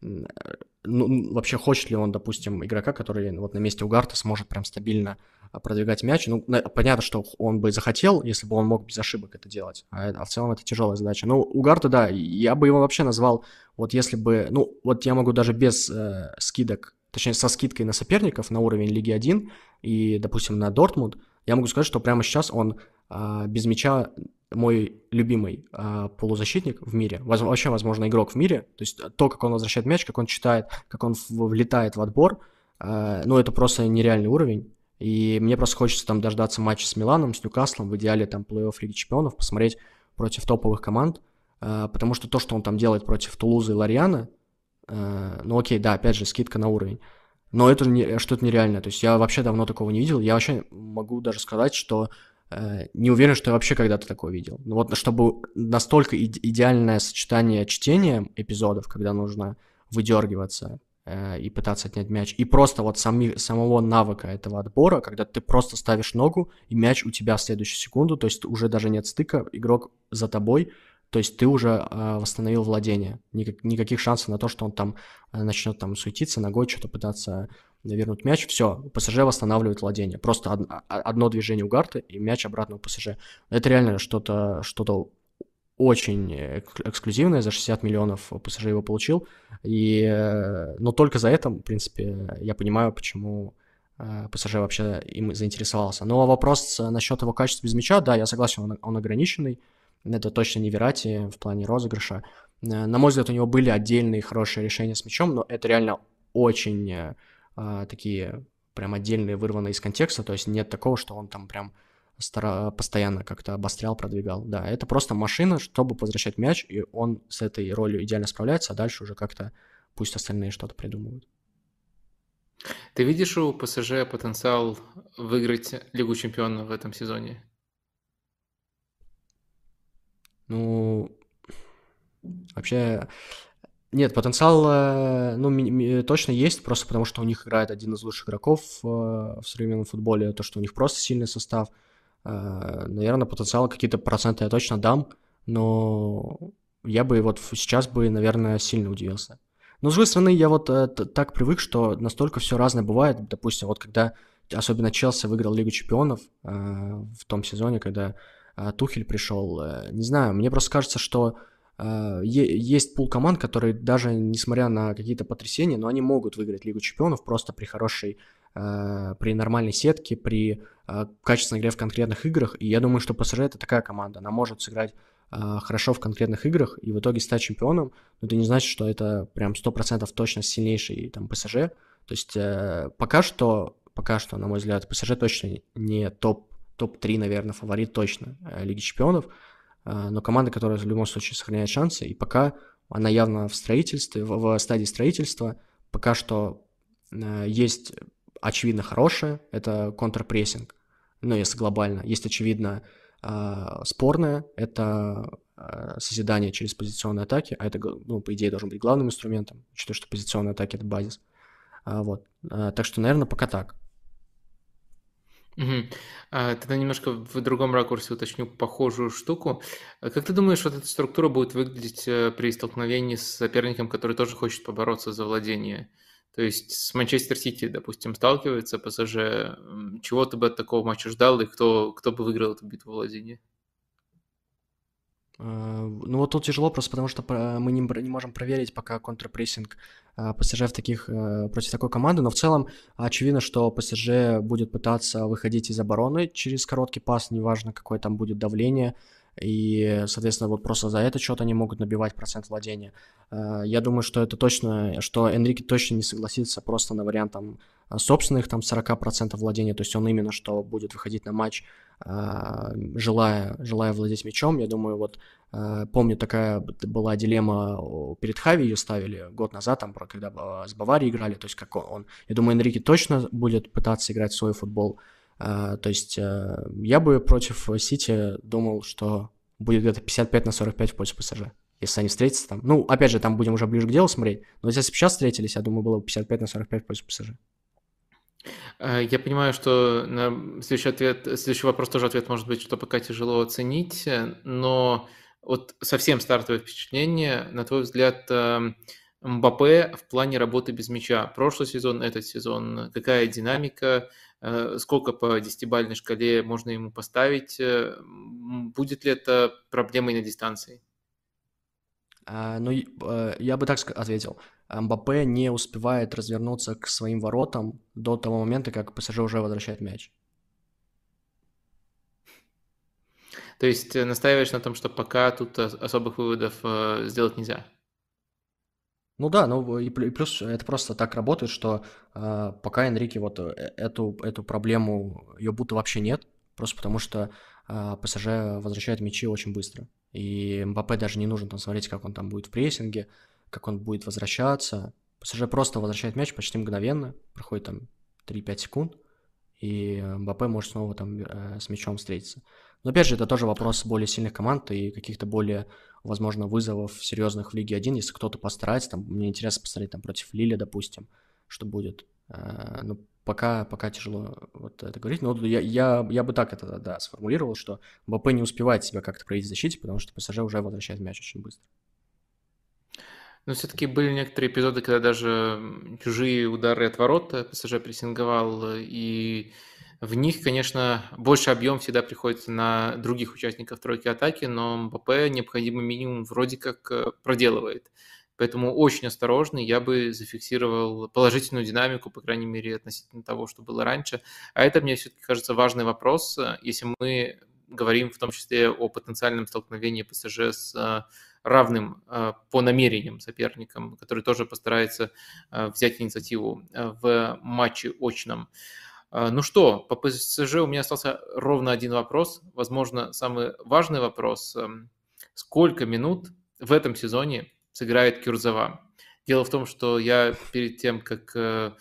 ну, вообще хочет ли он, допустим, игрока, который вот на месте Угарта сможет прям стабильно продвигать мяч. Ну, понятно, что он бы захотел, если бы он мог без ошибок это делать. А, а в целом это тяжелая задача. Ну, Угарта, да, я бы его вообще назвал, вот если бы, ну, вот я могу даже без э, скидок точнее, со скидкой на соперников на уровень Лиги 1 и, допустим, на Дортмунд, я могу сказать, что прямо сейчас он а, без мяча мой любимый а, полузащитник в мире, воз, вообще, возможно, игрок в мире. То есть то, как он возвращает мяч, как он читает, как он влетает в отбор, э, ну, это просто нереальный уровень. И мне просто хочется там дождаться матча с Миланом, с Ньюкаслом, в идеале там плей-офф Лиги Чемпионов, посмотреть против топовых команд, э, потому что то, что он там делает против Тулузы и Ларьяна, э, ну окей, да, опять же, скидка на уровень, но это не, что-то нереальное, то есть я вообще давно такого не видел, я вообще могу даже сказать, что э, не уверен, что я вообще когда-то такое видел. Ну вот чтобы настолько иде- идеальное сочетание чтения эпизодов, когда нужно выдергиваться, Э, и пытаться отнять мяч. И просто вот сами, самого навыка этого отбора, когда ты просто ставишь ногу, и мяч у тебя в следующую секунду, то есть уже даже нет стыка, игрок за тобой, то есть ты уже э, восстановил владение. Никак, никаких шансов на то, что он там э, начнет там суетиться, ногой что-то пытаться вернуть мяч. Все, ПСЖ восстанавливает владение. Просто од, одно движение у Гарты, и мяч обратно у ПСЖ. Это реально что-то что очень эксклюзивное, за 60 миллионов ПСЖ его получил, и, э, но только за это, в принципе, я понимаю, почему э, ПСЖ вообще им заинтересовался. Но вопрос насчет его качества без мяча, да, я согласен, он, он ограниченный, это точно не Верати в плане розыгрыша. Э, на мой взгляд, у него были отдельные хорошие решения с мячом, но это реально очень а, такие прям отдельные, вырванные из контекста, то есть нет такого, что он там прям стара... постоянно как-то обострял, продвигал. Да, это просто машина, чтобы возвращать мяч, и он с этой ролью идеально справляется, а дальше уже как-то пусть остальные что-то придумывают. Ты видишь у ПСЖ потенциал выиграть Лигу Чемпионов в этом сезоне? Ну, вообще, нет, потенциал, э, ну, точно есть, просто потому что у них играет один из лучших игроков э, в современном футболе, то, что у них просто сильный состав – Э, наверное, потенциал какие-то проценты я точно дам, но я бы вот сейчас бы, наверное, сильно удивился. Но, с другой стороны, я вот так привык, что настолько все разное бывает. Допустим, вот когда особенно Челси выиграл Лигу Чемпионов в том сезоне, когда Тухель пришел, э, не знаю, мне просто кажется, что э, есть пул команд, которые даже несмотря на какие-то потрясения, но они могут выиграть Лигу Чемпионов просто при хорошей Э, при нормальной сетке, при э, качественной игре в конкретных играх. И я думаю, что ПСЖ это такая команда. Она может сыграть э, хорошо в конкретных играх и в итоге стать чемпионом, но это не значит, что это прям 100% точно сильнейший там ПСЖ. То есть пока что, пока что, на мой взгляд, ПСЖ точно не топ, топ-3, наверное, фаворит точно Лиги Чемпионов, но команда, которая в любом случае сохраняет шансы, и пока она явно в строительстве, в, стадии строительства, пока что есть очевидно хорошее, это контрпрессинг, ну, если глобально. Есть, очевидно, э, спорное, это э, созидание через позиционные атаки, а это, ну, по идее, должен быть главным инструментом, учитывая, что позиционные атаки — это базис. Вот. Так что, наверное, пока так. Угу. А, тогда немножко в другом ракурсе уточню похожую штуку. Как ты думаешь, вот эта структура будет выглядеть э, при столкновении с соперником, который тоже хочет побороться за владение? То есть с Манчестер Сити, допустим, сталкивается ПСЖ. Чего ты бы от такого матча ждал и кто, кто бы выиграл эту битву владения? А, ну вот тут тяжело просто потому, что мы не, не можем проверить пока контрпрессинг а, ПСЖ в таких, э, против такой команды, но в целом очевидно, что ПСЖ будет пытаться выходить из обороны через короткий пас, неважно какое там будет давление, и, соответственно, вот просто за этот счет они могут набивать процент владения. Э, я думаю, что это точно, что Энрике точно не согласится просто на вариант там собственных там 40% владения, то есть он именно что будет выходить на матч, э, желая, желая владеть мячом. Я думаю, вот э, помню, такая была дилемма перед Хави, ее ставили год назад, там, когда с Баварией играли, то есть как он. Я думаю, Энрике точно будет пытаться играть в свой футбол, то есть я бы против Сити думал, что будет где-то 55 на 45 в пользу ПСЖ. Если они встретятся там. Ну, опять же, там будем уже ближе к делу смотреть. Но если бы сейчас встретились, я думаю, было бы 55 на 45 в пользу ПСЖ. А, я понимаю, что на следующий ответ, следующий вопрос тоже ответ может быть, что пока тяжело оценить, но вот совсем стартовое впечатление, на твой взгляд, эм, Мбаппе в плане работы без мяча. Прошлый сезон, этот сезон, какая динамика, Э, сколько по десятибалльной шкале можно ему поставить, э, будет ли это проблемой на дистанции? А, ну, э, я бы так ответил. Мбаппе не успевает развернуться к своим воротам до того момента, как ПСЖ уже возвращает мяч. То есть настаиваешь на том, что пока тут особых выводов сделать нельзя? Ну да, ну и плюс это просто так работает, что э, пока Энрике вот э, эту, эту проблему, ее будто вообще нет, просто потому что э, ПСЖ возвращает мячи очень быстро. И МБП даже не нужно там смотреть, как он там будет в прессинге, как он будет возвращаться. ПСЖ просто возвращает мяч почти мгновенно, проходит там 3-5 секунд, и МБП может снова там э, с мячом встретиться. Но опять же, это тоже вопрос более сильных команд и каких-то более, возможно, вызовов серьезных в Лиге 1, если кто-то постарается, там, мне интересно посмотреть там против Лили, допустим, что будет. Э, ну, пока, пока тяжело вот это говорить, но я, я, я бы так это, да, сформулировал, что МБП не успевает себя как-то проявить в защите, потому что ПСЖ уже возвращает мяч очень быстро. Но все-таки были некоторые эпизоды, когда даже чужие удары от ворота ПСЖ прессинговал, и в них, конечно, больше объем всегда приходится на других участников тройки атаки, но МБП необходимый минимум вроде как э, проделывает. Поэтому очень осторожно я бы зафиксировал положительную динамику, по крайней мере, относительно того, что было раньше. А это, мне все-таки кажется, важный вопрос, если мы говорим в том числе о потенциальном столкновении ПСЖ с э, равным э, по намерениям соперником, который тоже постарается взять инициативу в матче очном. Ну что, по ПСЖ у меня остался ровно один вопрос, возможно, самый важный вопрос. Эм, сколько минут в этом сезоне сыграет Кюрзова? Дело в том, что я перед тем, как э, э,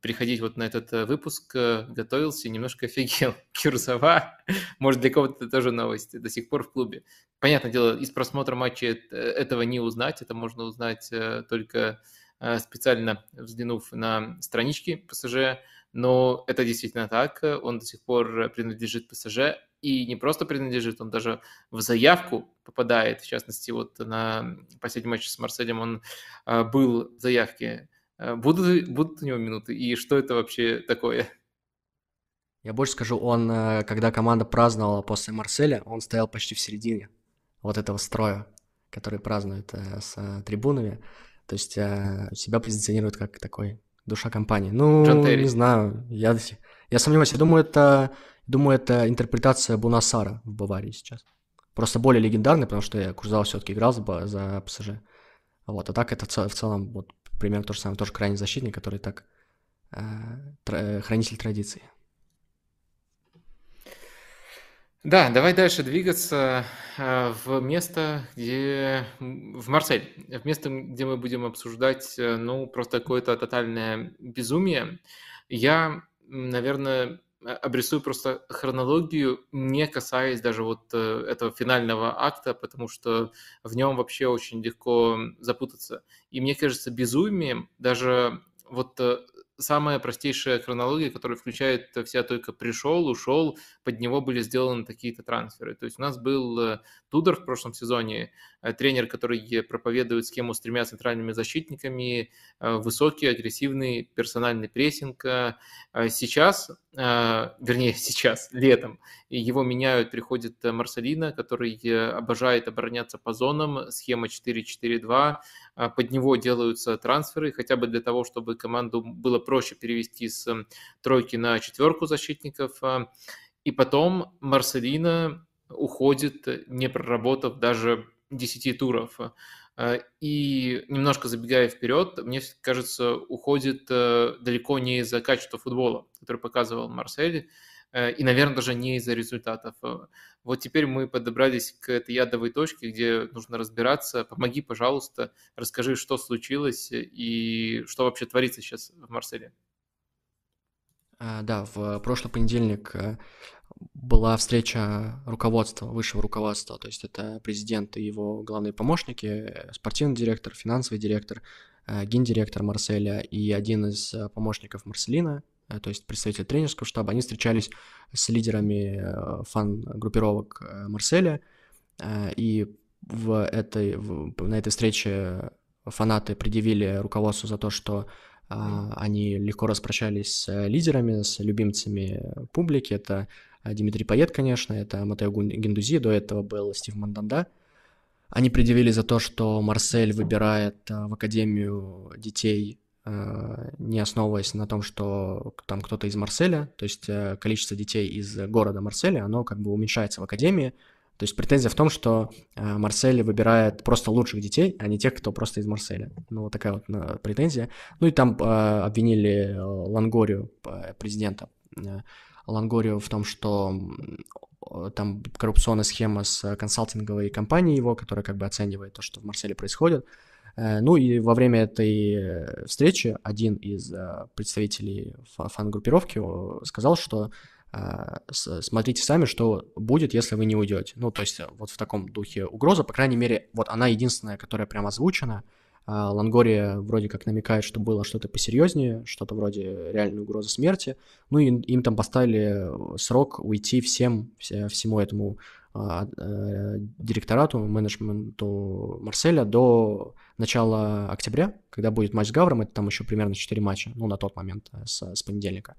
приходить вот на этот э, выпуск, готовился и немножко офигел. Кюрзова, может, для кого-то тоже новость, до сих пор в клубе. Понятное дело, из просмотра матча этого не узнать, это можно узнать только специально взглянув на странички ПСЖ, но это действительно так, он до сих пор принадлежит ПСЖ, и не просто принадлежит, он даже в заявку попадает, в частности, вот на последнем матче с Марселем он был в заявке. А, будут, будут у него минуты, и что это вообще такое? Я больше скажу, он, э, когда команда праздновала после Марселя, он стоял почти в середине вот этого строя, который празднует э, с э, трибунами. То есть себя позиционирует как такой душа компании. Ну, не знаю, я, я сомневаюсь. Я думаю, это, думаю, это интерпретация Бунасара в Баварии сейчас. Просто более легендарный, потому что Курзал все-таки играл за, за ПСЖ. Вот, а так это в целом вот примерно то же самое, тоже крайний защитник, который так э, тр, хранитель традиций. Да, давай дальше двигаться э, в место, где... в Марсель, в место, где мы будем обсуждать, э, ну, просто какое-то тотальное безумие. Я, наверное, обрисую просто хронологию, не касаясь даже вот э, этого финального акта, потому что в нем вообще очень легко запутаться. И мне кажется, безумием даже вот самая простейшая хронология, которая включает в себя только пришел, ушел, под него были сделаны такие-то трансферы. То есть у нас был э, Тудор в прошлом сезоне, э, тренер, который проповедует схему с тремя центральными защитниками, э, высокий, агрессивный персональный прессинг. Сейчас, вернее сейчас, летом, его меняют, приходит Марселина, который обожает обороняться по зонам, схема 4-4-2, под него делаются трансферы, хотя бы для того, чтобы команду было проще перевести с тройки на четверку защитников. И потом Марселина уходит, не проработав даже 10 туров. Э, и немножко забегая вперед, мне кажется, уходит э, далеко не из-за качества футбола, который показывал Марсель, э, и, наверное, даже не из-за результатов. Вот теперь мы подобрались к этой ядовой точке, где нужно разбираться. Помоги, пожалуйста, расскажи, что случилось и что вообще творится сейчас в Марселе. Да, в прошлый понедельник была встреча руководства, высшего руководства, то есть это президент и его главные помощники, спортивный директор, финансовый директор, э, гендиректор Марселя и один из э, помощников Марселина, э, то есть представитель тренерского штаба, они встречались с лидерами фан-группировок Марселя, и в этой, в, на этой встрече фанаты предъявили руководству за то, что они легко распрощались с лидерами, с любимцами публики. Это Дмитрий Пает, конечно, это Матео Гендузи, до этого был Стив Манданда. Они предъявили за то, что Марсель выбирает в Академию детей, не основываясь на том, что там кто-то из Марселя, то есть количество детей из города Марселя, оно как бы уменьшается в Академии, То есть претензия в том, что э, Марсель выбирает просто лучших детей, а не тех, кто просто из Марселя. Ну, вот такая вот э, претензия. Ну и там э, обвинили Лангорию, президента Лангорию в том, что там коррупционная схема с консалтинговой компанией его, которая как бы оценивает то, что в Марселе происходит. Ну и во время этой встречи один из представителей фан-группировки сказал, что смотрите сами, что будет, если вы не уйдете. Ну, то есть э, вот в таком духе угроза, по крайней мере, вот она единственная, которая прям озвучена. Лангория вроде как намекает, что было что-то посерьезнее, что-то вроде реальной угрозы смерти. Ну и им там поставили срок уйти всем, всему этому э, директорату, менеджменту Марселя до начала октября, когда будет матч с Гавром, это там еще примерно 4 матча, ну, на тот момент, э, с, с понедельника.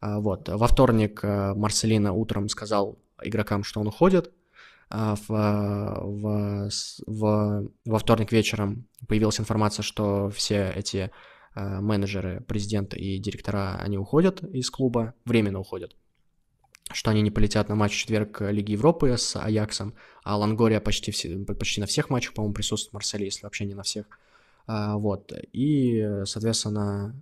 А, вот. Во вторник э, Марселина утром сказал игрокам, что он уходит. А, в, в, в, во вторник вечером появилась информация, что все эти э, менеджеры, президенты и директора, они уходят из клуба, временно уходят. Что они не полетят на матч в четверг Лиги Европы с Аяксом, а Лангория почти, все, почти на всех матчах, по-моему, присутствует в Марселе, если вообще не на всех. А, вот. И, соответственно,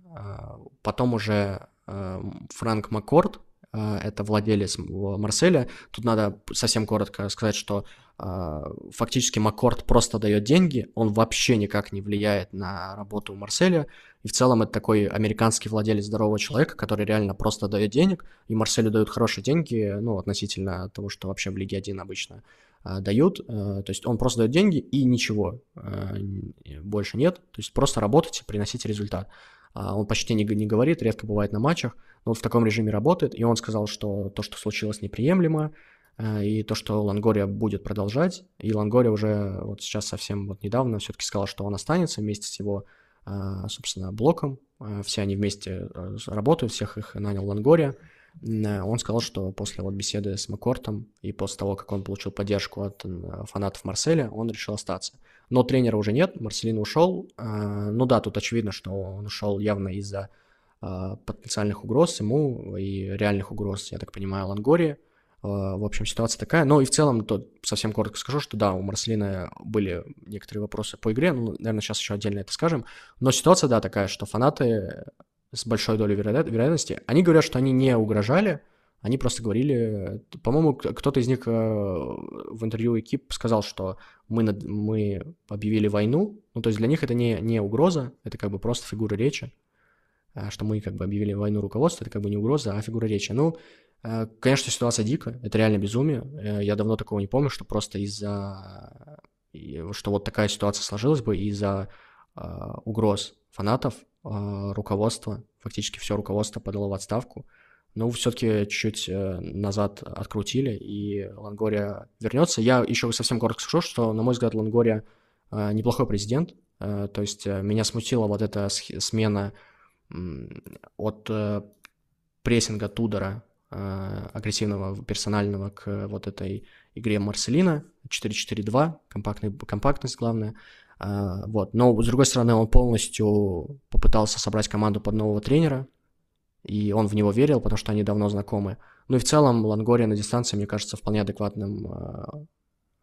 потом уже Эм, Франк Маккорд, это владелец Марселя. Тут надо совсем коротко сказать, что э, фактически Маккорд просто дает деньги, он вообще никак не влияет на работу Марселя, и в целом это такой американский владелец здорового человека, который реально просто дает денег, и Марселю дают хорошие деньги, ну, относительно того, что вообще в Лиге 1 обычно э, дают, то есть он просто дает деньги и ничего больше нет, то есть просто работать и приносить результат. А, он почти не, не говорит, редко бывает на матчах, но он в таком режиме работает, и он сказал, что то, что случилось, неприемлемо, э, и то, что Лангория будет продолжать, и Лангория уже вот сейчас совсем вот недавно все-таки сказал, что он останется вместе с его, э, собственно, блоком, э, все они вместе работают, всех их нанял Лангория, он сказал, что после вот беседы с Маккортом и после того, как он получил поддержку от фанатов Марселя, он решил остаться но тренера уже нет, Марселин ушел. А, ну да, тут очевидно, что он ушел явно из-за а, потенциальных угроз ему и реальных угроз, я так понимаю, Лангории. А, в общем, ситуация такая. Но и в целом, то совсем коротко скажу, что да, у Марселина были некоторые вопросы по игре, ну, наверное, сейчас еще отдельно это скажем. Но ситуация, да, такая, что фанаты с большой долей вероятности, они говорят, что они не угрожали, они просто говорили, по-моему, кто-то из них э, в интервью экип сказал, что мы, над, мы объявили войну, ну, то есть для них это не, не угроза, это как бы просто фигура речи, а что мы как бы объявили войну руководству, это как бы не угроза, а фигура речи. Ну, э, конечно, ситуация дикая, это реально безумие, э, я давно такого не помню, что просто из-за, что вот такая ситуация сложилась бы из-за угроз фанатов, руководство, фактически все руководство подало в отставку, но все-таки чуть-чуть э, назад открутили, и Лангория вернется. Я еще совсем коротко скажу, что, на мой взгляд, Лангория э, неплохой президент, э, то есть меня смутила вот эта смена от прессинга Тудора, агрессивного, персонального, к вот этой игре Марселина, 4-4-2, компактный, компактность главное, вот. Но, с другой стороны, он полностью попытался собрать команду под нового тренера, и он в него верил, потому что они давно знакомы. Ну и в целом Лангория на дистанции, мне кажется, вполне адекватным э,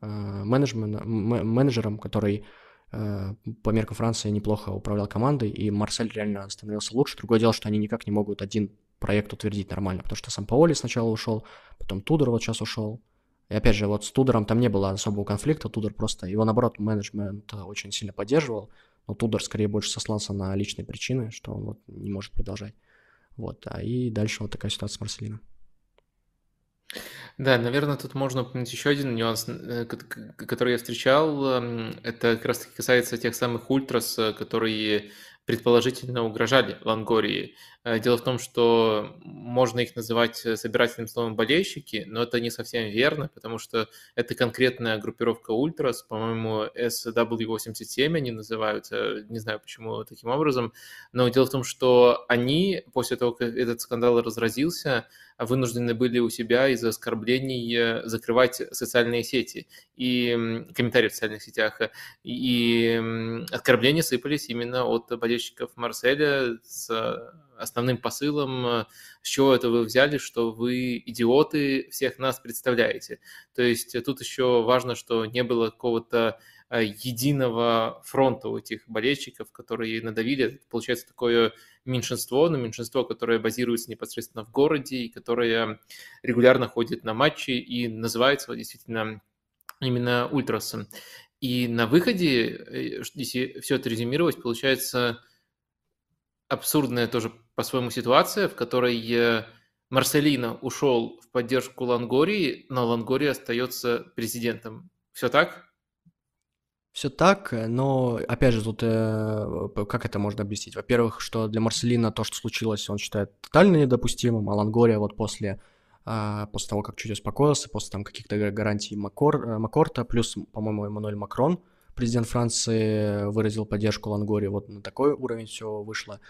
э, менеджером, который э, по меркам Франции неплохо управлял командой, и Марсель реально становился лучше. Другое дело, что они никак не могут один проект утвердить нормально, потому что сам Паоли сначала ушел, потом Тудор вот сейчас ушел. И опять же, вот с Тудором там не было особого конфликта, Тудор просто, его наоборот, менеджмент очень сильно поддерживал, но Тудор скорее больше сослался на личные причины, что он вот не может продолжать. Вот, а и дальше вот такая ситуация с Марселино. Да, наверное, тут можно упомянуть еще один нюанс, э, который я встречал. Эм, это как раз-таки касается тех самых ультрас, э, которые предположительно угрожали Лангории. Э, дело в том, что можно их называть собирательным словом болельщики, но это не совсем верно, потому что это конкретная группировка ультрас, по-моему, SW87 они называются, не знаю почему таким образом, но дело в том, что они после того, как этот скандал разразился, вынуждены были у себя из-за оскорблений э, закрывать социальные сети и комментарии в социальных сетях. И оскорбления сыпались именно от болельщиков Марселя с основным посылом, с чего это вы взяли, что вы идиоты всех нас представляете. То есть тут еще важно, что не было какого-то единого фронта у этих болельщиков, которые надавили. Получается такое меньшинство, но меньшинство, которое базируется непосредственно в городе и которое регулярно ходит на матчи и называется действительно именно ультрасом. И на выходе, э, если все это резюмировать, получается абсурдная тоже по-своему ситуация, в которой э, Марселино ушел в поддержку Лангории, но Лангория остается президентом. Все так? Все так, но опять же тут э, как это можно объяснить? Во-первых, что для Марселина то, что случилось, он считает тотально недопустимым, а Лангория вот после а, после того, как чуть успокоился, после там каких-то гарантий Макор, э, Макорта, плюс, по-моему, Эммануэль Макрон, президент Франции, выразил поддержку Лангоре, вот на такой уровень все вышло.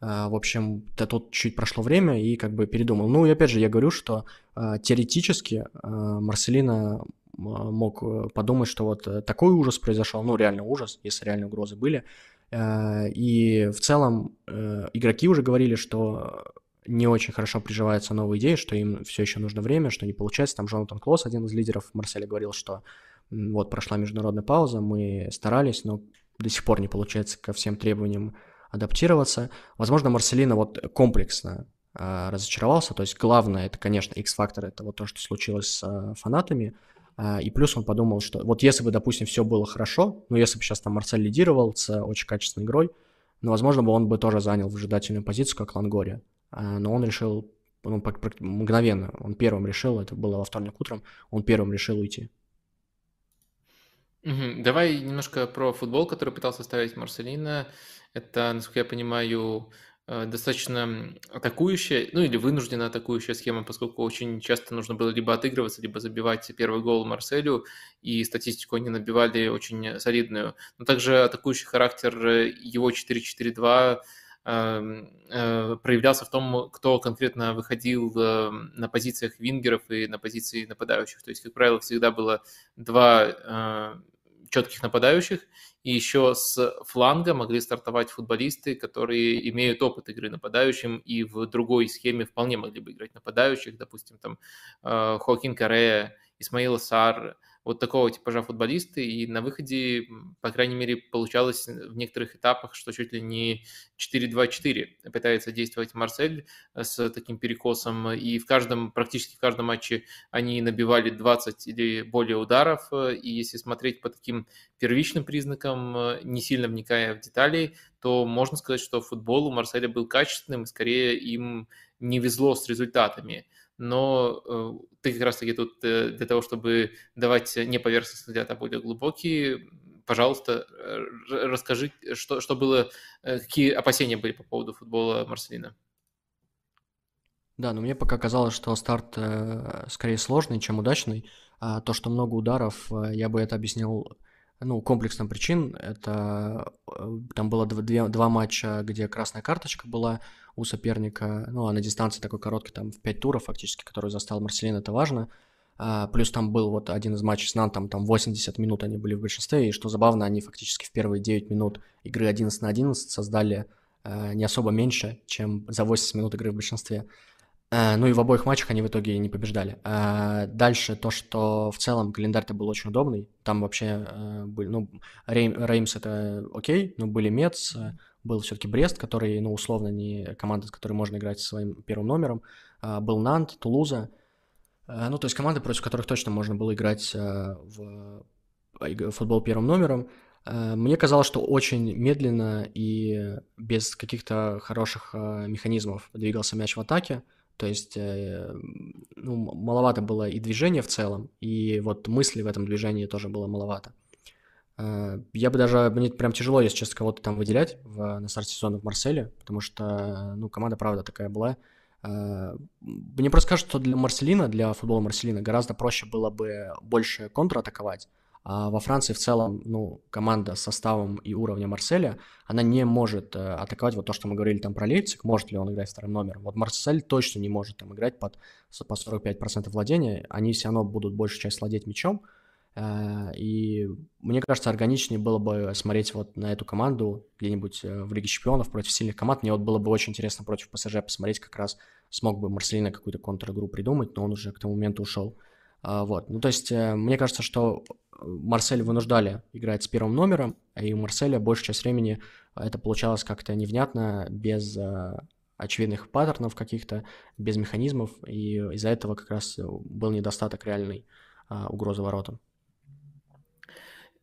А, в общем, да тут чуть прошло время и как бы передумал. Ну и опять же, я говорю, что а, теоретически Марселина мог э, подумать, что вот э, такой ужас произошел, ну реально ужас, если реальные угрозы были. И в целом игроки уже говорили, что не очень хорошо приживаются новые идеи, что им все еще нужно время, что не получается. Там Джонатан Клосс, один из лидеров Марселя, говорил, что вот прошла международная пауза, мы старались, но до сих пор не получается ко всем требованиям адаптироваться. Возможно, Марселина вот комплексно э, разочаровался, то есть главное, это, конечно, X-фактор, это вот то, что случилось с э, фанатами, э, и плюс он подумал, что вот если бы, допустим, все было хорошо, ну, если бы сейчас там Марсель лидировал с очень качественной игрой, ну, возможно, бы он бы тоже занял выжидательную позицию, как Лангория. Но он решил ну, мгновенно, он первым решил, это было во вторник утром, он первым решил уйти. Давай немножко про футбол, который пытался ставить Марселина. Это, насколько я понимаю, э, достаточно атакующая, ну или вынуждена атакующая схема, поскольку очень часто нужно было либо отыгрываться, либо забивать первый гол Марселю, и статистику они набивали очень солидную. Но также атакующий характер э, его 4-4-2 Эм, э, проявлялся в том, кто конкретно выходил на позициях вингеров и на позиции нападающих. То есть, как правило, всегда было два четких нападающих, и еще с фланга могли стартовать футболисты, которые имеют опыт игры нападающим и в другой схеме вполне могли бы играть нападающих, допустим, там э, Хоакин Каре, Исмаил Сар, вот такого типажа футболисты, и на выходе, по крайней мере, получалось в некоторых этапах, что чуть ли не 4-2-4 пытается действовать Марсель э, с таким перекосом, и в каждом, практически в каждом матче они набивали 20 или более ударов, э, и если смотреть по таким первичным признакам, э, не сильно вникая в детали, то можно сказать, что футбол у Марселя был качественным, скорее им не везло с результатами но э, ты как раз-таки тут э, для того, чтобы давать не поверхностный взгляд, а более глубокий, пожалуйста, расскажи, что, что было, э, какие опасения были по поводу футбола Марселина. Да, но мне пока казалось, что старт э, скорее сложный, чем удачный. А то, что много ударов, я бы это объяснил ну, комплексом причин. Это там было два, два матча, где красная карточка была, у соперника, ну, а на дистанции такой короткий, там, в 5 туров фактически, который застал Марселин, это важно. А, плюс там был вот один из матчей с Нантом, там 80 минут они были в большинстве, и что забавно, они фактически в первые 9 минут игры 11 на 11 создали а, не особо меньше, чем за 80 минут игры в большинстве. А, ну и в обоих матчах они в итоге не побеждали. А, дальше то, что в целом календарь-то был очень удобный. Там вообще а, были, ну, Рейм, Реймс это окей, но были Мец, был все-таки Брест, который, ну, условно, не команда, с которой можно играть со своим первым номером. А, был Нант, Тулуза. А, ну, то есть команды, против которых точно можно было играть а, в футбол первым номером. Мне казалось, что очень медленно и без каких-то хороших механизмов двигался мяч в атаке. То есть э, ну, маловато было и движения в целом, и вот мысли в этом движении тоже было маловато. Э, я бы даже, мне прям тяжело, если честно, кого-то там выделять в, на старте сезона в Марселе, потому что, ну, команда, правда, такая была. Э, мне просто кажется, что для Марселина, для футбола Марселина гораздо проще было бы больше контратаковать, а во Франции в целом, ну, команда с составом и уровнем Марселя, она не может э, атаковать вот то, что мы говорили там про Лейпциг, может ли он играть вторым номером. Вот Марсель точно не может там играть под, по 45% владения, они все равно будут большую часть владеть мячом, Э, и мне кажется, органичнее было бы смотреть вот на эту команду где-нибудь э, в Лиге Чемпионов против сильных команд. Мне вот было бы очень интересно против ПСЖ посмотреть, как раз смог бы Марселина какую-то контр-игру придумать, но он уже к тому моменту ушел. А, вот. Ну, то есть, э, мне кажется, что Марсель вынуждали играть с первым номером, и у Марселя большую часть времени это получалось как-то невнятно, без очевидных паттернов каких-то, без механизмов, и из-за этого как раз был недостаток реальной а, угрозы воротам.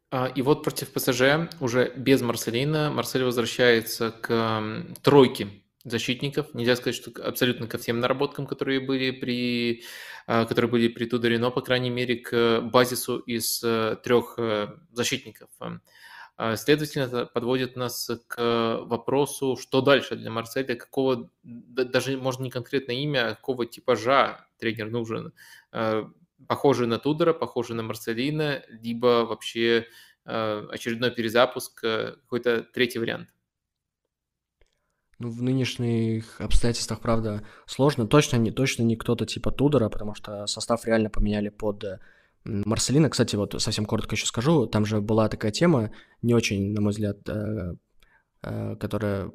А, и вот против ПСЖ уже без Марселина Марсель возвращается к тройке защитников. Нельзя сказать, что абсолютно ко всем наработкам, которые были при, а, которые были при Тудоре, но, по крайней мере, к базису из э, трех э, защитников. А, следовательно, это подводит нас к вопросу, что дальше для Марселя, какого, даже можно не конкретное имя, а какого типажа тренер нужен похожий на Тудора, похожий на Марселина, либо вообще э, очередной перезапуск, э, какой-то третий вариант? Ну, в нынешних обстоятельствах, правда, сложно. Точно не, точно не кто-то типа Тудора, потому что состав реально поменяли под э, Марселина. Кстати, вот совсем коротко еще скажу, там же была такая тема, не очень, на мой взгляд, которая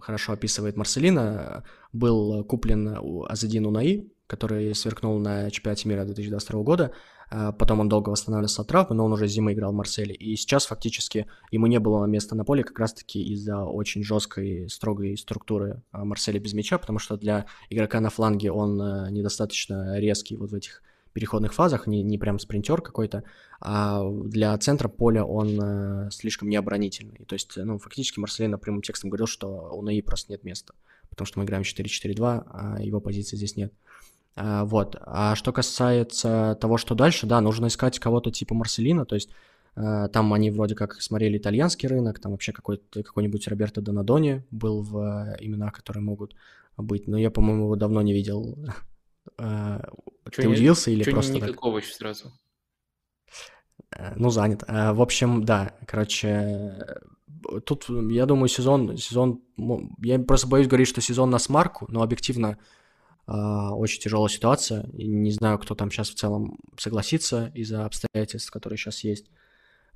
хорошо описывает Марселина. Был куплен Азадин Унаи, который сверкнул на чемпионате мира 2022 года. А, потом он долго восстанавливался от травмы, но он уже зимой играл в Марселе. И сейчас фактически ему не было места на поле как раз-таки из-за очень жесткой, строгой структуры а, Марселя без мяча, потому что для игрока на фланге он э, недостаточно резкий вот в этих переходных фазах, не, не прям спринтер какой-то, а для центра поля он э, слишком необоронительный. То есть, ну, фактически Марселина прямым текстом говорил, что у НАИ просто нет места, потому что мы играем 4-4-2, а его позиции здесь нет. Вот. А что касается того, что дальше, да, нужно искать кого-то типа Марселина, то есть э, там они вроде как смотрели итальянский рынок, там вообще какой-то, какой-нибудь Роберто Донадони был в э, именах, которые могут быть, но я, по-моему, его давно не видел. Э, Ты не, удивился или просто не так? сразу? Ну, занят. В общем, да, короче, тут, я думаю, сезон, сезон, я просто боюсь говорить, что сезон на смарку, но объективно а, очень тяжелая ситуация. И не знаю, кто там сейчас в целом согласится из-за обстоятельств, которые сейчас есть.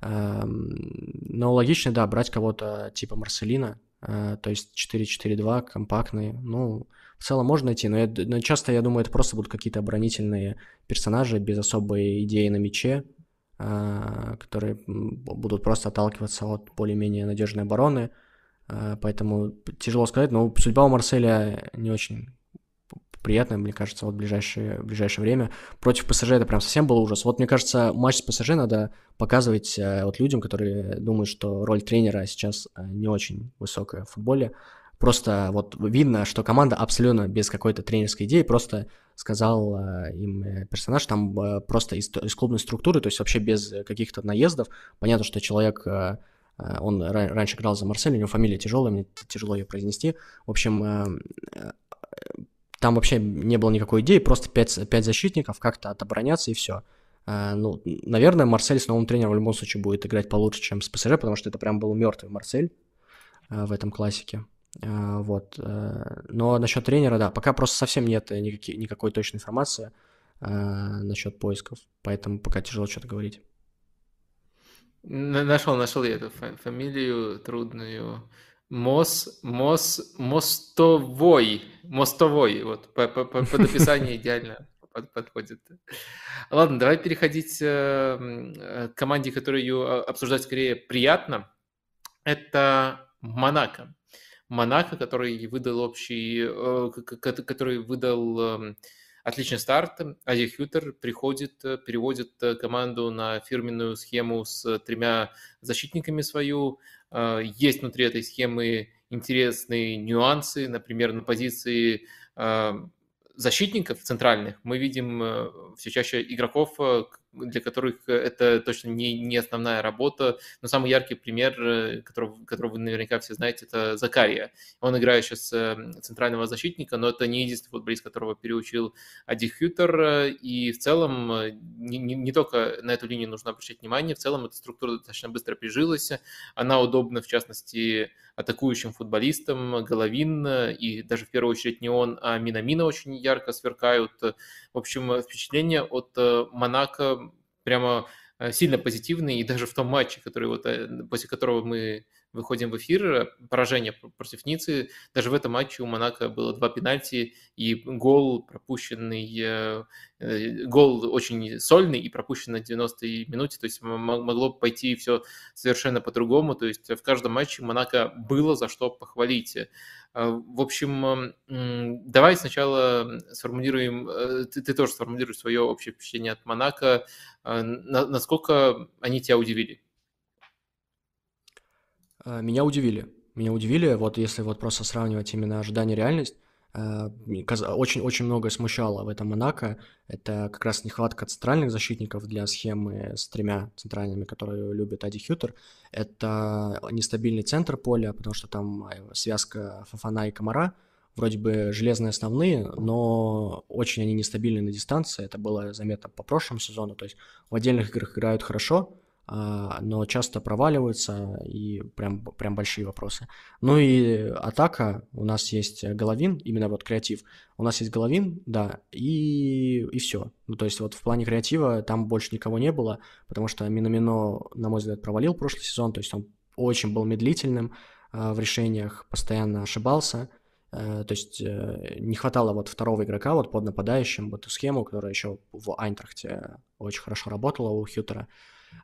Но логично, да, брать кого-то типа Марселина, а, то есть 4-4-2, компактные. Ну, в целом можно найти, но, я, но часто, я думаю, это просто будут какие-то оборонительные персонажи без особой идеи на мяче, а, которые будут просто отталкиваться от более-менее надежной обороны. Поэтому тяжело сказать, но судьба у Марселя не очень приятное, мне кажется, вот в ближайшее, в ближайшее время. Против ПСЖ это прям совсем был ужас. Вот мне кажется, матч с ПСЖ надо показывать э, вот людям, которые думают, что роль тренера сейчас э, не очень высокая в футболе. Просто вот видно, что команда абсолютно без какой-то тренерской идеи просто сказал э, им персонаж там просто из, из клубной структуры, то есть вообще без каких-то наездов. Понятно, что человек он раньше играл за Марсель, у него фамилия тяжелая, мне тяжело ее произнести. В общем, там вообще не было никакой идеи, просто 5, 5 защитников, как-то отобороняться и все. Uh, ну, наверное, Марсель с новым тренером в любом случае будет играть получше, чем с ПСЖ, потому что это прям был мертвый Марсель uh, в этом классике. Uh, вот. Но насчет тренера, да, пока просто совсем нет никакой, никакой точной информации насчет поисков, поэтому пока тяжело что-то говорить. Нашел, нашел я эту фамилию трудную. Мос, мос, мостовой, мостовой, вот по, по, по, под описание идеально под, подходит. Ладно, давай переходить э, к команде, которую обсуждать скорее приятно. Это Монако. Монако, который выдал общий, э, который выдал эм, отличный старт. Ази Хютер приходит, э, переводит команду на фирменную схему с тремя защитниками свою. А, есть внутри этой схемы интересные нюансы, например, на позиции а, защитников центральных мы видим э, все чаще игроков, э, для которых это точно не, не основная работа. Но самый яркий пример, э, которого, которого вы наверняка все знаете, это Закария. Он играет сейчас центрального защитника, но это не единственный футболист, которого переучил Ади Хютер. И в целом не, не, не только на эту линию нужно обращать внимание, в целом эта структура достаточно быстро прижилась. Она удобна, в частности, атакующим футболистам. Головин и даже в первую очередь не он, а Минамина очень ярко сверкают. В общем, впечатление от Монако прямо сильно позитивный, и даже в том матче, который вот, после которого мы выходим в эфир, поражение против Ниццы. Даже в этом матче у Монако было два пенальти и гол пропущенный, э, э, гол очень сольный и пропущенный на 90-й минуте, то есть могло пойти все совершенно по-другому, то есть в каждом матче Монако было за что похвалить. Э, в общем, давай сначала сформулируем, ты, ты тоже сформулируешь свое общее впечатление от Монако, насколько они тебя удивили? Э, меня удивили. Меня удивили, вот если вот просто сравнивать именно ожидание реальность, очень-очень э, многое смущало в этом Монако. Это как раз нехватка центральных защитников для схемы с тремя центральными, которые любит Ади Хютер. Это нестабильный центр поля, потому что там э, связка Фафана и Комара. Вроде бы железные основные, но очень они нестабильны на дистанции. Это было заметно по прошлому сезону. То есть в отдельных играх играют хорошо, а, но часто проваливаются и прям, прям большие вопросы. Ну и атака, у нас есть Головин, именно вот креатив. У нас есть Головин, да, и, и все. Ну то есть вот в плане креатива там больше никого не было, потому что Миномино, на мой взгляд, провалил прошлый сезон, то есть он очень был медлительным э, в решениях, постоянно ошибался. Э, то есть э, не хватало вот второго игрока вот под нападающим, вот эту схему, которая еще в Айнтрахте очень хорошо работала у Хьютера.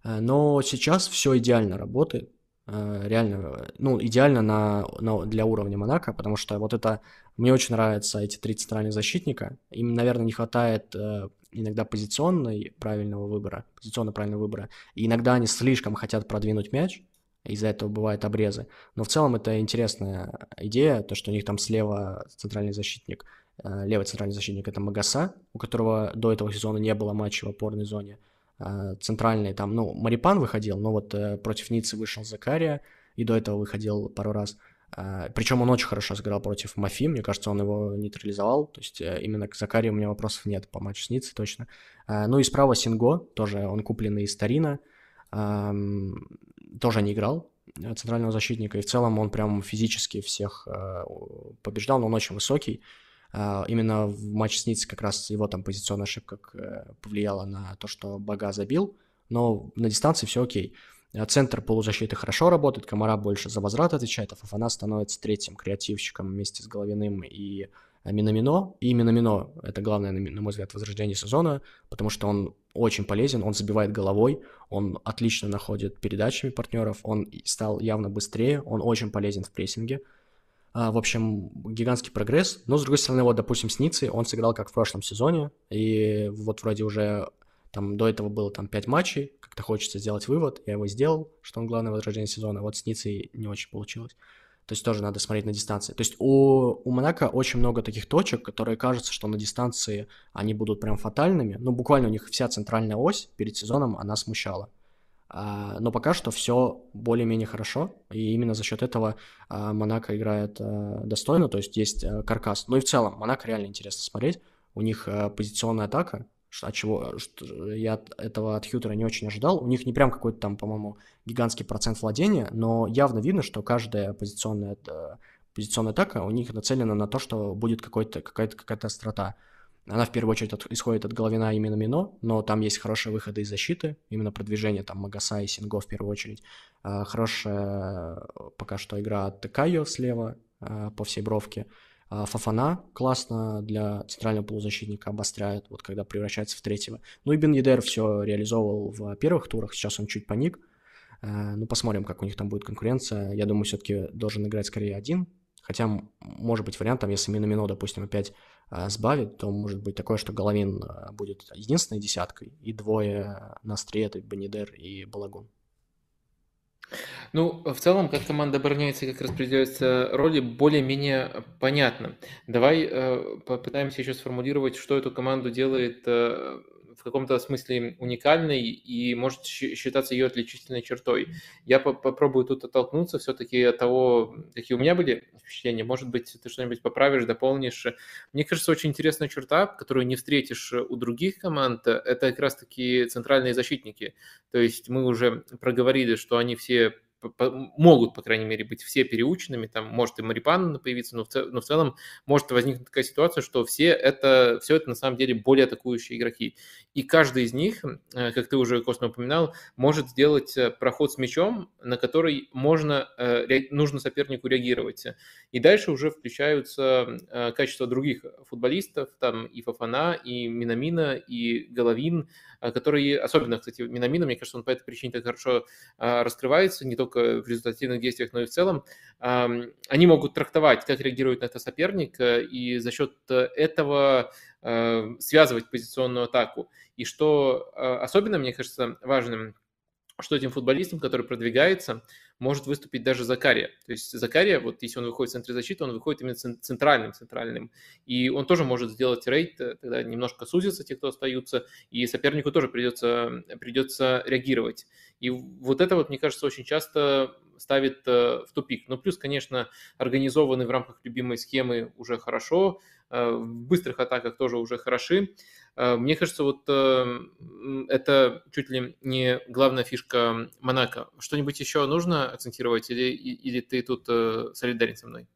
Э, но сейчас все идеально работает. Э, реально, ну, идеально на, на, для уровня Монако, потому что вот это... Мне очень нравятся эти три центральных защитника. Им, наверное, не хватает э, иногда позиционной правильного выбора, позиционно правильного выбора. И иногда они слишком хотят продвинуть мяч, из-за этого бывают обрезы. Но в целом это интересная идея, то, что у них там слева центральный защитник, левый центральный защитник это Магаса, у которого до этого сезона не было матча в опорной зоне. Э, центральный, там, ну, Марипан выходил, но вот э, против Ниццы вышел Закария, и до этого выходил пару раз. Э, Причем он очень хорошо сыграл против Мафи, мне кажется, он его нейтрализовал, то есть именно к Закарию у меня вопросов нет по матчу с Ниццей точно. Ну и справа Синго, тоже он купленный из Тарина, тоже не играл, центрального защитника, и в целом он прям физически всех побеждал, но он очень высокий, а, именно в матче с Ниццей как раз его там позиционная ошибка э, повлияла на то, что Бага забил, но на дистанции все окей. А, центр полузащиты хорошо работает, Комара больше за возврат отвечает, а Фафана становится третьим креативщиком вместе с Головиным и э, Минамино. И Минамино — это главное, на мой взгляд, возрождение сезона, потому что он очень полезен, он забивает головой, он отлично находит передачами партнеров, он стал явно быстрее, он очень полезен в прессинге. А, в общем, гигантский прогресс. Но, с другой стороны, вот, допустим, с Ниццей он сыграл как в прошлом сезоне, и вот вроде уже там до этого было там 5 матчей, как-то хочется сделать вывод, я его сделал, что он главное возрождение сезона, вот с Ниццей не очень получилось. То есть тоже надо смотреть на дистанции. То есть у, у Монако очень много таких точек, которые кажутся, что на дистанции они будут прям фатальными. Ну, буквально у них вся центральная ось перед сезоном, она смущала. А, но пока что все более-менее хорошо, и именно за счет этого а, Монако играет а, достойно, то есть есть каркас. Ну и в целом, Монако реально интересно смотреть, у них позиционная атака, от чего я от этого от Хьютера не очень ожидал. У них не прям какой-то там, по-моему, гигантский процент владения, но явно видно, что каждая позиционная, позиционная атака у них нацелена на то, что будет какой-то, какая-то, какая-то острота. Она в первую очередь от, исходит от Головина именно Мино, но там есть хорошие выходы из защиты, именно продвижение там Магаса и Синго в первую очередь. А, хорошая пока что игра от Кайо слева а, по всей бровке. А, Фафана классно для центрального полузащитника обостряет, вот когда превращается в третьего. Ну и Бен Едер все реализовывал в первых турах, сейчас он чуть паник. А, ну, посмотрим, как у них там будет конкуренция. Я думаю, все-таки должен играть скорее один, Хотя, может быть, вариант, там, если Минамино, допустим, опять а, сбавит, то может быть такое, что Головин а, будет единственной десяткой, и двое на это Бенедер и Балагун. Ну, в целом, как команда обороняется и как распределяются роли, более-менее понятно. Давай э, попытаемся еще сформулировать, что эту команду делает э, в каком-то смысле уникальной и может считаться ее отличительной чертой. Я по попробую тут оттолкнуться все-таки от того, какие у меня были впечатления. Может быть, ты что-нибудь поправишь, дополнишь. Мне кажется, очень интересная черта, которую не встретишь у других команд, это как раз-таки центральные защитники. То есть мы уже проговорили, что они все могут, по крайней мере, быть все переученными, там может и Марипан появиться, но в, цел, но в целом может возникнуть такая ситуация, что все это, все это на самом деле более атакующие игроки. И каждый из них, э, как ты уже, Костно, упоминал, может сделать э, проход с мячом, на который можно, нужно сопернику реагировать. И дальше уже включаются качества других футболистов, там и Фафана, и Минамина, и Головин, которые, особенно, кстати, Минамина, мне кажется, он по этой причине так хорошо раскрывается, не только в результативных действиях, но и в целом, они могут трактовать, как реагирует на это соперник, э, и за счет этого э, связывать позиционную атаку. И что э, особенно, мне кажется, важным, что этим футболистам, который продвигается, может выступить даже Закария. То есть Закария, вот если он выходит в центре защиты, он выходит именно центральным, центральным. И он тоже может сделать рейд, э, тогда немножко сузится те, кто остаются, и сопернику тоже придется, придется реагировать. И вот это вот, мне кажется, очень часто ставит э, в тупик. Ну, плюс, конечно, организованный в рамках любимой схемы уже хорошо, э, в быстрых атаках тоже уже хороши. Э, мне кажется, вот э, это чуть ли не главная фишка Монако. Что-нибудь еще нужно акцентировать или, или ты тут солидарен со мной?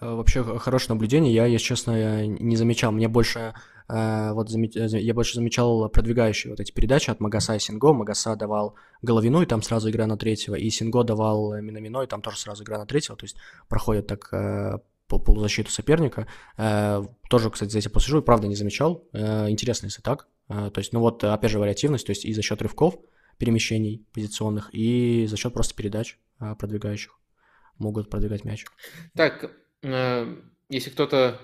Вообще хорошее наблюдение. Я, если честно, не замечал. Мне больше вот я больше замечал продвигающие вот эти передачи от Магаса и Синго. Магаса давал Головину, и там сразу игра на третьего, и Синго давал Минамино, и там тоже сразу игра на третьего. То есть проходят так по полузащиту соперника. Э, тоже, кстати, за этим послежу, правда не замечал. Э, интересно, если так. Э, то есть, ну вот, опять же, вариативность, то есть и за счет рывков, перемещений позиционных, и за счет просто передач продвигающих могут продвигать мяч. Так, если кто-то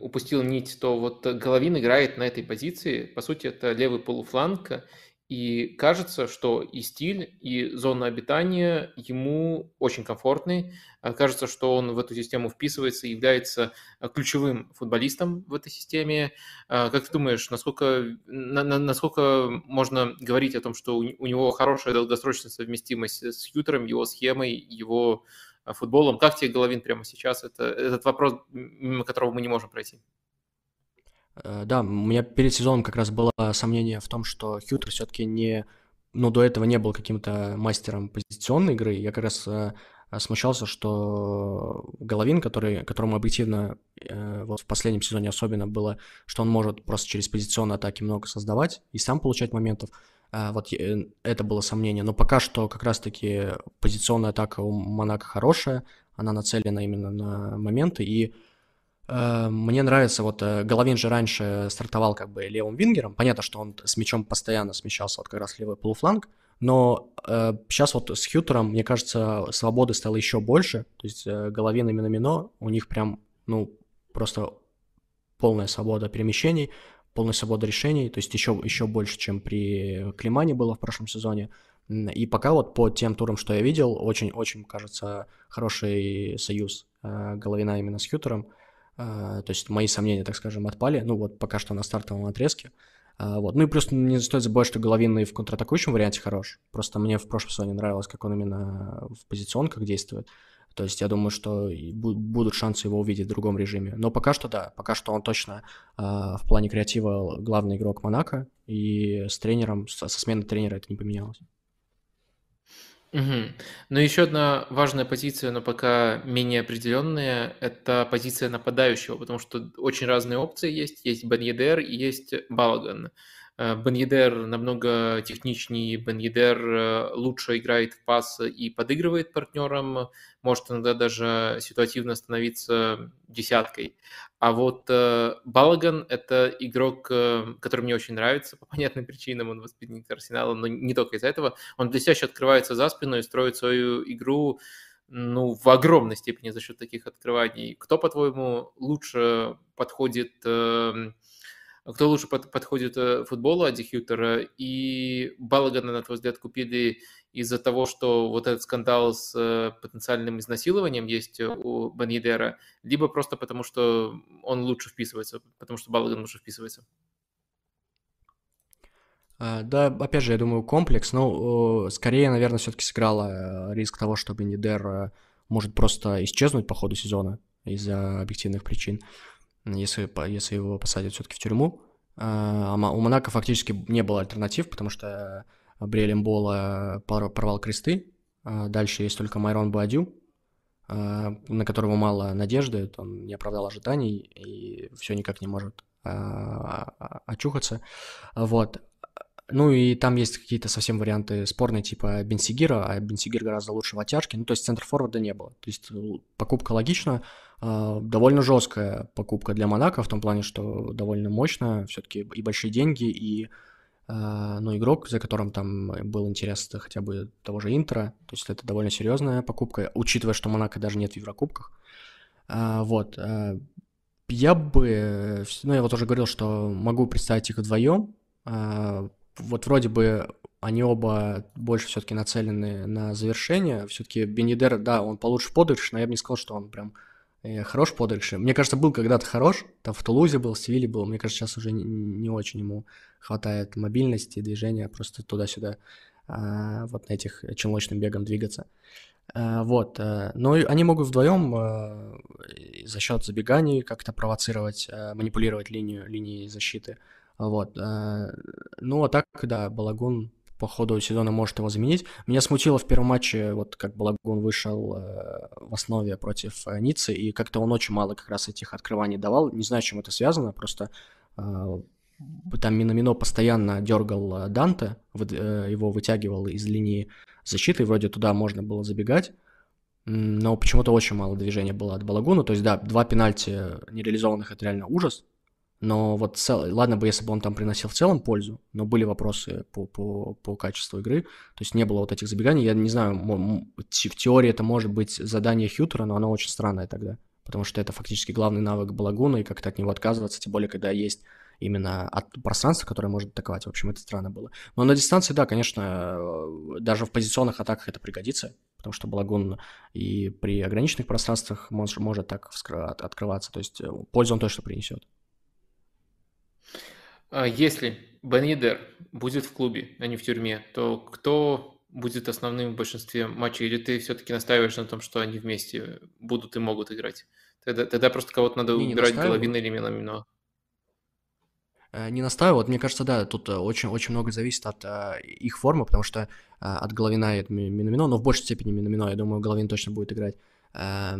упустил нить, то вот Головин играет на этой позиции. По сути, это левый полуфланг. И кажется, что и стиль, и зона обитания ему очень комфортный. А кажется, что он в эту систему вписывается и является а, ключевым футболистом в этой системе. А, как ты думаешь, насколько, на, насколько можно говорить о том, что у, у него хорошая долгосрочная совместимость с Ютером, его схемой, его футболом? Как тебе Головин прямо сейчас? Это этот вопрос, мимо которого мы не можем пройти. Э, да, у меня перед сезоном как раз было сомнение в том, что Хьютер все-таки не, ну, до этого не был каким-то мастером позиционной игры. Я как раз э, смущался, что Головин, который, которому объективно э, вот в последнем сезоне особенно было, что он может просто через позиционные атаки много создавать и сам получать моментов. Э, вот это было сомнение. Но пока что как раз-таки позиционная атака у Монако хорошая, она нацелена именно на моменты, и Э, мне нравится, вот э, Головин же раньше стартовал как бы левым вингером. Понятно, что он с мячом постоянно смещался вот как раз левый полуфланг. Но э, сейчас вот с Хьютером, мне кажется, свободы стало еще больше. То есть э, Головин именно Мино, у них прям, ну, просто полная свобода перемещений, полная свобода решений. То есть еще, еще больше, чем при Климане было в прошлом сезоне. И пока вот по тем турам, что я видел, очень-очень, кажется, хороший союз э, Головина именно с Хьютером. А, то есть мои сомнения, так скажем, отпали, ну вот пока что на стартовом отрезке. А, вот. Ну и плюс не стоит забывать, что Головин и в контратакующем варианте хорош. Просто мне в прошлом сезоне нравилось, как он именно в позиционках действует. То есть я думаю, что будут шансы его увидеть в другом режиме. Но пока что да, пока что он точно э, в плане креатива главный игрок Монако, и с тренером, со, со сменой тренера это не поменялось. Угу. Но еще одна важная позиция, но пока менее определенная, это позиция нападающего, потому что очень разные опции есть. Есть Беньедер и есть Балаган. Э, Беньедер намного техничнее, Беньедер э, лучше играет в пас и подыгрывает партнерам, может иногда даже ситуативно становиться десяткой. А вот э, Балаган – это игрок, который мне очень нравится по понятным причинам, он воспитанник Арсенала, но не только из-за этого. Он блестяще открывается за спину и строит свою игру ну, в огромной степени за счет таких открываний. Кто, по-твоему, лучше подходит эм, кто лучше под, подходит э, футболу Ади Хьютера и Балагана, на твой взгляд, купили из-за того, что вот этот скандал с э, потенциальным изнасилованием есть у Банидера, либо просто потому, что он лучше вписывается, потому что Балаган лучше вписывается? А, да, опять же, я думаю, комплекс, но скорее, наверное, все-таки сыграла э, риск того, что Бенидер может просто исчезнуть по ходу сезона из-за объективных причин если, если его посадят все-таки в тюрьму. А, а у Монако фактически не было альтернатив, потому что Бриэль Эмбола порвал кресты Дальше есть только Майрон Буадю, на которого мало надежды, он не оправдал ожиданий и все никак не может очухаться. Вот. Ну и там есть какие-то совсем варианты спорные, типа Бенсигира, а Бенсигир гораздо лучше в оттяжке. Ну, то есть центр форварда не было. То есть покупка логична, довольно жесткая покупка для Монако в том плане, что довольно мощная, все-таки и большие деньги, и э, ну, игрок, за которым там был интерес хотя бы того же Интера. То есть это довольно серьезная покупка, учитывая, что Монако даже нет в Еврокубках. Вот. Я бы, ну, я вот уже говорил, что могу представить их вдвоем, вот вроде бы они оба больше все-таки нацелены на завершение. Все-таки Бенедер, да, он получше в подыгрыше, но я бы не сказал, что он прям хорош в подыгрыше. Мне кажется, был когда-то хорош, там в Тулузе был, в Севиле был. Мне кажется, сейчас уже не, не очень ему хватает мобильности, движения, просто туда-сюда а, вот на этих челночным бегом двигаться. А, вот, но они могут вдвоем за счет забеганий как-то провоцировать, манипулировать линию, линии защиты. Вот. Э, ну, а так, да, Балагун по ходу сезона может его заменить. Меня смутило в первом матче, вот как Балагун вышел э, в основе против э, Ниццы, и как-то он очень мало как раз этих открываний давал. Не знаю, чем это связано, просто там Минамино постоянно дергал Данте, его вытягивал из линии защиты, вроде туда можно было забегать, но почему-то очень мало движения было от Балагуна. То есть, да, два пенальти нереализованных — это реально ужас, но вот цел... ладно бы, если бы он там приносил в целом пользу, но были вопросы по, по, по качеству игры, то есть не было вот этих забеганий. Я не знаю, в теории это может быть задание Хьютера, но оно очень странное тогда, потому что это фактически главный навык Балагуна, и как-то от него отказываться, тем более, когда есть именно от пространства, которое может атаковать. В общем, это странно было. Но на дистанции, да, конечно, э, даже в позиционных атаках это пригодится, потому что Балагун и при ограниченных пространствах может, может так открываться. То есть э, пользу он точно принесет. А если Бенидер будет в клубе, а не в тюрьме, то кто будет основным в большинстве матчей? Или ты все-таки настаиваешь на том, что они вместе будут и могут играть? Тогда, тогда просто кого-то надо не, убирать Головина или Минамино. Э, не настаиваю, вот мне кажется, да, тут э, много зависит от а, их формы, потому что а, от Головина и от Минамино, но в большей степени Минамино, я думаю, Головин точно будет играть. А,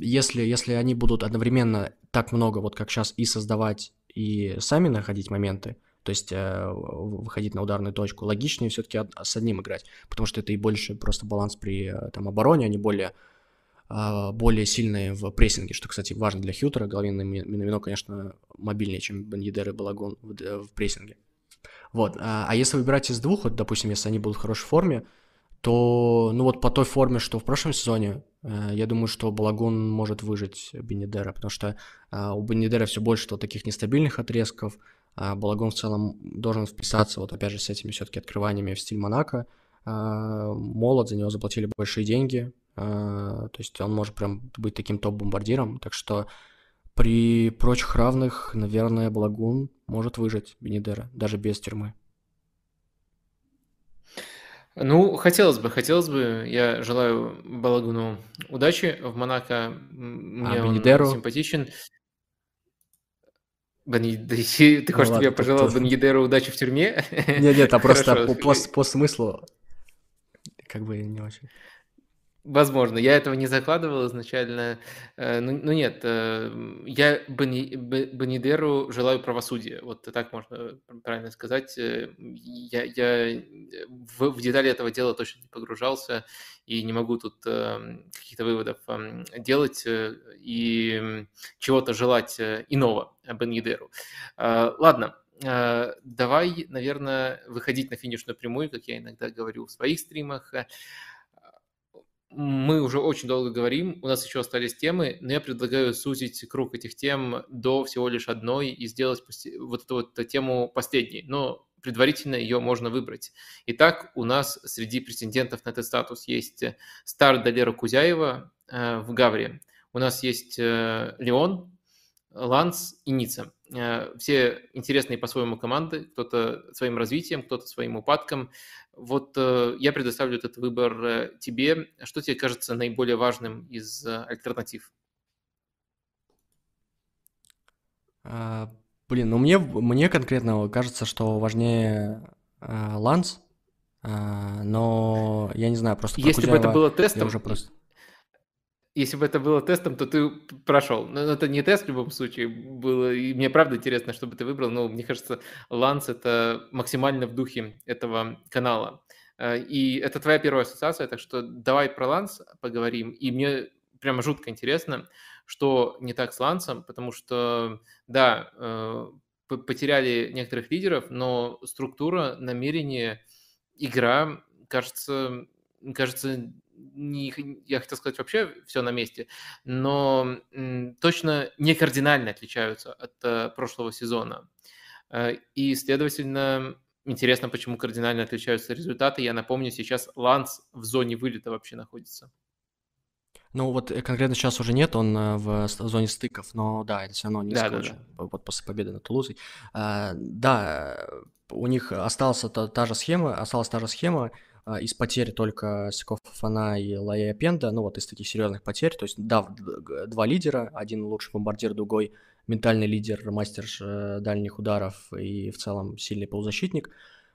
если, если они будут одновременно так много, вот как сейчас, и создавать и сами находить моменты, то есть э, выходить на ударную точку, логичнее все-таки с одним играть, потому что это и больше просто баланс при э, там, обороне, они более, э, более сильные в прессинге, что, кстати, важно для Хьютера. Головин и конечно, мобильнее, чем Беньедер и Балагон в, в прессинге. Вот. А, а если выбирать из двух, вот, допустим, если они будут в хорошей форме, то, ну вот по той форме, что в прошлом сезоне, э, я думаю, что Балагун может выжить Бенедера, потому что э, у Бенедера все больше вот таких нестабильных отрезков, а Балагун в целом должен вписаться, вот опять же, с этими все-таки открываниями в стиль Монако. Э, молод, за него заплатили большие деньги, то есть он может прям быть таким топ-бомбардиром, так что при прочих равных, наверное, Балагун может выжить Бенедера, даже без тюрьмы. Ну, хотелось бы, хотелось бы. Я желаю Балагуну удачи в Монако. Мне а он Бенедеру? симпатичен. Бен... Ты ну, хочешь, ладно, я пожелал то... Бенедеру удачи в тюрьме? Нет, нет, а просто по, по, по смыслу как бы не очень. Возможно, я этого не закладывал изначально. Э, ну, ну нет, э, я Бени, Бенидеру желаю правосудия. Вот так можно правильно сказать. Э, я, я в, в детали этого дела точно не погружался и не могу тут каких-то выводов делать и чего-то желать иного Бенидеру. Ладно, давай, наверное, выходить на финишную прямую, как я иногда говорю в своих стримах мы уже очень долго говорим, у нас еще остались темы, но я предлагаю сузить круг этих тем до всего лишь одной и сделать вот эту вот тему последней, но предварительно ее можно выбрать. Итак, у нас среди претендентов на этот статус есть Стар Далера Кузяева э, в Гавре, у нас есть э, Леон, Ланс и Ницца. Э, все интересные по-своему команды, кто-то своим развитием, кто-то своим упадком. Вот э, я предоставлю этот выбор э, тебе. Что тебе кажется наиболее важным из альтернатив? А, блин, ну мне, мне конкретно кажется, что важнее а, Ланс, но я не знаю, просто Если бы это было тестом, уже просто... Если бы это было тестом, то ты прошел. Но это не тест в любом случае было. И мне правда интересно, чтобы ты выбрал. Но мне кажется, Ланс это максимально в духе этого канала. Э, и это твоя первая ассоциация, так что давай про Ланс поговорим. И мне прямо жутко интересно, что не так с Лансом, потому что, да, э, потеряли некоторых лидеров, но структура, намерение, игра, кажется, кажется, не, я хотел сказать вообще все на месте, но точно не кардинально отличаются от э, прошлого сезона. Э, и, следовательно, интересно, почему кардинально отличаются результаты. Я напомню, сейчас Ланс в зоне вылета вообще находится. Ну вот э, конкретно сейчас уже нет, он в зоне стыков, но да, это все равно не да, да, да. вот после победы над Тулузой. А, да, у них осталась та, та же схема, осталась та же схема, из потерь только Сиков Фана и Лая Пенда, ну вот из таких серьезных потерь, то есть да, два лидера, один лучший бомбардир, другой ментальный лидер, мастер э, дальних ударов и в целом сильный полузащитник.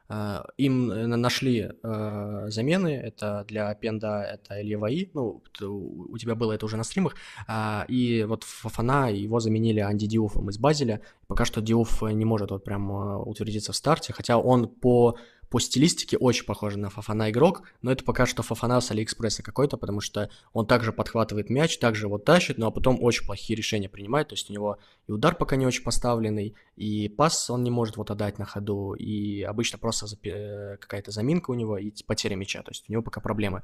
А, им нашли э, замены, это для Пенда это Илья Ваи, ну, у тебя было это уже на стримах, а, и вот Фафана его заменили Анди Диуфом из Базеля, пока что Диуф не может вот прям э, утвердиться в старте, хотя он по по стилистике очень похож на Фафана игрок, но это пока что Фафана с Алиэкспресса какой-то, потому что он также подхватывает мяч, также вот тащит, ну, а потом очень плохие решения принимает, то есть у него и удар пока не очень поставленный, и пас он не может вот отдать на ходу, и обычно просто э, какая-то заминка у него и потеря мяча, то есть у него пока проблемы.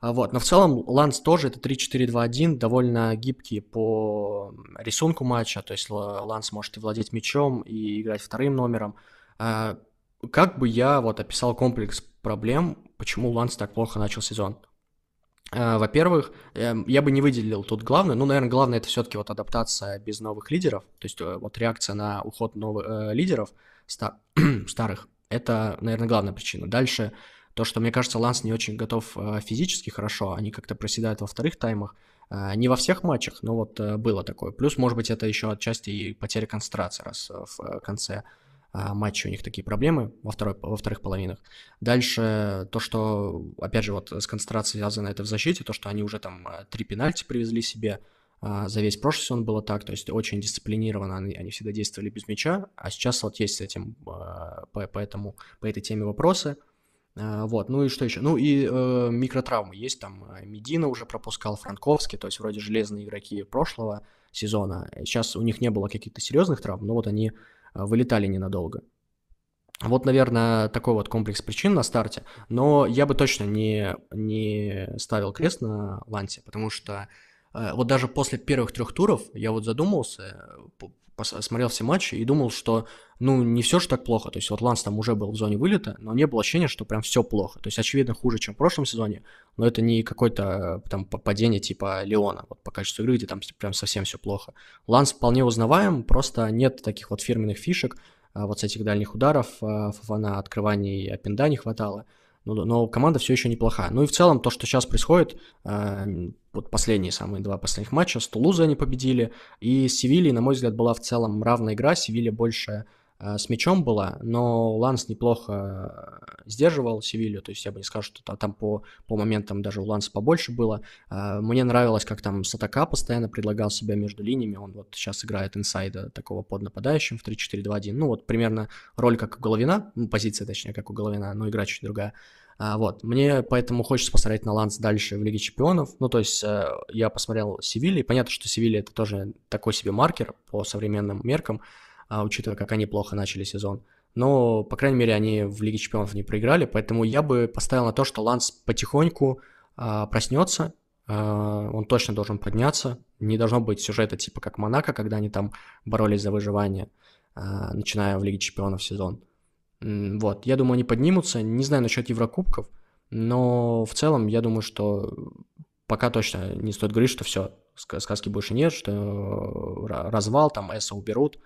А вот. Но в целом Ланс тоже это 3-4-2-1, довольно гибкий по рисунку матча, то есть Ланс может и владеть мячом, и играть вторым номером. Как бы я вот описал комплекс проблем, почему Ланс так плохо начал сезон? Э, во-первых, эм, я бы не выделил тут главное, ну, наверное, главное это все-таки вот адаптация без новых лидеров, то есть э, вот реакция на уход новых э, лидеров стар старых, это, наверное, главная причина. Дальше то, что, мне кажется, Ланс не очень готов э, физически хорошо, они как-то проседают во вторых таймах, не во всех матчах, но вот было такое. Плюс, может быть, это еще отчасти и потеря концентрации, раз в конце матче у них такие проблемы во, второй, во вторых половинах. Дальше то, что, опять же, вот с концентрацией связано это в защите, то, что они уже там а, три пенальти привезли себе, а, за весь прошлый сезон было так, то есть очень дисциплинированно они, они всегда действовали без мяча, а сейчас вот есть с этим, по, поэтому, по этой теме вопросы. Вот, ну и что еще? Ну и э, микротравмы есть, там Медина уже пропускал, Франковский, то есть вроде железные игроки прошлого сезона. Сейчас у них не было каких-то серьезных травм, но вот они вылетали ненадолго. Вот, наверное, такой вот комплекс причин на старте. Но я бы точно не, не ставил крест на Лансе, потому что э, вот даже после первых трех туров я вот задумался, смотрел все матчи и думал, что, ну, не все же так плохо. То есть вот Ланс там уже был в зоне вылета, но не было ощущения, что прям все плохо. То есть, очевидно, хуже, чем в прошлом сезоне, но это не какое-то э, там падение типа Леона, вот по качеству игры, где там прям совсем все плохо. Ланс вполне узнаваем, просто нет таких вот фирменных фишек, а вот с этих дальних ударов, а, Фафана открываний Аппенда не хватало но, ну но команда все еще неплохая. Ну и в целом то, что сейчас происходит, э, вот последние самые два последних матча, с Тулузой они победили, и с Севильей, на мой взгляд, была в целом равная игра, Севилья больше э, с мячом была, но Ланс неплохо э, сдерживал Севилью, то есть я бы не сказал, что там по, по моментам даже у Ланса побольше было. Э, мне нравилось, как там Сатака постоянно предлагал себя между линиями, он вот сейчас играет инсайда такого под нападающим в 3-4-2-1, ну вот примерно роль как у Головина, ну, позиция точнее как у Головина, но игра чуть другая. А, вот, мне поэтому хочется посмотреть на Ланс дальше в Лиге Чемпионов. Ну, то есть э, я посмотрел Севильи. Понятно, что Севилья это тоже такой себе маркер по современным меркам, учитывая, как они плохо начали сезон. Но, по крайней мере, они в Лиге Чемпионов не проиграли, поэтому я бы поставил на то, что Ланс потихоньку а, проснется, а, он точно должен подняться. Не должно быть сюжета типа как Монако, когда они там боролись за выживание, а, начиная в Лиге Чемпионов сезон. Вот, я думаю, они поднимутся. Не знаю насчет Еврокубков, но в целом я думаю, что пока точно не стоит говорить, что все, сказки больше нет, что развал, там Эса уберут, а,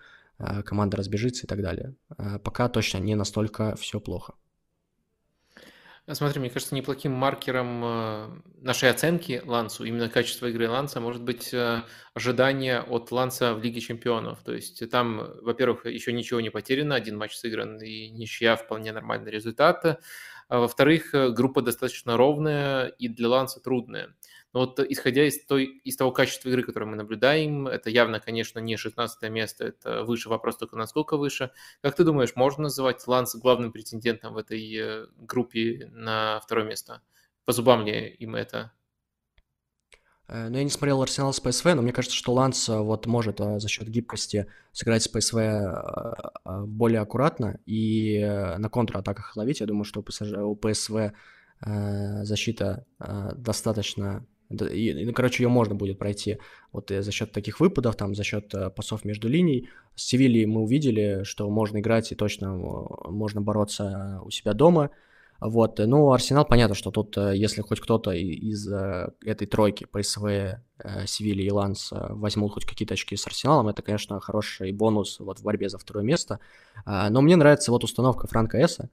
команда разбежится и так далее. А пока точно не настолько все плохо. Смотри, мне кажется, неплохим маркером нашей оценки Лансу, именно качество игры Ланса, может быть ожидание от Ланса в Лиге Чемпионов. То есть там, во-первых, еще ничего не потеряно, один матч сыгран и ничья вполне нормальный результат. А во-вторых, э, группа достаточно ровная и для Ланса трудная. Но вот исходя из, той, из того качества игры, которое мы наблюдаем, это явно, конечно, не 16 место, это выше вопрос только насколько выше. Как ты думаешь, можно называть Ланс главным претендентом в этой э, группе на второе место? По зубам ли им это? Э, ну, я не смотрел Арсенал с ПСВ, но мне кажется, что Ланс э, вот может за счет гибкости сыграть с ПСВ более аккуратно и на контратаках ловить. Я думаю, что у ПСВ защита достаточно и, ну, короче, ее можно будет пройти вот за счет таких выпадов, там, за счет э, пасов между линий. С Севильей мы увидели, что можно играть и точно можно бороться у себя дома. Вот, ну, Арсенал, понятно, что тут, э, если хоть кто-то из э, этой тройки ПСВ, Севилья и Ланс возьмут хоть какие-то очки с Арсеналом, это, конечно, хороший бонус вот в борьбе за второе место. А, но мне нравится вот установка Франка Эса,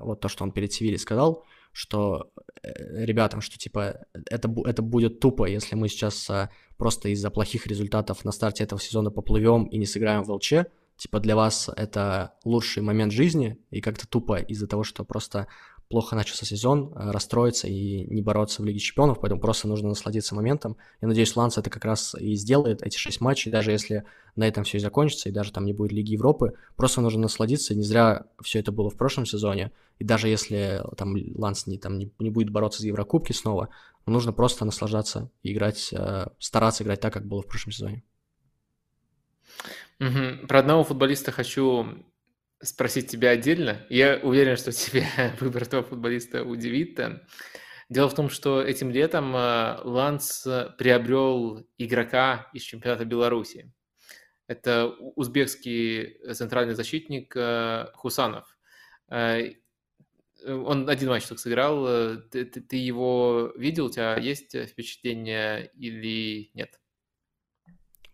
вот то, что он перед Севильей сказал, что э, ребятам, что типа это, это будет тупо, если мы сейчас а, просто из-за плохих результатов на старте этого сезона поплывем и не сыграем в ЛЧ. Типа для вас это лучший момент жизни, и как-то тупо из-за того, что просто плохо начался сезон, э, расстроиться и не бороться в Лиге Чемпионов, поэтому просто нужно насладиться моментом. Я надеюсь, Ланс это как раз и сделает, эти шесть матчей, даже если на этом все и закончится, и даже там не будет Лиги Европы, просто нужно насладиться, не зря все это было в прошлом сезоне, и даже если там Ланс не, там, не, не будет бороться за Еврокубки снова, нужно просто наслаждаться и играть, э, стараться играть так, как было в прошлом сезоне. Про одного футболиста хочу спросить тебя отдельно. Я уверен, что тебя выбор этого футболиста удивит. Дело в том, что этим летом э, Ланс приобрел игрока из чемпионата Беларуси. Это узбекский центральный защитник э, Хусанов. Э, он один матч только сыграл. Ты, ты, ты его видел? У тебя есть впечатление или нет?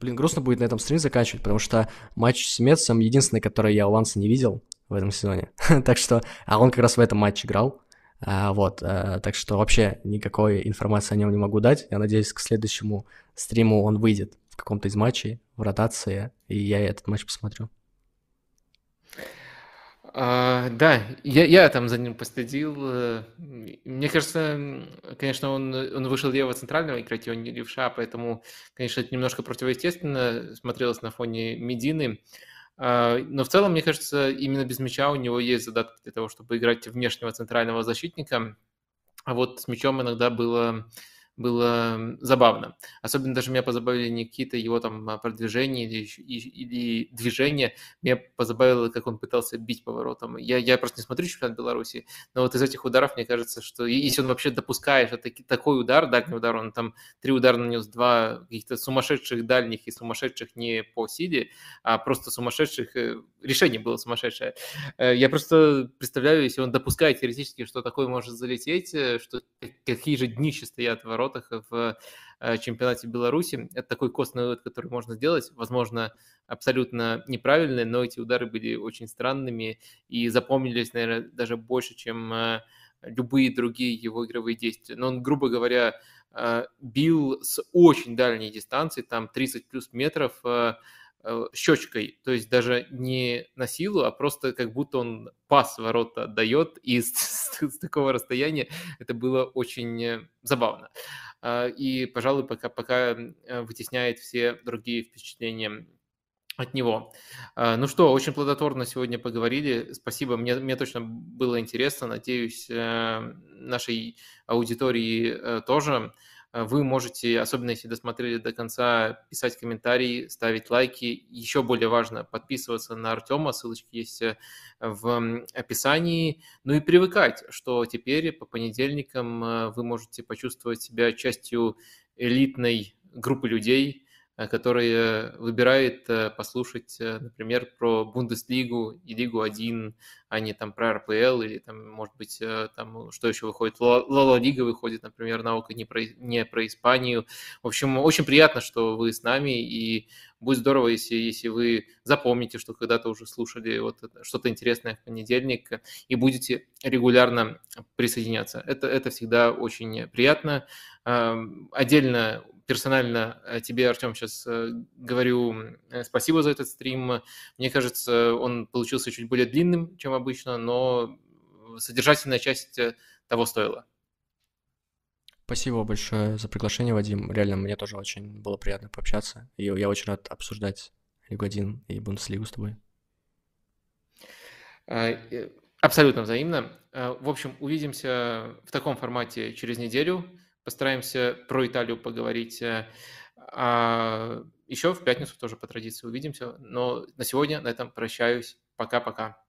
Блин, грустно будет на этом стрим заканчивать, потому что матч с Мецом единственный, который я у Ланса не видел в этом сезоне. так что, а он как раз в этом матче играл. А, вот, а, так что вообще никакой информации о нем не могу дать. Я надеюсь, к следующему стриму он выйдет в каком-то из матчей, в ротации, и я этот матч посмотрю. А, да, я, я там за ним последил. Э, мне кажется, конечно, он, он вышел лево центрального играть, и он не левша, поэтому, конечно, это немножко противоестественно смотрелось на фоне Медины. А, но в целом, мне кажется, именно без мяча у него есть задатки для того, чтобы играть внешнего центрального защитника. А вот с мячом иногда было было забавно. Особенно даже меня позабавили не какие-то его там а, продвижения или, или движения. Меня позабавило, как он пытался бить поворотом. Я, я просто не смотрю чемпионат Беларуси, но вот из этих ударов, мне кажется, что если он вообще допускает такой удар, дальний удар, он там три удара нанес, два каких-то сумасшедших дальних и сумасшедших не по силе, а просто сумасшедших, э, решение было сумасшедшее. Э, я просто представляю, если он допускает теоретически, что такое может залететь, э, что какие же днища стоят ворот, воротах в э, чемпионате Беларуси. Это такой костный вывод, который можно сделать. Возможно, абсолютно неправильный, но эти удары были очень странными и запомнились, наверное, даже больше, чем любые другие его игровые действия. Но он, грубо говоря, бил с очень дальней дистанции, там 30 плюс метров, щечкой, то есть даже не на силу, а просто как будто он пас ворота отдает, и с, с, с такого расстояния это было очень забавно. А, и, пожалуй, пока, пока вытесняет все другие впечатления от него. А, ну что, очень плодотворно сегодня поговорили. Спасибо, мне, мне точно было интересно. Надеюсь, э, нашей аудитории э, тоже. Э, вы можете, особенно если досмотрели до конца, писать комментарии, ставить лайки. Еще более важно, подписываться на Артема, ссылочки есть э, в описании. Ну и привыкать, что теперь по понедельникам э, вы можете почувствовать себя частью элитной группы людей, который выбирает послушать, например, про Бундеслигу и Лигу 1, а не там про РПЛ или там, может быть, там что еще выходит, Лала Лига выходит, например, наука не про, не про Испанию. В общем, очень приятно, что вы с нами, и будет здорово, если, если вы запомните, что когда-то уже слушали вот что-то интересное в понедельник и будете регулярно присоединяться. Это, это всегда очень приятно. Отдельно персонально э, тебе, Артем, сейчас э, говорю э, спасибо за этот стрим. Мне кажется, он получился чуть более длинным, чем обычно, но содержательная часть того стоила. Спасибо большое за приглашение, Вадим. Реально, мне тоже очень было приятно пообщаться. И я очень рад обсуждать Лигу 1 и Бундеслигу с тобой. Абсолютно взаимно. В общем, увидимся в таком формате через неделю. Постараемся про Италию поговорить. Э, а еще в пятницу тоже по традиции увидимся. Но на сегодня на этом прощаюсь. Пока-пока.